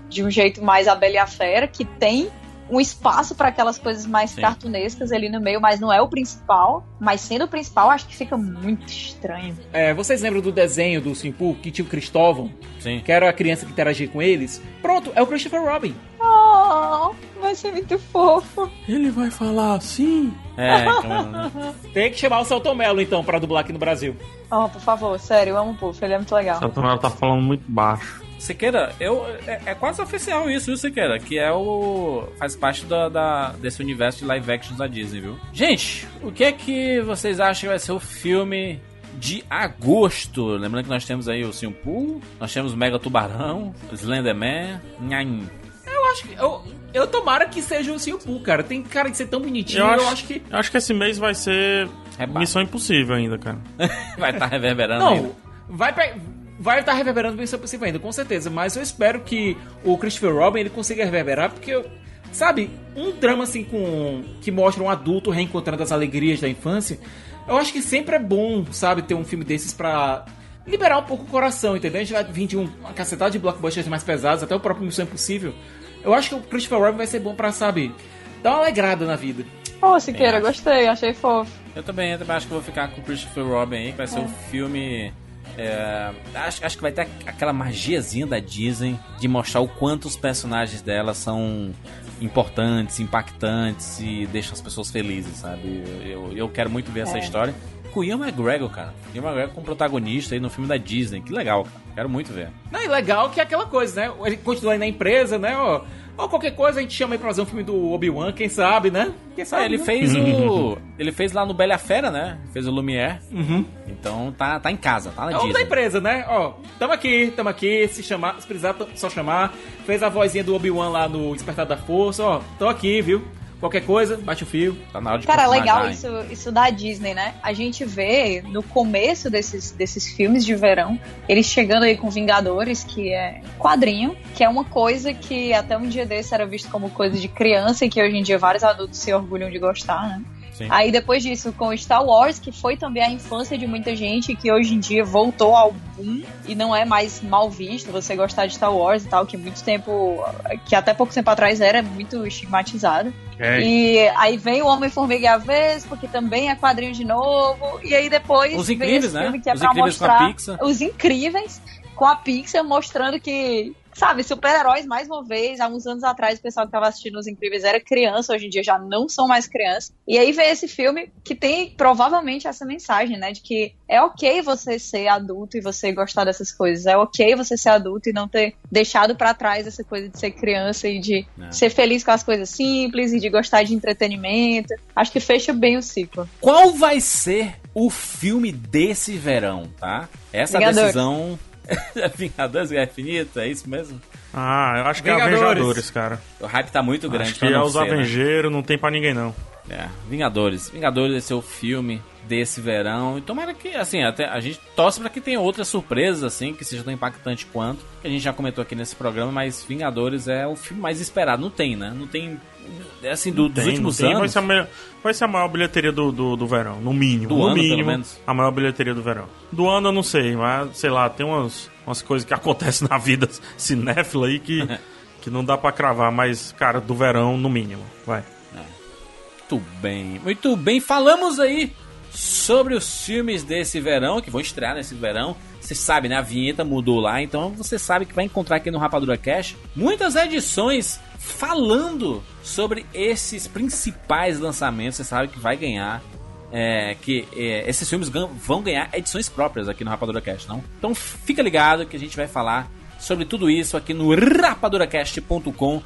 de um jeito mais a Bela e a Fera, que tem um espaço para aquelas coisas mais Sim. cartunescas ali no meio, mas não é o principal. Mas sendo o principal, acho que fica muito estranho. É, vocês lembram do desenho do Pooh, que tinha o Cristóvão, Sim. que era a criança que interagia com eles? Pronto, é o Christopher Robin. Oh, vai ser muito fofo. Ele vai falar assim. É, então, Tem que chamar o Celton Mello, então, pra dublar aqui no Brasil. Oh, por favor, sério, eu amo o Puff, ele é muito legal. Satanás tá falando muito baixo. Siqueira, eu, é, é quase oficial isso, viu, Siqueira? Que é o. faz parte da, da- desse universo de live actions da Disney, viu? Gente, o que é que vocês acham que vai ser o filme de agosto? Lembrando que nós temos aí o Sim Pooh, nós temos Mega Tubarão, Slenderman, Nhaim. Eu acho que. Eu, eu tomara que seja o Pooh, cara. Tem cara de ser tão bonitinho, Eu eu acho, acho que. eu acho que esse mês vai ser Reba- Missão Impossível ainda, cara. Vai estar reverberando ainda. Não, vai pe- vai estar reverberando bem Missão Impossível ainda, com certeza. Mas eu espero que o Christopher Robin ele consiga reverberar, porque, eu- sabe, um drama assim com que mostra um adulto reencontrando as alegrias da infância, eu acho que sempre é bom, sabe, ter um filme desses pra liberar um pouco o coração, entendeu? A gente vai vir de um, uma cacetada de blockbusters mais pesados, até o próprio Missão Impossível. Eu acho que o Christopher Robin vai ser bom pra, sabe, dar uma alegrada na vida. Ô, Siqueira, gostei, achei fofo. Eu também, eu também acho que vou ficar com o Christopher Robin aí, que vai ser o filme É, acho, acho que vai ter aquela magiazinha da Disney de mostrar o quanto os personagens dela são importantes, impactantes e deixam as pessoas felizes, sabe? Eu, eu quero muito ver essa É. história. Com o Ian McGregor, cara. Ian McGregor como protagonista aí no filme da Disney. Que legal, cara. Quero muito ver. Não, e legal que é aquela coisa, né? Ele continua aí na empresa, né? Ó, ou qualquer coisa a gente chama aí pra fazer um filme do Obi-Wan, quem sabe, né? Quem sabe? É, ele né? fez o. Ele fez lá no Bela Fera, né? Fez o Lumière. Uhum. Então tá, tá em casa, tá na É o da Disney. empresa, né? Ó, tamo aqui, tamo aqui. Se chamar, se precisar, só chamar. Fez a vozinha do Obi-Wan lá no Despertar da Força, ó. Tô aqui, viu? Qualquer coisa, bate o fio. Tá na hora de Cara, legal já, isso, isso da Disney, né? A gente vê no começo desses, desses filmes de verão, eles chegando aí com Vingadores, que é quadrinho, que é uma coisa que até um dia desse era visto como coisa de criança e que hoje em dia vários adultos se orgulham de gostar, né? Sim. Aí depois disso, com Star Wars, que foi também a infância de muita gente, que hoje em dia voltou ao boom e não é mais mal visto você gostar de Star Wars e tal, que muito tempo, que até pouco tempo atrás era muito estigmatizado. É, E aí vem o Homem-Formiga e a Vespa, que também é quadrinho de novo. E aí depois Os vem Incríveis, né? filme que é Os pra Incríveis com a mostrar Pixar. os incríveis com a Pixar, mostrando que, sabe, super-heróis, mais uma vez, há uns anos atrás o pessoal que tava assistindo Os Incríveis era criança, hoje em dia já não são mais crianças. E aí vem esse filme que tem provavelmente essa mensagem, né, de que é ok você ser adulto e você gostar dessas coisas, é ok você ser adulto e não ter deixado pra trás essa coisa de ser criança e de É. ser feliz com as coisas simples e de gostar de entretenimento. Acho que fecha bem o ciclo. Qual vai ser o filme desse verão, tá? Essa Vingadores. decisão. Vingadores Guerra Infinita, é isso mesmo? Ah, eu acho que é Vingadores. Avengadores, cara. O hype tá muito grande Acho que é os né? Avengeiros, não tem pra ninguém não. É, Vingadores. Vingadores é o filme desse verão. E tomara que, assim, até a gente torce pra que tenha outras surpresas, assim, que seja tão impactante quanto. Que a gente já comentou aqui nesse programa, mas Vingadores é o filme mais esperado. Não tem, né? Não tem. É Assim, do- dos Tem, últimos tem, Vai anos. ser, a maior, vai ser a maior bilheteria do, do, do verão, no mínimo. Do no ano, pelo mínimo, menos. a maior bilheteria do verão. Do ano eu não sei, mas sei lá, tem umas, umas coisas que acontecem na vida cinéfila aí que, que não dá pra cravar, mas, cara, do verão, no mínimo. Vai. Muito bem, muito bem. Falamos aí sobre os filmes desse verão, que vão estrear nesse verão. Você sabe, né? A vinheta mudou lá, então você sabe que vai encontrar aqui no Rapadura Cash muitas edições falando sobre esses principais lançamentos. Você sabe que vai ganhar. é, que é, esses filmes vão ganhar edições próprias aqui no Rapadura Cast, não? Então fica ligado que a gente vai falar sobre tudo isso aqui no rapaduracast.com.br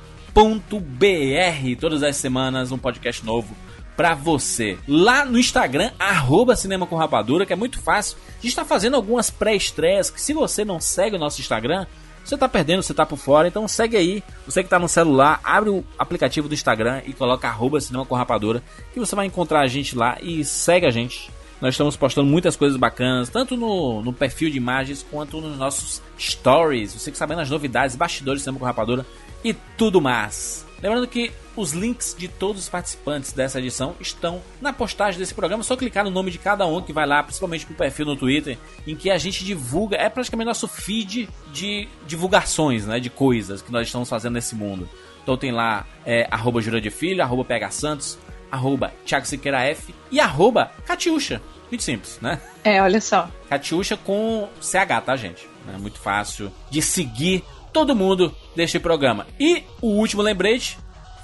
todas as semanas um podcast novo pra você. Lá no Instagram, arroba Cinema com Rapadura, que é muito fácil. A gente tá fazendo algumas pré-estreias, que se você não segue o nosso Instagram, você tá perdendo, você tá por fora, então segue aí. Você que tá no celular, abre o aplicativo do Instagram e coloca arroba Cinema com Rapadura, que você vai encontrar a gente lá e segue a gente. Nós estamos postando muitas coisas bacanas, tanto no, no perfil de imagens quanto nos nossos stories. Você que sabendo as novidades, bastidores do Cinema com Rapadura e tudo mais. Lembrando que os links de todos os participantes dessa edição estão na postagem desse programa. É só clicar no nome de cada um que vai lá, principalmente pro perfil no Twitter, em que a gente divulga, é praticamente nosso feed de divulgações, né, de coisas que nós estamos fazendo nesse mundo. Então tem lá é, arroba Jura de Filho, arroba PH Santos, arroba Thiago Siqueira F e arroba Catiuxa. Muito simples, né? É, olha só. Catiuxa com CH, tá, gente? É muito fácil de seguir todo mundo deste programa. E o último lembrete,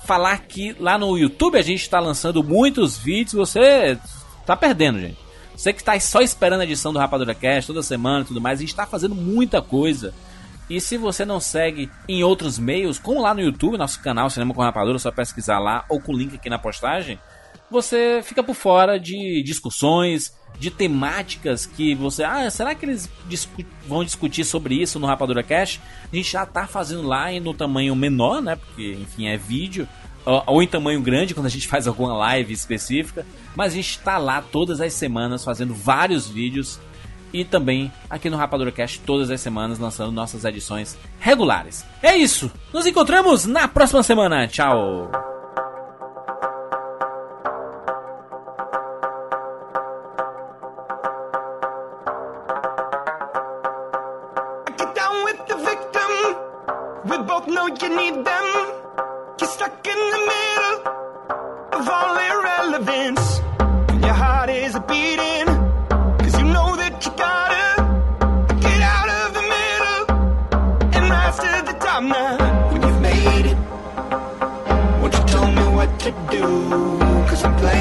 falar que lá no YouTube a gente está lançando muitos vídeos, você tá perdendo, gente. Você que está só esperando a edição do Rapadura Cast toda semana e tudo mais, a gente está fazendo muita coisa. E se você não segue em outros meios, como lá no YouTube, nosso canal Cinema com Rapadura, só pesquisar lá ou com o link aqui na postagem, você fica por fora de discussões, de temáticas que você. Ah, será que eles discu- vão discutir sobre isso no Rapadura Cash? A gente já tá fazendo lá e no tamanho menor, né? Porque, enfim, é vídeo. Ou, em tamanho grande, quando a gente faz alguma live específica. Mas a gente tá lá todas as semanas fazendo vários vídeos. E também aqui no Rapadura Cash todas as semanas lançando nossas edições regulares. É isso! Nos encontramos na próxima semana. Tchau! We both know you need them. You're stuck in the middle of all irrelevance. And your heart is beating, cause you know that you gotta get out of the middle and rise to the top now. When you've made it, won't you tell me what to do? Cause I'm playing.